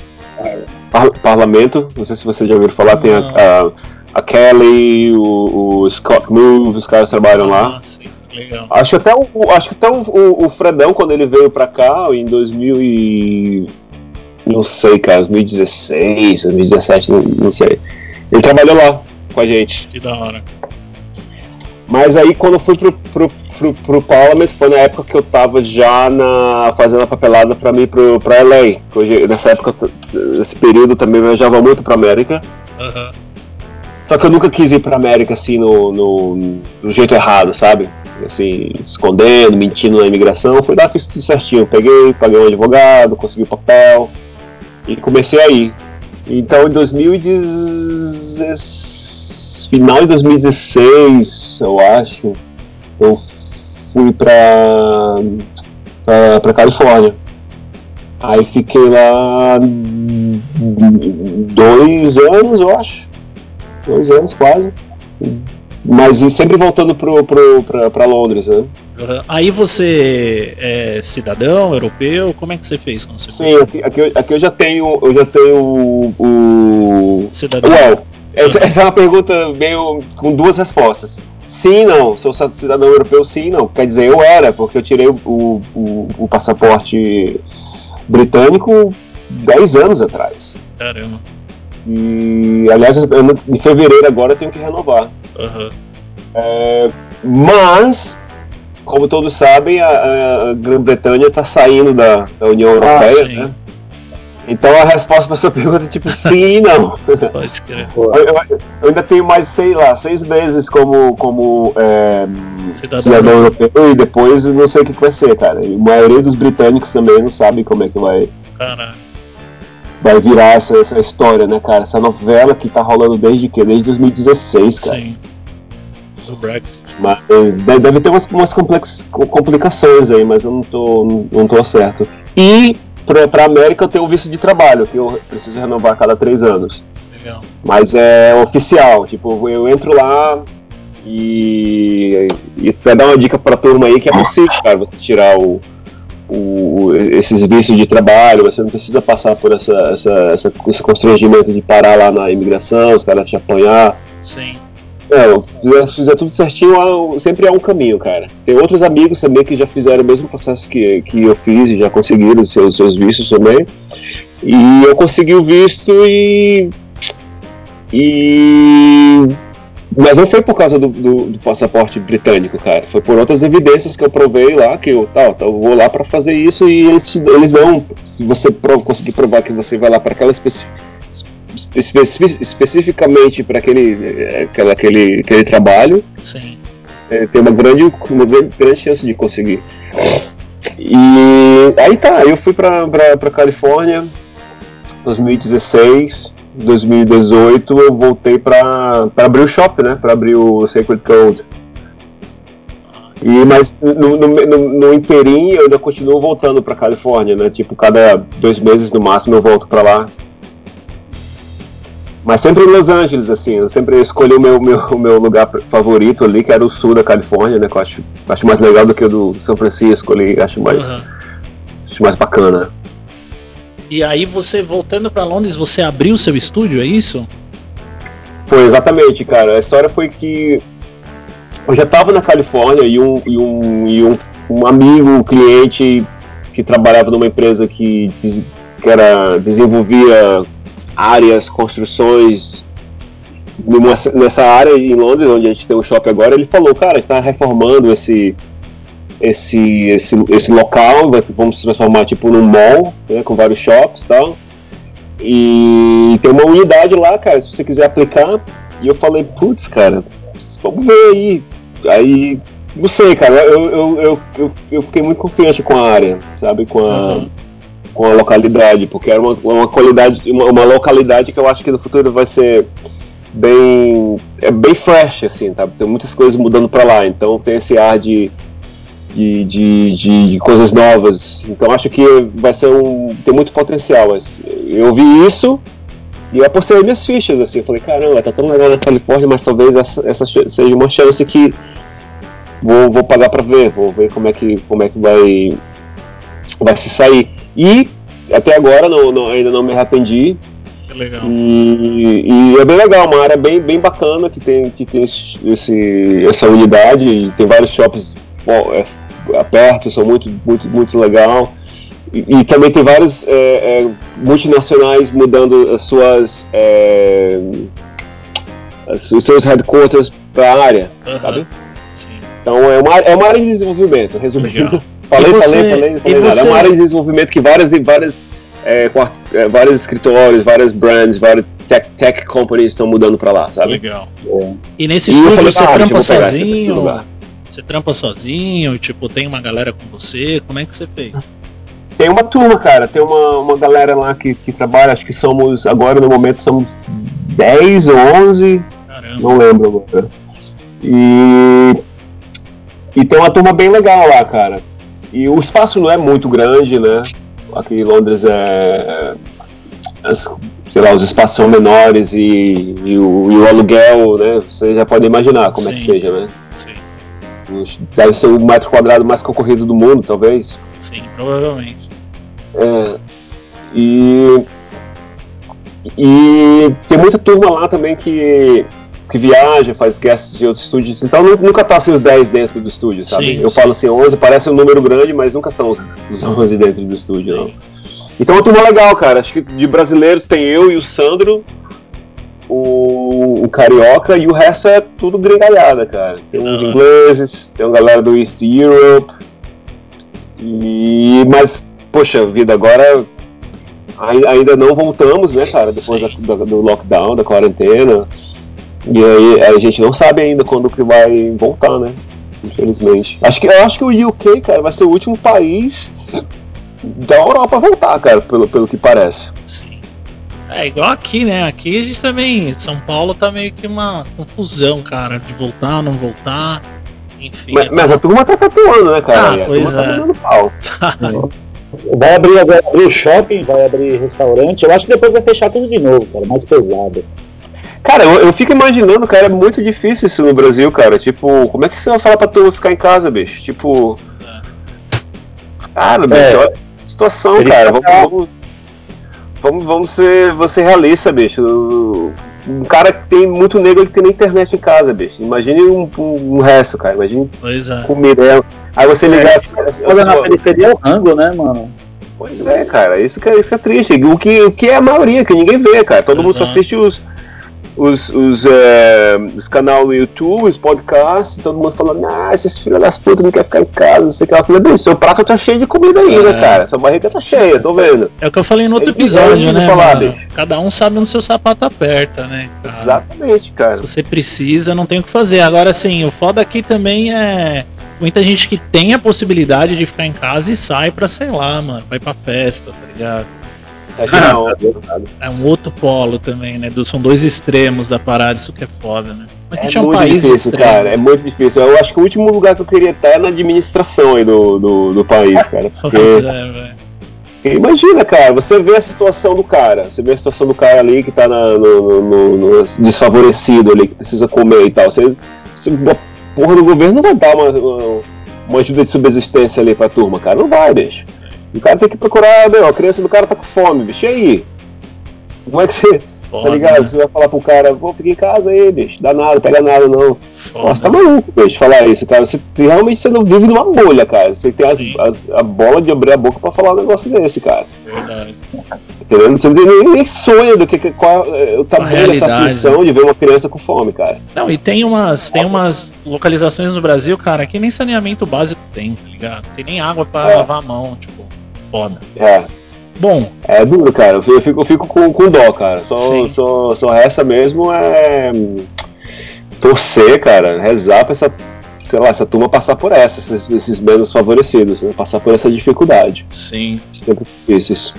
Par Parlamento, não sei se vocês já ouviram falar, tem a, a, a Kelly, o, o, Scott Move, os caras trabalham lá. Sim, legal. Acho que até, o, acho que até o, o Fredão, quando ele veio pra cá, em 2000 e... não sei, cara, 2016, 2017, não, não sei. Ele trabalhou lá com a gente. Que da hora. Mas aí quando eu fui pro, pro, pro, pro Parliament foi na época que eu tava já na, fazendo a papelada pra mim pro, pra LA. Hoje, nessa época, nesse período também eu viajava muito pra América. Uhum. Só que eu nunca quis ir pra América assim no, no, no, jeito errado, sabe? Assim, escondendo, mentindo na imigração. Fui lá, fiz tudo certinho. Peguei, paguei um advogado, consegui o papel e comecei aí. Então em 2016 final de 2016, eu acho, eu fui pra, pra, pra Califórnia. Aí fiquei lá dois anos, eu acho. Dois anos quase. Mas sempre voltando pra Londres, né? Uhum. Aí você é cidadão europeu? Como é que você fez quando você Sim, aqui, aqui, aqui, eu já tenho, eu já tenho o, o cidadão. Well, essa, essa, é uma pergunta meio com duas respostas. Sim, não. Sou cidadão europeu, sim, não. Quer dizer, eu era, porque eu tirei o, o, o passaporte britânico 10 anos atrás. Caramba. E, aliás, eu, em fevereiro agora eu tenho que renovar. Uhum. É, mas, como todos sabem, a, a Grã-Bretanha está saindo da, da União Europeia, ah, né? Então a resposta para sua pergunta é tipo sim e não. Pode crer. Eu, eu, eu, ainda tenho mais, sei lá, seis meses como, como é, cidadão, cidadão europeu e depois não sei o que, vai ser, cara. E a maioria dos britânicos também não sabe como é que vai. Caralho. Vai virar essa, essa história, né, cara? Essa novela que tá rolando desde que? Desde 2016, cara. Sim. Do Brexit. Mas deve ter umas, umas complicações aí, mas eu não tô, não, tô certo. E para América eu tenho o visto de trabalho, que eu preciso renovar a cada três anos. Legal. Mas é oficial, tipo, eu entro lá e, e pra dar uma dica pra turma aí que é possível, cara, tirar o, o, esses vistos de trabalho, você não precisa passar por essa, essa, essa, esse constrangimento de parar lá na imigração, os caras te apanhar. Sim. É, fizer, fizer tudo certinho, sempre há um caminho, cara. Tem outros amigos também que já fizeram o mesmo processo que, que eu fiz e já conseguiram os seus, seus vistos também. E eu consegui o visto e. E. Mas não foi por causa do, do, do, passaporte britânico, cara. Foi por outras evidências que eu provei lá, que eu, tá, tá eu vou lá para fazer isso e eles, eles dão. Se você prov, conseguir provar que você vai lá para aquela especificidade especificamente para aquele, aquele, aquele, aquele trabalho. É, tem uma grande, uma grande, grande chance de conseguir. E aí tá, eu fui pra, pra, pra Califórnia 2016, 2018 eu voltei pra abrir o shop, né? Pra abrir o Sacred Code. E, mas no, no, no, no inteirinho eu ainda continuo voltando pra Califórnia, né? Tipo, cada dois meses no máximo eu volto pra lá. Mas sempre em Los Angeles, assim, eu sempre escolhi o meu, meu, meu lugar favorito ali, que era o sul da Califórnia, né? Que eu acho, acho mais legal do que o do São Francisco ali, acho mais, uhum. acho mais bacana. E aí você, voltando para Londres, você abriu seu estúdio, é isso? Foi, exatamente, cara. A história foi que eu já estava na Califórnia e um, e um, e um, um amigo, um cliente que trabalhava numa empresa que, que era, desenvolvia áreas, construções nessa área em Londres, onde a gente tem um shopping agora, ele falou, cara, está reformando esse, esse, esse, esse local, vamos se transformar tipo num mall, né, com vários shops e tal. E tem uma unidade lá, cara, se você quiser aplicar. E eu falei, putz, cara, vamos ver aí aí, não sei, cara, eu, eu, eu, eu, eu fiquei muito confiante com a área, sabe, com a, uhum. com a localidade, porque era uma, uma qualidade, uma, uma localidade que eu acho que no futuro vai ser bem, é bem fresh, assim, tá? Tem muitas coisas mudando para lá, então tem esse ar de, de, de, de, de, coisas novas. Então acho que vai ser um. tem muito potencial. Eu vi isso e eu apostei minhas fichas, assim, eu falei, caramba, tá tão legal na Califórnia, mas talvez essa, essa seja uma chance que vou, vou pagar para ver, vou ver como é que, como é que vai, vai se sair. E até agora não, não, ainda não me arrependi. legal. E, e, é bem legal, uma área bem, bem bacana que tem, que tem esse, essa unidade, e tem vários shops é, abertos, são muito, muito, muito legal. E, também tem vários é, é, multinacionais mudando as suas é, os seus headquarters para a área, uhum. sabe? Sim. Então é uma, é uma área de desenvolvimento, resumindo. falei, você, falei, falei, falei, você... É uma área de desenvolvimento que várias e várias é, é, vários escritórios, várias brands, várias tech, tech companies estão mudando para lá, sabe? Legal. É. E nesse estúdio falei, você ah, trampa sozinho? Você trampa sozinho? Tipo, tem uma galera com você? Como é que você fez? Tem uma turma, cara, tem uma, uma galera lá que, que trabalha, acho que somos, agora no momento somos 10 ou 11, Caramba. não lembro agora. E, e tem uma turma bem legal lá, cara. E o espaço não é muito grande, né? Aqui em Londres é. As, sei lá, os espaços são menores e, e, o, e o aluguel, né? Você já pode imaginar como Sim. é que seja, né? Deve ser o metro quadrado mais concorrido do mundo, talvez. Sim, provavelmente. É, e, e tem muita turma lá também que, que viaja, faz guests de outros estúdios, então nunca tá assim os 10 dentro do estúdio, sabe? Sim, Eu sim. falo assim, 11 parece um número grande, mas nunca estão os 11 dentro do estúdio, sim. não. Então é uma turma legal, cara. Acho que de brasileiro tem eu e o Sandro, o, o Carioca, e o resto é tudo gringalhada, cara. Tem uns ingleses, tem uma galera do East Europe. E, mas poxa vida, agora ainda não voltamos, né, cara, depois da, do lockdown, da quarentena. E aí a gente não sabe ainda quando que vai voltar, né? Infelizmente. Acho que, eu acho que o UK, cara, vai ser o último país da Europa a voltar, cara, pelo, pelo que parece. Sim. É igual aqui, né? Aqui a gente também. São Paulo tá meio que uma confusão, cara, de voltar, não voltar. Enfim. Mas, mas a turma tá tatuando, né, cara? Ah, pois tá é. Tá pau. Vai abrir agora abrir o shopping, vai abrir restaurante. Eu acho que depois vai fechar tudo de novo, cara, mais pesado. Cara, eu, eu, fico imaginando, cara, é muito difícil isso no Brasil, cara. Tipo, como é que você vai falar pra turma ficar em casa, bicho? Tipo. Cara, bicho, é. olha a situação, cara. Vamos, vamos, vamos, vamos ser, ser realista, bicho. Um cara que tem muito negro que tem na internet em casa, bicho. Imagine um, um, um resto, cara. Imagine pois é. comida. Aí você é, ligar. É, na periferia é o rango, né, mano? Pois é, cara, isso que é, isso que é triste. O que, o que é a maioria, que ninguém vê, cara. Todo mundo só assiste os, os, os, é, os canais no YouTube, os podcasts, todo mundo falando, ah, esses filhos das putas não querem ficar em casa, não sei o que. Eu falei, bem, seu prato tá cheio de comida ainda, é. cara. Sua barriga tá cheia, tô vendo. É o que eu falei no outro episódio, né? Falar, Cada um sabe onde seu sapato aperta, né? Cara? Exatamente, cara. Se você precisa, não tem o que fazer. Agora, assim, o foda aqui também é muita gente que tem a possibilidade de ficar em casa e sai pra, sei lá, mano, vai pra festa, tá ligado? É, é um outro polo também, né? São dois extremos da parada, isso que é foda, né? Mas a gente é, é um muito país difícil, cara. É muito difícil. Eu acho que o último lugar que eu queria estar é na administração aí do, do, do país, cara. Porque... É, imagina, cara, você vê a situação do cara, você vê a situação do cara ali que tá na, no, no, no, desfavorecido ali, que precisa comer e tal. Você, você, a porra do governo não vai dar uma, uma, uma ajuda de subsistência ali pra turma, cara. Não vai, bicho. O cara tem que procurar, meu, a criança do cara tá com fome, bicho. E aí? Como é que você. Foda, tá ligado? Né? Você vai falar pro cara, pô, fica em casa aí, bicho. Dá nada, pega nada, não. Foda. Nossa, tá maluco, bicho, falar isso, cara. Você realmente você não vive numa bolha, cara. Você tem as, as, a bola de abrir a boca pra falar um negócio desse, cara. Verdade. Entendeu? Você não tem nem, nem sonho do que, qual é o tamanho dessa aflição né? de ver uma criança com fome, cara. Não, e tem umas, tem umas localizações no Brasil, cara, que nem saneamento básico tem, tá ligado? Tem nem água pra é. lavar a mão, tipo foda. É. Bom. É duro, cara. Eu fico, eu fico com, com dó, cara. Só, só, só essa mesmo é. Torcer, cara. Rezar pra essa. Sei lá, essa turma passar por essa, esses, esses menos favorecidos, né? Passar por essa dificuldade. Sim. Esses tempos difíceis.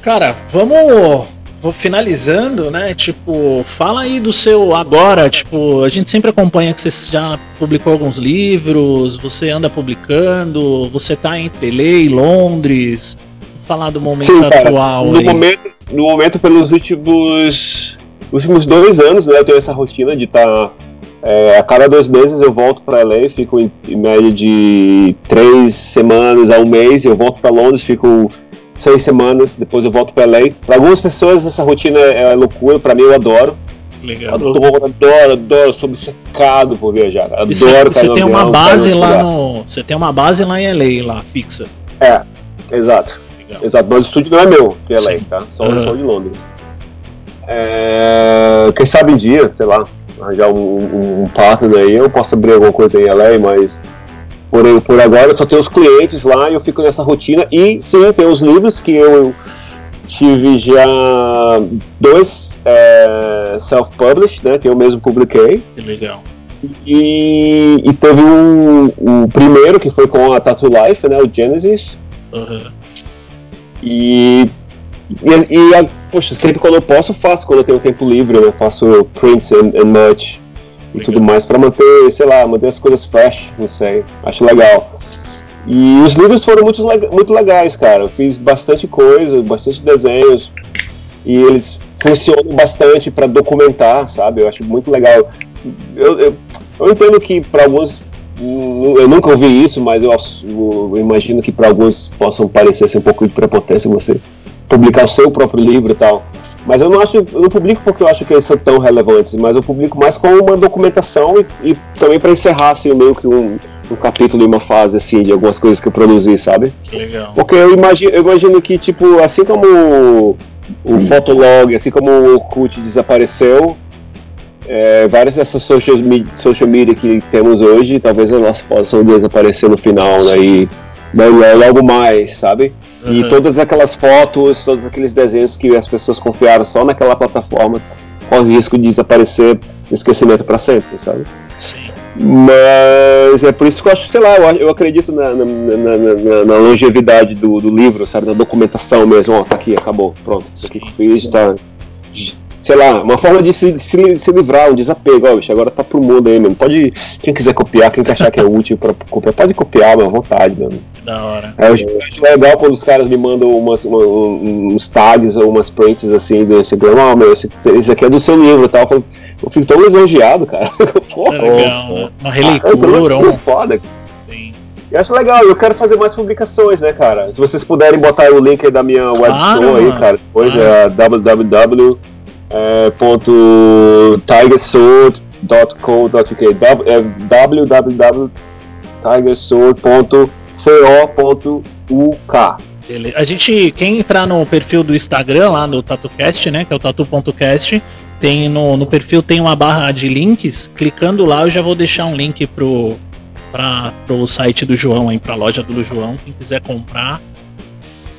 Cara, vamos finalizando, né? Tipo, fala aí do seu agora. Tipo, a gente sempre acompanha que você já publicou alguns livros, você anda publicando, você tá entre LA e Londres. Vou falar do momento Sim, cara, atual. No aí. momento, no momento, pelos últimos, últimos dois anos, né? Eu tenho essa rotina de estar. Tá, é, a cada dois meses eu volto para LA, fico em, em média de três semanas a um mês, eu volto para Londres, fico seis semanas, depois eu volto para LA. Para algumas pessoas essa rotina é, é loucura, para mim eu adoro. Legal. Adoro, adoro, adoro, sou obcecado por viajar. Adoro você, você tem uma base lá no, você tem uma base lá em LA, lá fixa. É, exato. Legal. Exato, mas o estúdio não é meu, que é LA, tá? Só, uhum. só de Londres. É, quem sabe um dia, sei lá, arranjar um, um, um partner aí, eu posso abrir alguma coisa em LA, mas por, por agora eu só tenho os clientes lá e eu fico nessa rotina. E sim, tem os livros que eu tive já dois é, self-published, né, que eu mesmo publiquei. Que legal. E, e teve um, um, primeiro que foi com a Tattoo Life, né, o Genesis. Uhum. E, e, e, poxa, sempre quando eu posso, faço. Quando eu tenho tempo livre, eu faço prints and, and merch e tudo mais para manter, sei lá, manter as coisas fresh, não sei. Acho legal. E os livros foram muito, muito legais, cara. Eu fiz bastante coisa, bastante desenhos. E eles funcionam bastante para documentar, sabe? Eu acho muito legal. Eu, eu, eu entendo que para alguns. Eu nunca ouvi isso, mas eu, eu imagino que para alguns possam parecer ser um pouco de prepotência você publicar o seu próprio livro e tal. Mas eu não acho, eu não publico porque eu acho que eles são tão relevantes, mas eu publico mais como uma documentação e, e também para encerrar assim meio que um, um capítulo e uma fase assim de algumas coisas que eu produzi, sabe? Que legal. Porque eu imagino, eu imagino que tipo assim como o, Fotolog, assim como o Orkut desapareceu, é, várias dessas social media, social media que temos hoje, talvez elas possam desaparecer no final, né? E logo mais, sabe? Uhum. E todas aquelas fotos, todos aqueles desenhos que as pessoas confiaram só naquela plataforma, corre o risco de desaparecer no esquecimento para sempre, sabe? Sim. Mas é por isso que eu acho, sei lá, eu, eu acredito na, na, na, na longevidade do, do, livro, sabe? Na documentação mesmo, ó, tá aqui, acabou, pronto, isso aqui que fiz, tá sei lá, uma forma de se, se, se livrar, um desapego, ó, bicho, agora tá pro mundo aí mesmo. Pode, quem quiser copiar, quem achar que é útil pra copiar, pode copiar, mas à vontade mesmo. Da hora. É, eu acho legal quando os caras me mandam umas, uma, uns tags ou umas prints assim do Instagram, ó, oh, meu, esse, esse aqui é do seu livro e tal. Eu, eu fico tão lisonjeado, cara. Porra, é legal, né? Uma releitura, ah, um... foda. Sim. Eu acho legal, eu quero fazer mais publicações, né, cara? Se vocês puderem botar o link aí da minha web store aí, cara, depois ah. é www é, ponto tigersword.co.uk é www.tigersword.co.uk. A gente, quem entrar no perfil do Instagram, lá no TatuCast, né? Que é o tatu.cast, tem no, no perfil tem uma barra de links. Clicando lá, eu já vou deixar um link pro, pra, pro site do João aí, pra loja do João. Quem quiser comprar,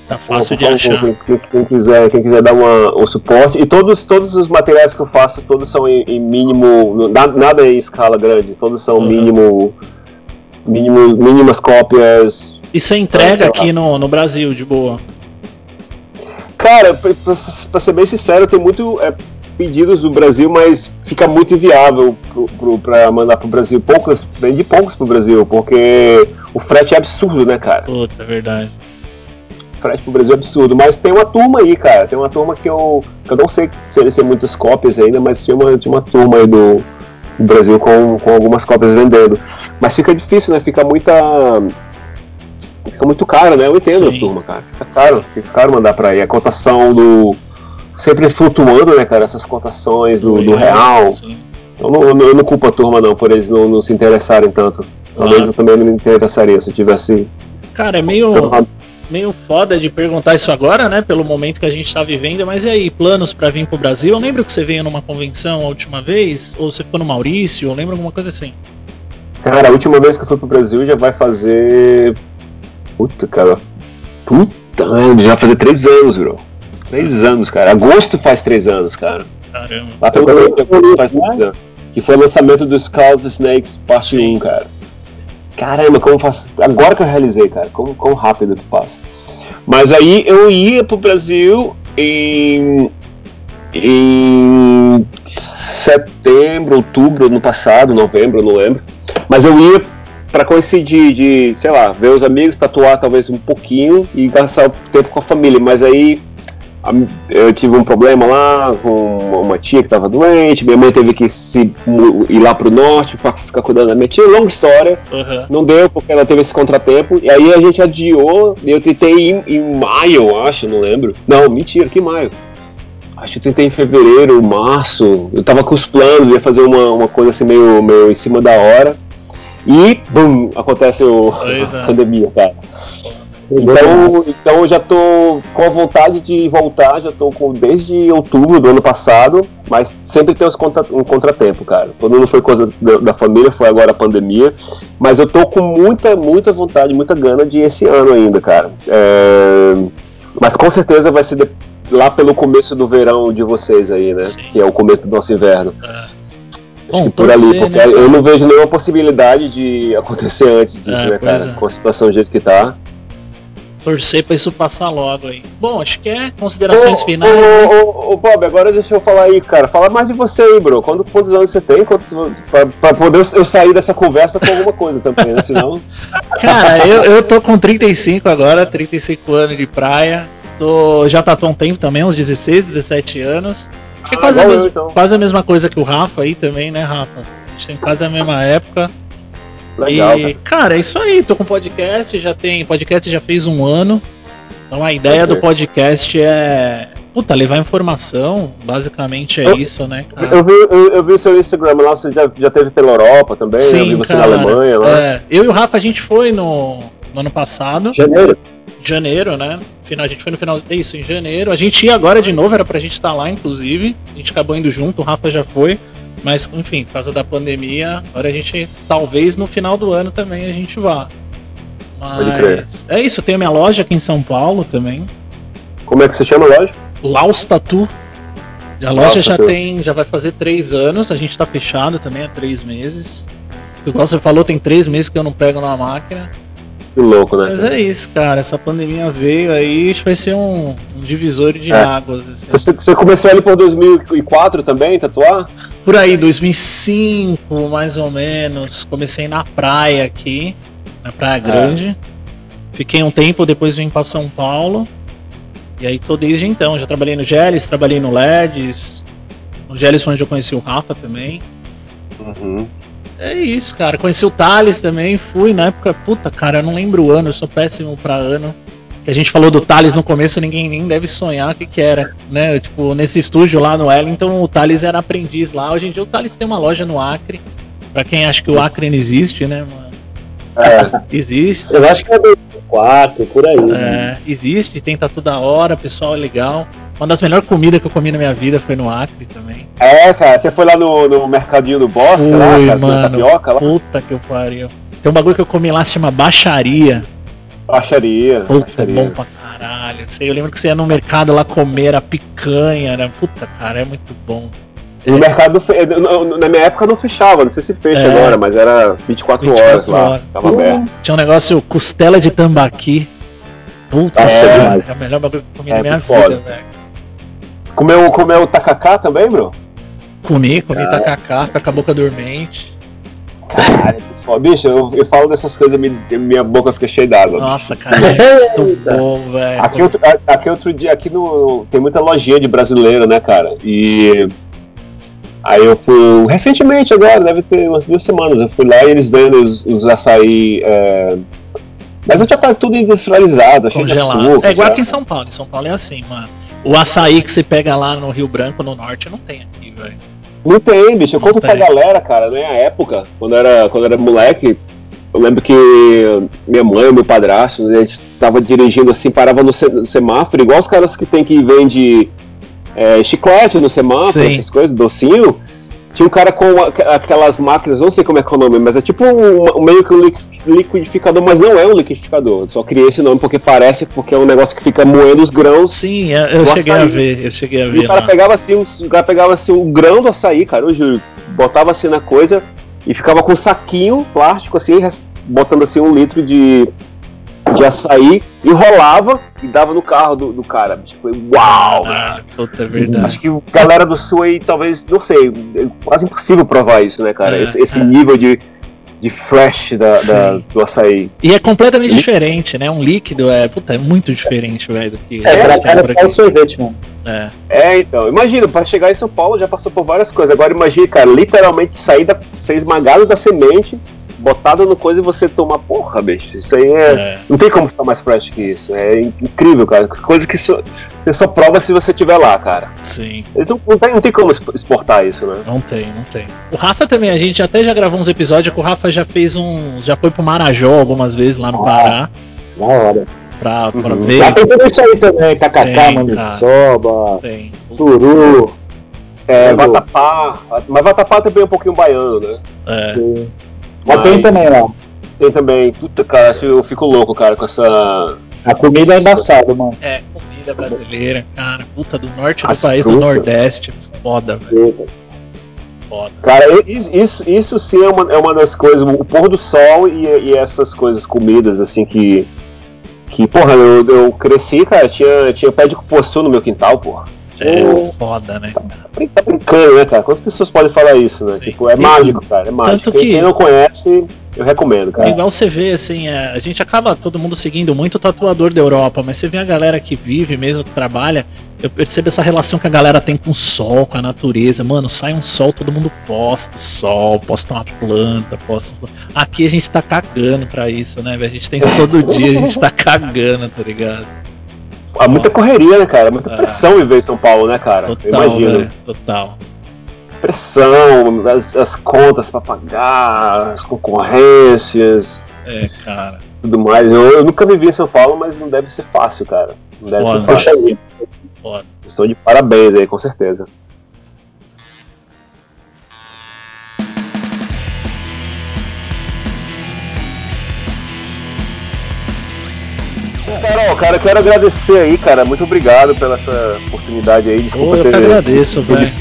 tá fácil de achar. Quem, quem- quiser, quem quiser dar uma, um suporte. E todos, todos os materiais que eu faço, todos são em, em mínimo. na- Nada em escala grande, todos são Uhum. mínimo. Mínimo, mínimas cópias. E você entrega aqui no, no Brasil, de boa. Cara, pra, pra- pra ser bem sincero, tem muito é, pedidos do Brasil, mas fica muito inviável pra mandar pro Brasil. Poucos, vende poucos pro Brasil, porque o frete é absurdo, né, cara? Puta, é verdade. Frete pro Brasil é absurdo. Mas tem uma turma aí, cara. Tem uma turma que eu. que eu não sei se eles têm muitas cópias ainda, mas tinha uma, tinha uma turma aí do, do Brasil com, com algumas cópias vendendo. Mas fica difícil, né? Fica muita. Fica muito caro, né? Eu entendo Sim. a turma, cara. Fica caro, fica caro mandar pra aí. A cotação do. Sempre flutuando, né, cara? Essas cotações do, do real. Sim. Eu não, eu não- culpo a turma, não, por eles não, não se interessarem tanto. Talvez Claro. eu também não me interessaria se eu tivesse. Cara, é meio, meio foda de perguntar isso agora, né? Pelo momento que a gente tá vivendo, mas e aí, planos pra vir pro Brasil? Eu lembro que você veio numa convenção a última vez, ou você ficou no Maurício, eu lembro alguma coisa assim. Cara, a última vez que eu fui pro Brasil já vai fazer. Puta, cara. Puta, já vai fazer três anos, bro. Três anos, cara. Agosto faz três anos, cara. Caramba. Lá pelo meio de agosto faz três anos. Que foi o lançamento do Skulls Snakes parte Sim. 1, cara. Caramba, como faz. Agora que eu realizei, cara. Como, como rápido que passa. Mas aí eu ia pro Brasil em. Em setembro, outubro ano passado, novembro, não lembro. Mas eu ia pra coincidir de, sei lá, ver os amigos, tatuar talvez um pouquinho e gastar o tempo com a família. Mas aí eu tive um problema lá com uma tia que estava doente, minha mãe teve que se ir lá pro norte para ficar cuidando da minha tia. Longa história, Aham. não deu porque ela teve esse contratempo. E aí a gente adiou. Eu tentei ir em, em maio, eu acho, não lembro. Não, mentira, que maio. Acho que eu tentei em fevereiro, março. Eu tava com os planos, ia fazer uma, uma coisa assim meio, meio em cima da hora. E, bum, acontece o, Pois é. a pandemia, cara. Então, então eu já tô com a vontade de voltar, já tô com desde outubro do ano passado, mas sempre tem contra, um contratempo, cara. Quando não foi coisa da, da família, foi agora a pandemia. Mas eu tô com muita, muita vontade, muita gana de ir esse ano ainda, cara. É, mas com certeza vai ser de- lá pelo começo do verão de vocês aí, né? Sim. Que é o começo do nosso inverno. É. Acho Bom, que por ali, torcer, porque né, eu não vejo nenhuma possibilidade de acontecer antes disso, É, né, cara? é. Com a situação do jeito que tá. Torcer pra isso passar logo aí. Bom, acho que é considerações Ô, finais. né? Ô, ô, ô, Bob, agora deixa eu falar aí, cara. Fala mais de você aí, bro. Quando, quantos anos você tem? Quantos, pra, pra poder eu sair dessa conversa com alguma coisa também, né? Senão. Cara, eu, eu tô com 35 agora, 35 anos de praia. Tô, já há um tempo também, uns 16, 17 anos. Acho que é Ah, quase, a igual eu, mesma, então. quase a mesma coisa que o Rafa aí também, né, Rafa? A gente tem quase a mesma época. Legal. e, cara, é isso aí. Tô com podcast, já tem. Podcast já fez um ano. Então a ideia do podcast é. Puta, levar informação. Basicamente é Eu- isso, né, cara. cara? Eu vi, eu, eu vi o seu Instagram lá, você já, já teve pela Europa também, eu vi você na Alemanha lá. é, eu e o Rafa, a gente foi no, no ano passado. Janeiro. janeiro, né? Final, a gente foi no final. É isso, em janeiro. A gente ia agora de novo, era pra gente estar lá, inclusive. A gente acabou indo junto, o Rafa já foi. Mas, enfim, por causa da pandemia, agora a gente. Talvez no final do ano também a gente vá. Mas é isso, tem a minha loja aqui em São Paulo também. Como é que se chama a loja? Laus Tatu. A loja Laus já Tatu. tem. Já vai fazer três anos, a gente tá fechado também há três meses. Igual você falou, tem três meses que eu não pego na máquina. Que louco, né? Mas é isso, cara. Essa pandemia veio aí, acho que vai ser um, um divisor de É. águas. assim. Você, você começou ali por 2004 também, tatuar? Por aí, 2005, mais ou menos. Comecei na praia aqui, na Praia Grande. Fiquei um tempo, depois vim pra São Paulo. E aí tô desde então. Já trabalhei no Geles, trabalhei no LEDs. No Geles foi onde eu conheci o Rafa também. Uhum. É isso, cara. Conheci o Thales também, fui na época, puta, cara, eu não lembro o ano, eu sou péssimo pra ano. Que a gente falou do Thales no começo, ninguém nem deve sonhar o que que era, né? Tipo, nesse estúdio lá no Wellington, o Thales era aprendiz lá. Hoje em dia o Thales tem uma loja no Acre. Pra quem acha que o Acre não existe, né, mano? É, Existe. Eu acho que é do- quatro, por aí. né? É, existe, tem tatu da hora, pessoal é legal. Uma das melhores comidas que eu comi na minha vida foi no Acre também. É, cara, você foi lá no, no mercadinho do Bosque, lá, Fui, cara, mano. tapioca, lá, Puta que eu pariu. Tem um bagulho que eu comi lá, se chama baixaria. baixaria. Puta, é baixaria. bom pra caralho. Eu lembro que você ia no mercado lá comer a picanha, né? Puta, cara, é muito bom. No mercado, fe- no- na minha época não fechava, não sei se fecha É. agora, mas era 24, 24 horas lá, horas. tava aberto. Tinha um negócio, costela de tambaqui. Puta, é, demais. é o melhor bagulho que eu comi É, na minha vida, velho. Comeu, comeu tacacá também, bro? Comi, comi tacacá, fica com a boca dormente. Que foda. Bicho, eu, eu falo dessas coisas e minha boca fica cheia d'água. Nossa, cara, é muito bom, velho. Aqui outro, aqui outro dia, aqui no. Tem muita lojinha de brasileiro, né, cara? E. Aí eu fui. Recentemente agora, deve ter umas duas semanas, eu fui lá e eles vendem os, os açaí. é, Mas já tá tudo industrializado, cheio de açúcar. É igual já. aqui em São Paulo. Em São Paulo é assim, mano. O açaí que você pega lá no Rio Branco, no norte, não tem aqui, velho. Não tem, bicho. Eu Não conto pra tem. galera, cara, né? A época, quando eu era, quando era moleque, eu lembro que minha mãe, meu padrasto, eles estavam dirigindo assim, parava no, se- no semáforo, igual os caras que tem que vende é, chiclete no semáforo, Sim. essas coisas, docinho. Tinha um cara com aqu- aquelas máquinas, não sei como é que é o nome, mas é tipo um, um- meio que um liqui- liquidificador, mas não é um liquidificador. Só criei esse nome porque parece, porque é um negócio que fica moendo os grãos Sim, eu, eu cheguei a ver, eu cheguei a e ver o cara lá. pegava assim, um- o cara pegava assim o grão do açaí, cara, eu juro, botava assim na coisa e ficava com um saquinho plástico assim, botando assim um litro de, de açaí, enrolava e dava no carro do, do cara. Foi uau! velho. Ah, puta, é verdade. Acho que a galera do sul aí, talvez, não sei, é quase impossível provar isso, né, cara? É, esse esse é. nível de, de fresh da, da- do açaí. E é completamente diferente, né? Um líquido é, puta, é muito diferente, velho, do que É, pra cara é o sorvete, mano. É. É, então, imagina, pra chegar em São Paulo já passou por várias coisas. Agora imagine, cara, literalmente sair da, ser esmagado da semente, botado no coisa e você tomar, porra, bicho, isso aí é. é. Não tem como ficar mais fresh que isso. É incrível, cara. Coisa que só- você só prova se você estiver lá, cara. Sim, Eles não, não, tem, não tem como exportar isso, né? não tem, não tem. O Rafa também, a gente até já gravou uns episódios que o Rafa já fez um. Já foi pro Marajó algumas vezes lá no Ah. Pará Da hora. pra, pra Uhum. ver. Lá tem tudo isso aí também, tacacá, Tem, maniçoba, Tem. turu. É, vatapá. Mas vatapá também é um pouquinho baiano, né? É. tem. Mas tem também lá. Tem também. Puta, cara, acho que eu fico louco, cara, com essa. A comida é embaçada, mano. É, comida brasileira, cara. Puta, do norte do As país, do frutas. Nordeste. Foda, velho. Foda. Cara, isso, isso, isso sim é uma, é uma das coisas, o pôr do sol e, e essas coisas, comidas, assim, que. Que, porra, eu, eu cresci, cara, tinha, tinha pé de cupuaçu no meu quintal, porra. É foda, né? cara? Tá brincando, né, cara? Quantas pessoas podem falar isso, né? Sim. Tipo, é mágico, cara, é mágico. Quem, que- quem não conhece, eu recomendo, cara. Igual você vê, assim, é, a gente acaba todo mundo seguindo muito o tatuador da Europa, mas você vê a galera que vive mesmo, que trabalha, eu percebo essa relação que a galera tem com o sol, com a natureza. Mano, sai um sol, todo mundo posta o sol, posta uma planta, posta. Aqui a gente tá cagando pra isso, né? A gente tem isso todo dia, a gente tá cagando, tá ligado? Há muita correria, né, cara? Muita É. pressão viver em São Paulo, né, cara? Total, imagino. velho, total. Pressão, as, as contas pra pagar, as concorrências, É, cara. tudo mais. Eu, eu nunca vivi em São Paulo, mas não deve ser fácil, cara. Não deve Foda. ser fácil. Foda. Estão de parabéns aí, com certeza. Mas, Carol, cara, eu quero agradecer aí, cara. Muito obrigado pela essa oportunidade aí. Desculpa Ô, eu ter que agradeço, velho.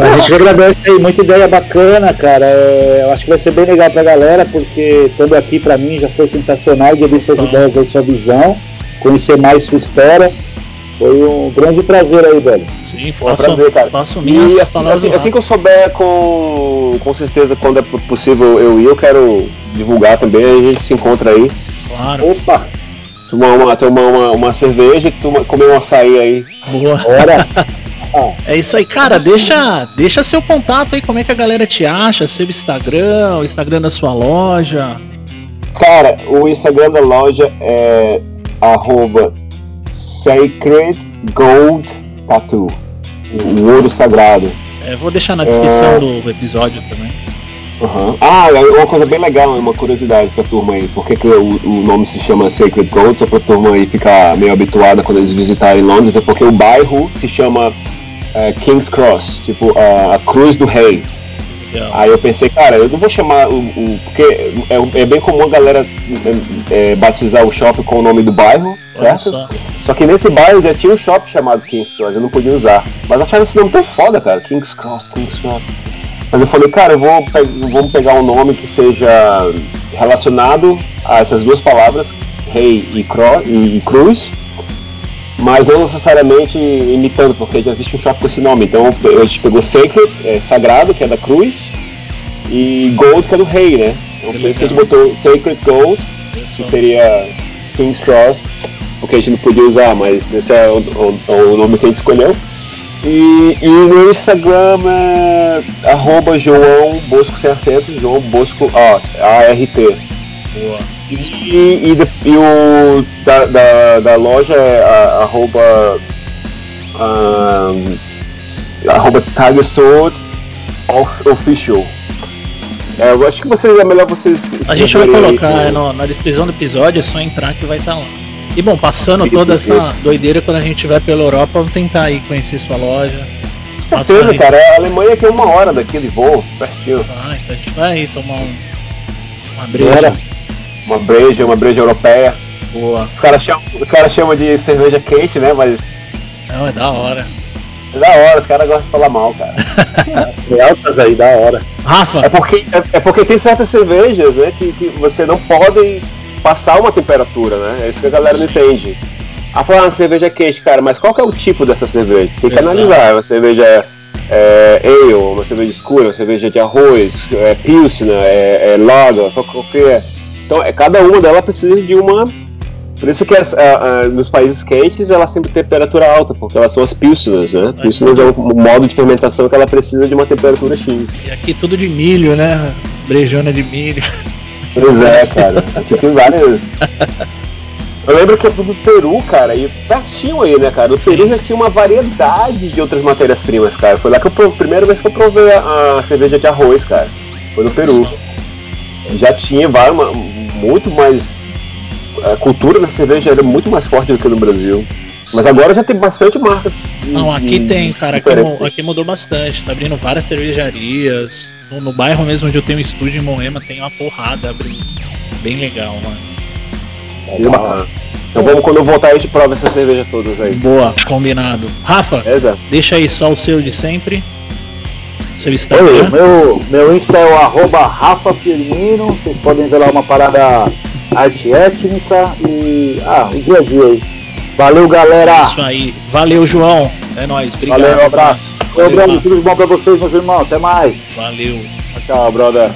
A gente agradece aí, muita ideia bacana, cara. É, eu acho que vai ser bem legal pra galera, porque estando aqui pra mim já foi sensacional de ouvir suas Bom. ideias aí, sua visão, conhecer mais sua história. Foi um grande prazer aí, velho. Sim, Foi um faço, prazer, cara. faço E minhas assim, palavras assim, do assim que eu souber com, com certeza quando é possível eu ir, eu quero divulgar também, aí a gente se encontra aí. Claro. Opa, Tomar uma, tomar uma, uma cerveja e tomar- comer um açaí aí. Boa. bora. É isso aí, cara. Deixa, deixa seu contato aí, como é que a galera te acha, seu Instagram, o Instagram da sua loja. Cara, o Instagram da loja é arroba Sacred Gold Tattoo. O ouro sagrado. É, vou deixar na descrição do episódio também. Uhum. Ah, é uma coisa bem legal, uma curiosidade pra turma aí. Por que, que o, o, nome se chama Sacred Gold? Só pra turma aí ficar meio habituada quando eles visitarem Londres, é porque o bairro se chama é, King's Cross, tipo a, a Cruz do Rei. Aí eu pensei, cara, eu não vou chamar o. o porque é, é, bem comum a galera é, batizar o shopping com o nome do bairro, certo? Só. só. que nesse bairro já tinha um shopping chamado King's Cross, eu não podia usar. Mas eu achava esse nome tão foda, cara. King's Cross, King's Cross. Mas eu falei, cara, eu vou, vou pegar um nome que seja relacionado a essas duas palavras, rei e, cro, e, e cruz, mas não necessariamente imitando, porque já existe um shopping com esse nome. Então a gente pegou Sacred, é, sagrado, que é da cruz, e Gold, que é do rei, né? Então por isso que a gente botou Sacred Gold, que seria King's Cross, porque a gente não podia usar, mas esse é o, o, o nome que a gente escolheu. E, e no Instagram é arroba João Bosco sem acento, João Bosco, ó, A-R-T. Boa. E, e, e, o da, da, da, loja é a, arroba um, arroba Tiger Sword Official. É, eu acho que vocês é melhor vocês. A gente vai colocar aí, no, na descrição do episódio, é só entrar que vai estar tá lá. E bom, passando toda essa doideira quando a gente vai pela Europa, vamos tentar aí conhecer sua loja. Com certeza, cara. A Alemanha aqui é uma hora daqui de voo, pertinho. Ah, então a gente vai aí tomar um, uma breja. Uma breja, uma breja europeia. Boa. Os caras chamam, os cara chamam de cerveja quente, né? Mas. Não, é da hora. É da hora, os caras gostam de falar mal, cara. é altas aí, da hora. Rafa! É porque, é, é, porque tem certas cervejas, né, que, que você não pode passar uma temperatura, né? É isso que a galera não entende. Ah, falar, ah, cerveja quente, cara, mas qual que é o tipo dessa cerveja? Tem que Exato. analisar. É uma cerveja é, ale, uma cerveja escura, uma cerveja de arroz, é pilsner, é, é lager, qualquer. Então, é, cada uma delas precisa de uma. Por isso que as, a, a, nos países quentes ela sempre tem temperatura alta, porque elas são as pilsners, né? Pilsners é o modo de fermentação que ela precisa de uma temperatura X. E aqui tudo de milho, né? Brejona de milho. Pois é, cara. Aqui tem várias. Eu lembro que eu fui pro Peru, cara, e pertinho aí, né, cara? O Peru já tinha uma variedade de outras matérias-primas, cara. Foi lá que eu a primeira vez que eu provei a, a cerveja de arroz, cara. Foi no Peru. Já tinha várias, uma, muito mais. A cultura da cerveja era muito mais forte do que no Brasil. Mas agora já tem bastante marcas. Não, aqui tem, cara. Aqui, aqui, mudou bastante. Tá abrindo várias cervejarias. No, no, bairro mesmo onde eu tenho um estúdio em Moema tem uma porrada abrindo. Bem legal, mano. bacana. Então vamos, quando eu voltar, a gente prova essas cervejas todas aí. Boa, combinado. Rafa, Exato. deixa aí só o seu de sempre. Seu Instagram. Oi, meu, meu Insta é o arroba Rafa Firmino. Vocês podem ver lá uma parada arte étnica e. Ah, o dia a dia aí. Valeu, galera. É isso aí. Valeu, João. É nóis. Obrigado. Valeu, um abraço. Valeu, Valeu tudo bom pra vocês, meus irmãos. Até mais. Valeu. Tchau, brother.